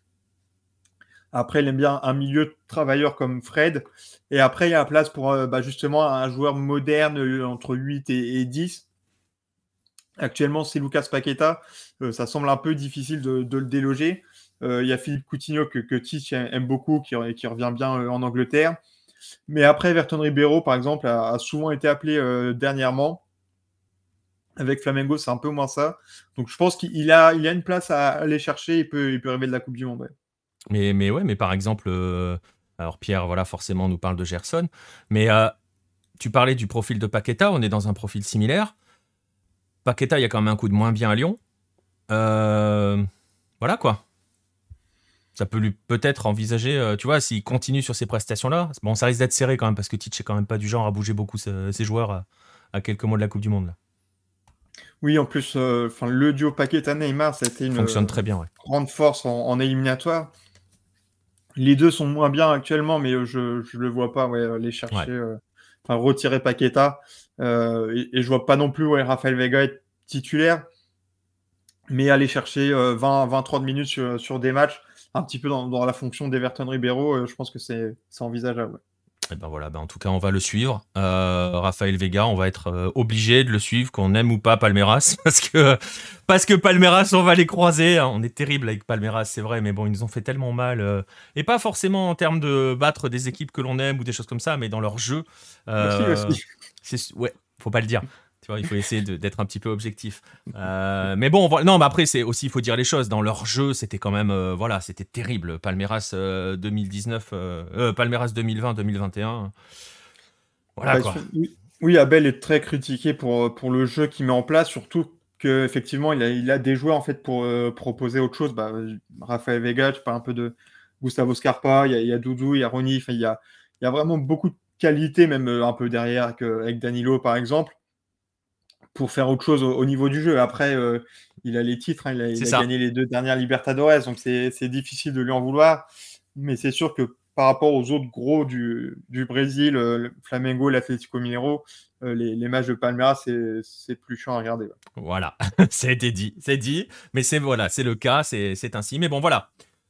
[SPEAKER 3] Après, il aime bien un milieu de travailleur comme Fred. Et après, il y a la place pour bah, justement un joueur moderne entre 8 et, et 10 Actuellement, c'est Lucas Paqueta. Euh, ça semble un peu difficile de, le déloger. Euh, il y a Philippe Coutinho que, que aime beaucoup, qui, qui revient bien euh, en Angleterre. Mais après, Verton Ribeiro, par exemple, a, souvent été appelé dernièrement. Avec Flamengo, c'est un peu moins ça. Donc je pense qu'il a, une place à aller chercher. Il peut, rêver de la Coupe du Monde.
[SPEAKER 1] Mais, mais ouais, mais par exemple, alors Pierre, voilà, forcément, nous parle de Gerson. Mais tu parlais du profil de Paqueta. On est dans un profil similaire. Paqueta, il y a quand même un coup de moins bien à Lyon. Euh, voilà quoi. Ça peut lui peut-être envisager, euh, tu vois, s'il continue sur ces prestations-là. Bon, ça risque d'être serré quand même parce que Titch est quand même pas du genre à bouger beaucoup ses, joueurs à, quelques mois de la Coupe du Monde.
[SPEAKER 3] Oui, en plus, euh, le duo Paqueta-Neymar, ça a été une
[SPEAKER 1] Fonctionne très bien,
[SPEAKER 3] grande force en, éliminatoire. Les deux sont moins bien actuellement, mais je ne le vois pas ouais, les chercher, enfin retirer Paqueta. Euh, et, je vois pas non plus ouais, Raphaël Vega être titulaire, mais aller chercher 20-23 euh, minutes sur, des matchs, un petit peu dans, la fonction d'Everton Ribeiro, euh, je pense que c'est envisageable.
[SPEAKER 1] Eh ben voilà, ben en tout cas, on va le suivre. Raphaël Vega, on va être obligé de le suivre, qu'on aime ou pas Palmeiras, parce que, parce que Palmeiras, on va les croiser. Hein. On est terrible avec Palmeiras, c'est vrai, mais bon, ils nous ont fait tellement mal. et pas forcément en termes de battre des équipes que l'on aime ou des choses comme ça, mais dans leur jeu.
[SPEAKER 3] Aussi
[SPEAKER 1] ouais, faut pas le dire. Tu vois, il faut essayer d'être un petit peu objectif. Euh, mais bon, non, mais après, c'est aussi, il faut dire les choses. Dans leur jeu, c'était quand même, euh, voilà, c'était terrible. Palmeiras 2019, euh, Palmeiras 2020-2021. Voilà
[SPEAKER 3] bah,
[SPEAKER 1] quoi.
[SPEAKER 3] Oui, Abel est très critiqué pour, pour le jeu qu'il met en place, surtout qu'effectivement, il a, il a des joueurs en fait pour proposer autre chose. Bah, Rafael Vega, tu parles un peu de Gustavo Scarpa, il y a, il y a Doudou, il y a Ronny, il y a, il y a vraiment beaucoup de qualité, même un peu derrière avec Danilo, par exemple, pour faire autre chose au, niveau du jeu. Après, euh, il a les titres, hein, il a, gagné les deux dernières Libertadores, donc c'est difficile de lui en vouloir. Mais c'est sûr que par rapport aux autres gros du, du Brésil, euh, le Flamengo, l'Atlético Mineiro, les, les, matchs de Palmeiras, c'est plus chiant à regarder.
[SPEAKER 1] Voilà, ça a été dit, c'est dit, mais c'est voilà, c'est le cas, c'est ainsi. Mais bon, voilà.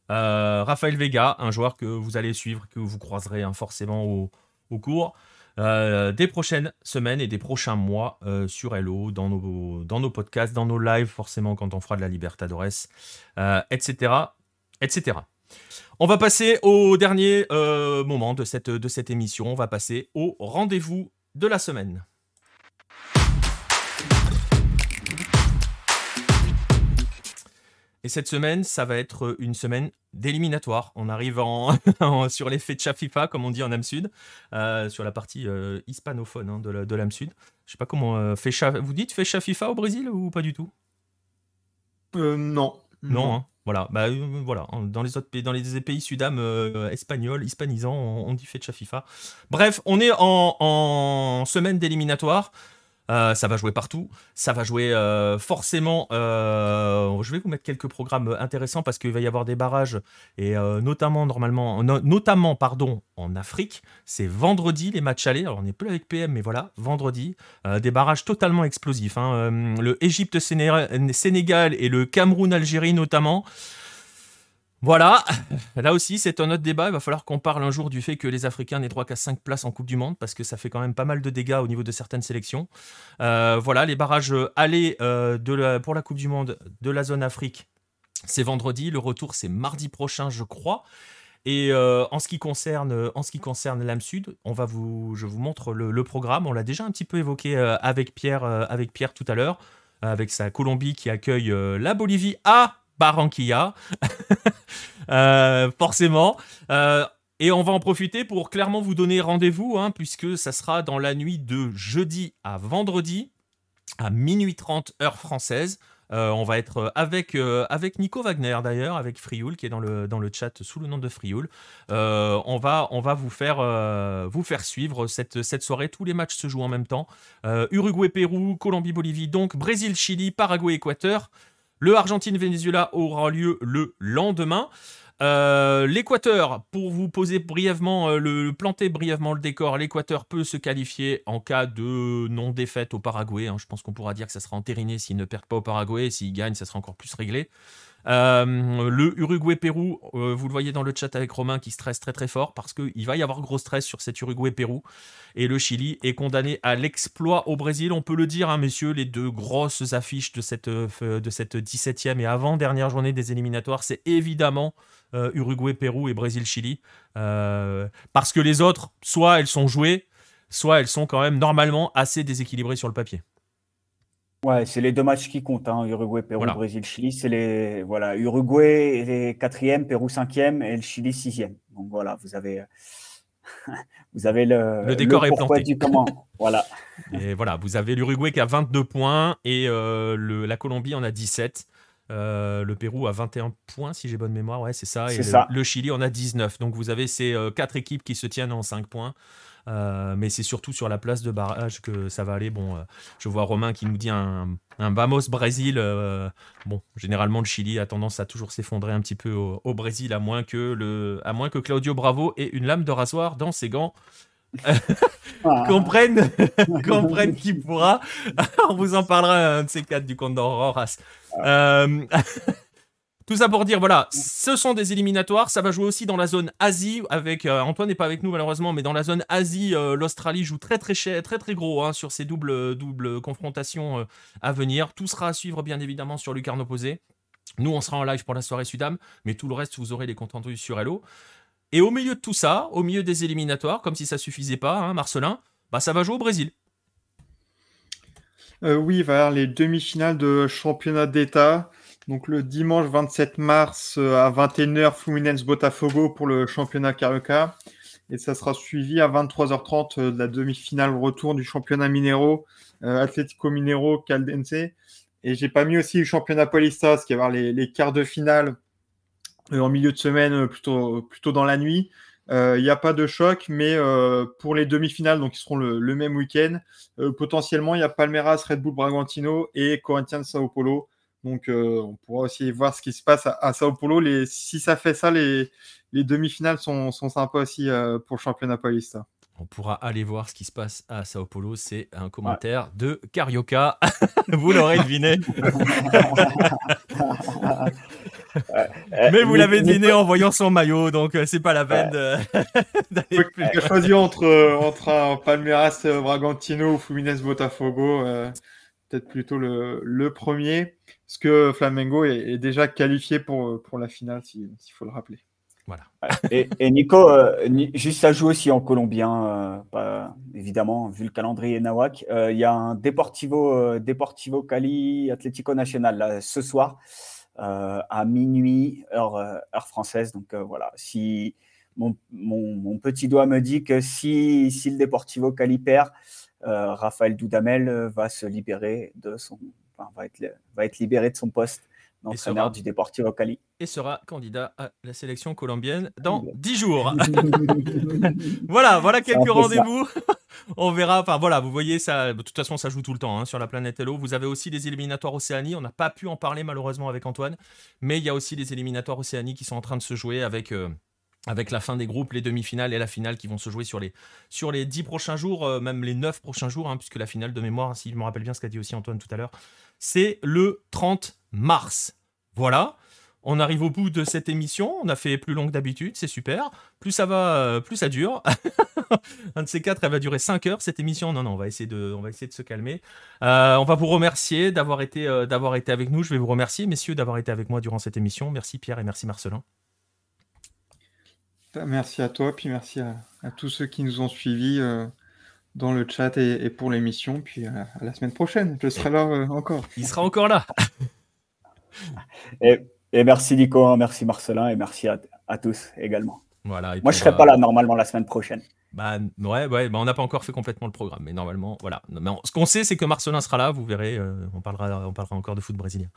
[SPEAKER 1] Raphaël Vega, un joueur que vous allez suivre, que vous croiserez hein, forcément au, au cours euh, des prochaines semaines et des prochains mois euh, sur Hello, dans nos, podcasts, dans nos lives, forcément quand on fera de la Libertadores, euh, etc., etc. On va passer au dernier moment de cette, de cette émission. On va passer au rendez-vous de la semaine. Et cette semaine, ça va être une semaine d'éliminatoire. On arrive en, sur les Fecha FIFA, comme on dit en âme sud, euh, sur la partie euh, hispanophone hein, de l'âme sud. Je sais pas comment. Euh, vous dites Fecha FIFA au Brésil ou pas du tout?
[SPEAKER 3] Non.
[SPEAKER 1] Non, hein. voilà. Bah, voilà. Dans les autres pays, dans les pays sudam espagnols, hispanisants, on, dit Fecha FIFA. Bref, on est en, en semaine d'éliminatoire. Euh, ça va jouer partout. Ça va jouer euh, forcément. Euh, je vais vous mettre quelques programmes intéressants parce qu'il va y avoir des barrages et notamment normalement, notamment pardon, en Afrique. C'est vendredi les matchs allés. Alors on n'est plus avec PM, mais voilà, vendredi, des barrages totalement explosifs. Hein. le Égypte-Sénégal et le Cameroun-Algérie notamment. Voilà, là aussi c'est un autre débat, il va falloir qu'on parle un jour du fait que les Africains n'aient droit qu'à 5 places en Coupe du Monde, parce que ça fait quand même pas mal de dégâts au niveau de certaines sélections. Euh, voilà, les barrages allés euh, pour la Coupe du Monde de la zone Afrique, c'est vendredi, le retour c'est mardi prochain je crois. Et euh, en ce qui concerne, en l'âme sud, on va vous, je vous montre le, programme. On l'a déjà un petit peu évoqué avec Pierre, avec Pierre tout à l'heure. avec sa Colombie qui accueille la Bolivie à Barranquilla. forcément. Et on va en profiter pour clairement vous donner rendez-vous, hein, puisque ça sera dans la nuit de jeudi à vendredi, à minuit 30 heure française. Euh, on va être avec, euh, avec Nico Wagner d'ailleurs, avec Frioul qui est dans le, dans le chat sous le nom de Frioul. Euh, on, va, on va vous faire, vous faire suivre cette, cette soirée. Tous les matchs se jouent en même temps. Uruguay-Pérou, Colombie-Bolivie, donc Brésil-Chili, Paraguay-Équateur. Le Argentine-Venezuela aura lieu le lendemain. Euh, L'Équateur, pour vous poser brièvement, euh, le, planter brièvement le décor, l'Équateur peut se qualifier en cas de non-défaite au Paraguay. Hein. Je pense qu'on pourra dire que ça sera entériné s'ils ne perdent pas au Paraguay. S'ils gagnent, ça sera encore plus réglé. Euh, le Uruguay-Pérou, vous le voyez dans le chat avec Romain qui stresse très très fort parce qu'il va y avoir gros stress sur cet Uruguay-Pérou. Et le Chili est condamné à l'exploit au Brésil. On peut le dire, hein, messieurs, les deux grosses affiches de cette, de cette 17e et avant-dernière journée des éliminatoires, c'est évidemment euh, Uruguay, Pérou et Brésil, Chili. Euh, parce que les autres, soit elles sont jouées, soit elles sont quand même normalement assez déséquilibrées sur le papier.
[SPEAKER 2] Ouais, c'est les deux matchs qui comptent, hein. Uruguay, Pérou, Brésil, Chili. C'est les voilà, Uruguay est quatrième, Pérou cinquième et le Chili sixième. Donc voilà, vous avez vous avez le,
[SPEAKER 1] le décor est planté.
[SPEAKER 2] Du comment. voilà.
[SPEAKER 1] Et voilà, vous avez l'Uruguay qui a 22 points et euh, le, la Colombie en a 17. Euh, le Pérou a 21 points, si j'ai bonne mémoire, ouais, c'est ça. Et le, Chili en a 19. Donc vous avez ces euh, quatre équipes qui se tiennent en 5 points. Euh, mais c'est surtout sur la place de barrage que ça va aller. Bon, je vois Romain qui nous dit un, un Vamos Brésil. bon, généralement le Chili a tendance à toujours s'effondrer un petit peu au, Brésil, à moins que le, à moins que Claudio Bravo ait une lame de rasoir dans ses gants. Ah. comprenne, comprenne qui pourra. On vous en parlera un de ces quatre du compte d'Auroras. Euh, tout ça pour dire, voilà, ce sont des éliminatoires. Ça va jouer aussi dans la zone Asie. Avec euh, Antoine n'est pas avec nous malheureusement, mais dans la zone Asie, euh, l'Australie joue très très cher, très très gros hein, sur ces doubles confrontations à venir. Tout sera à suivre bien évidemment sur Lucarne opposé. Nous, on sera en live pour la soirée Sudam, mais tout le reste, vous aurez les comptes rendus sur Hello. Et au milieu de tout ça, au milieu des éliminatoires, comme si ça suffisait pas, hein, Marcelin, bah ça va jouer au Brésil.
[SPEAKER 3] Euh, oui, il les demi-finales de championnat d'État. Donc le dimanche 27 mars euh, à 21h, Fluminense Botafogo pour le championnat Carioca. Et ça sera suivi à 23h30 euh, de la demi-finale retour du championnat Minero, Atlético Minero, Caldense. Et j'ai pas mis aussi le championnat Paulista, ce qui va avoir les, quarts de finale en milieu de semaine, plutôt, plutôt dans la nuit. Il n'y a pas de choc, mais pour les demi-finales, donc ils seront le, même week-end, potentiellement il y a Palmeiras, Red Bull Bragantino et Corinthians Sao Paulo. Donc on pourra aussi voir ce qui se passe à, Sao Paulo. Les, si ça fait ça, les, les demi-finales sont, sont, sympas aussi pour le championnat paulista.
[SPEAKER 1] On pourra aller voir ce qui se passe à Sao Paulo. C'est un commentaire de Carioca. Vous l'aurez deviné. Mais vous l'avez deviné en voyant son maillot, donc euh, c'est pas la peine d'aller
[SPEAKER 3] plus. J'ai choisi entre, euh, entre un Palmeiras euh, Bragantino ou Fluminense Botafogo. Peut-être plutôt le, le, premier. Parce que Flamengo est, déjà qualifié pour, pour la finale, s'il faut le rappeler.
[SPEAKER 1] Voilà.
[SPEAKER 2] Et, Nico, juste ça joue aussi en colombien, pas, évidemment, vu le calendrier Nawak. Il y a un Deportivo, Deportivo Cali Atlético Nacional là, ce soir. Euh, à minuit, heure, euh, heure française. Donc euh, voilà, si mon, mon, petit doigt me dit que si, si le Deportivo Cali perd, Raphaël Doudamel va se libérer de son, enfin, va, être, va être libéré de son poste d'entraîneur du Deportivo Cali.
[SPEAKER 1] Et sera candidat à la sélection colombienne dans 10 jours. voilà, voilà quelques rendez-vous. On verra. Enfin voilà, vous voyez, ça, de toute façon, ça joue tout le temps hein, sur la planète Hello. Vous avez aussi des éliminatoires Océanie. On n'a pas pu en parler malheureusement avec Antoine, mais il y a aussi des éliminatoires Océanie qui sont en train de se jouer avec. Euh, avec la fin des groupes, les demi-finales et la finale qui vont se jouer sur les, sur les 10 prochains jours, euh, même les 9 prochains jours, hein, puisque la finale de mémoire, si je me rappelle bien ce qu'a dit aussi Antoine tout à l'heure, c'est le 30 mars. Voilà. On arrive au bout de cette émission. On a fait plus long que d'habitude, c'est super. Plus ça va, euh, plus ça dure. Un de ces quatre, elle va durer 5 heures cette émission. Non, non, on va essayer de, on va essayer de se calmer. Euh, on va vous remercier d'avoir été, euh, d'avoir été avec nous. Je vais vous remercier, messieurs, d'avoir été avec moi durant cette émission. Merci Pierre et merci Marcelin.
[SPEAKER 3] Merci à toi, puis merci à, tous ceux qui nous ont suivis dans le chat et, pour l'émission. Puis à la semaine prochaine, je serai là encore.
[SPEAKER 1] Il sera encore là.
[SPEAKER 2] et, merci Nico, hein, merci Marcelin et merci à, tous également.
[SPEAKER 1] Voilà,
[SPEAKER 2] Moi, je ne serai pas là normalement la semaine prochaine.
[SPEAKER 1] Bah ouais, ouais bah, on n'a pas encore fait complètement le programme, mais normalement, voilà. Mais ce qu'on sait, c'est que Marcelin sera là, vous verrez, on, parlera, on parlera encore de foot brésilien.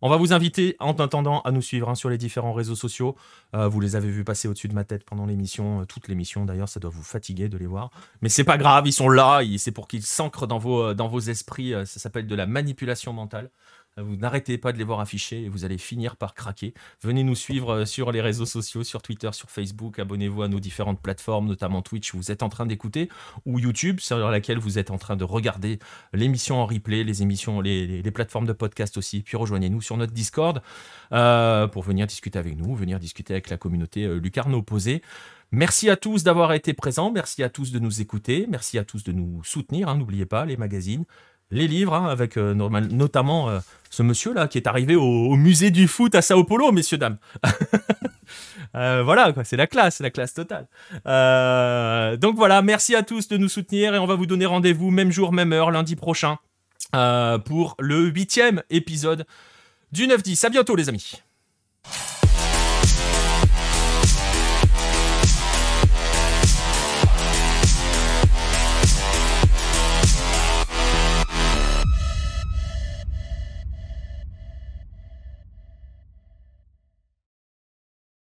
[SPEAKER 1] On va vous inviter en attendant à nous suivre hein, sur les différents réseaux sociaux. Euh, vous les avez vus passer au-dessus de ma tête pendant l'émission, euh, toute l'émission d'ailleurs, ça doit vous fatiguer de les voir. Mais c'est pas grave, ils sont là, c'est pour qu'ils s'ancrent dans vos, euh, dans vos esprits. ça s'appelle de la manipulation mentale. Vous n'arrêtez pas de les voir afficher et vous allez finir par craquer. Venez nous suivre euh, sur les réseaux sociaux, sur Twitter, sur Facebook. Abonnez-vous à nos différentes plateformes, notamment Twitch, où vous êtes en train d'écouter, ou YouTube, sur laquelle vous êtes en train de regarder l'émission en replay, les émissions, les, plateformes de podcast aussi. Puis rejoignez-nous sur notre Discord euh, pour venir discuter avec nous, venir discuter avec la communauté euh, Lucarno opposée. Merci à tous d'avoir été présents, merci à tous de nous écouter, merci à tous de nous soutenir, hein, n'oubliez pas les magazines, les livres, hein, avec euh, notamment euh, ce monsieur-là qui est arrivé au, musée du foot à Sao Paulo, messieurs, dames. Euh, voilà, c'est la classe, la classe totale. donc voilà, merci à tous de nous soutenir et on va vous donner rendez-vous même jour, même heure, lundi prochain, pour le huitième épisode du 9-10. À bientôt les amis.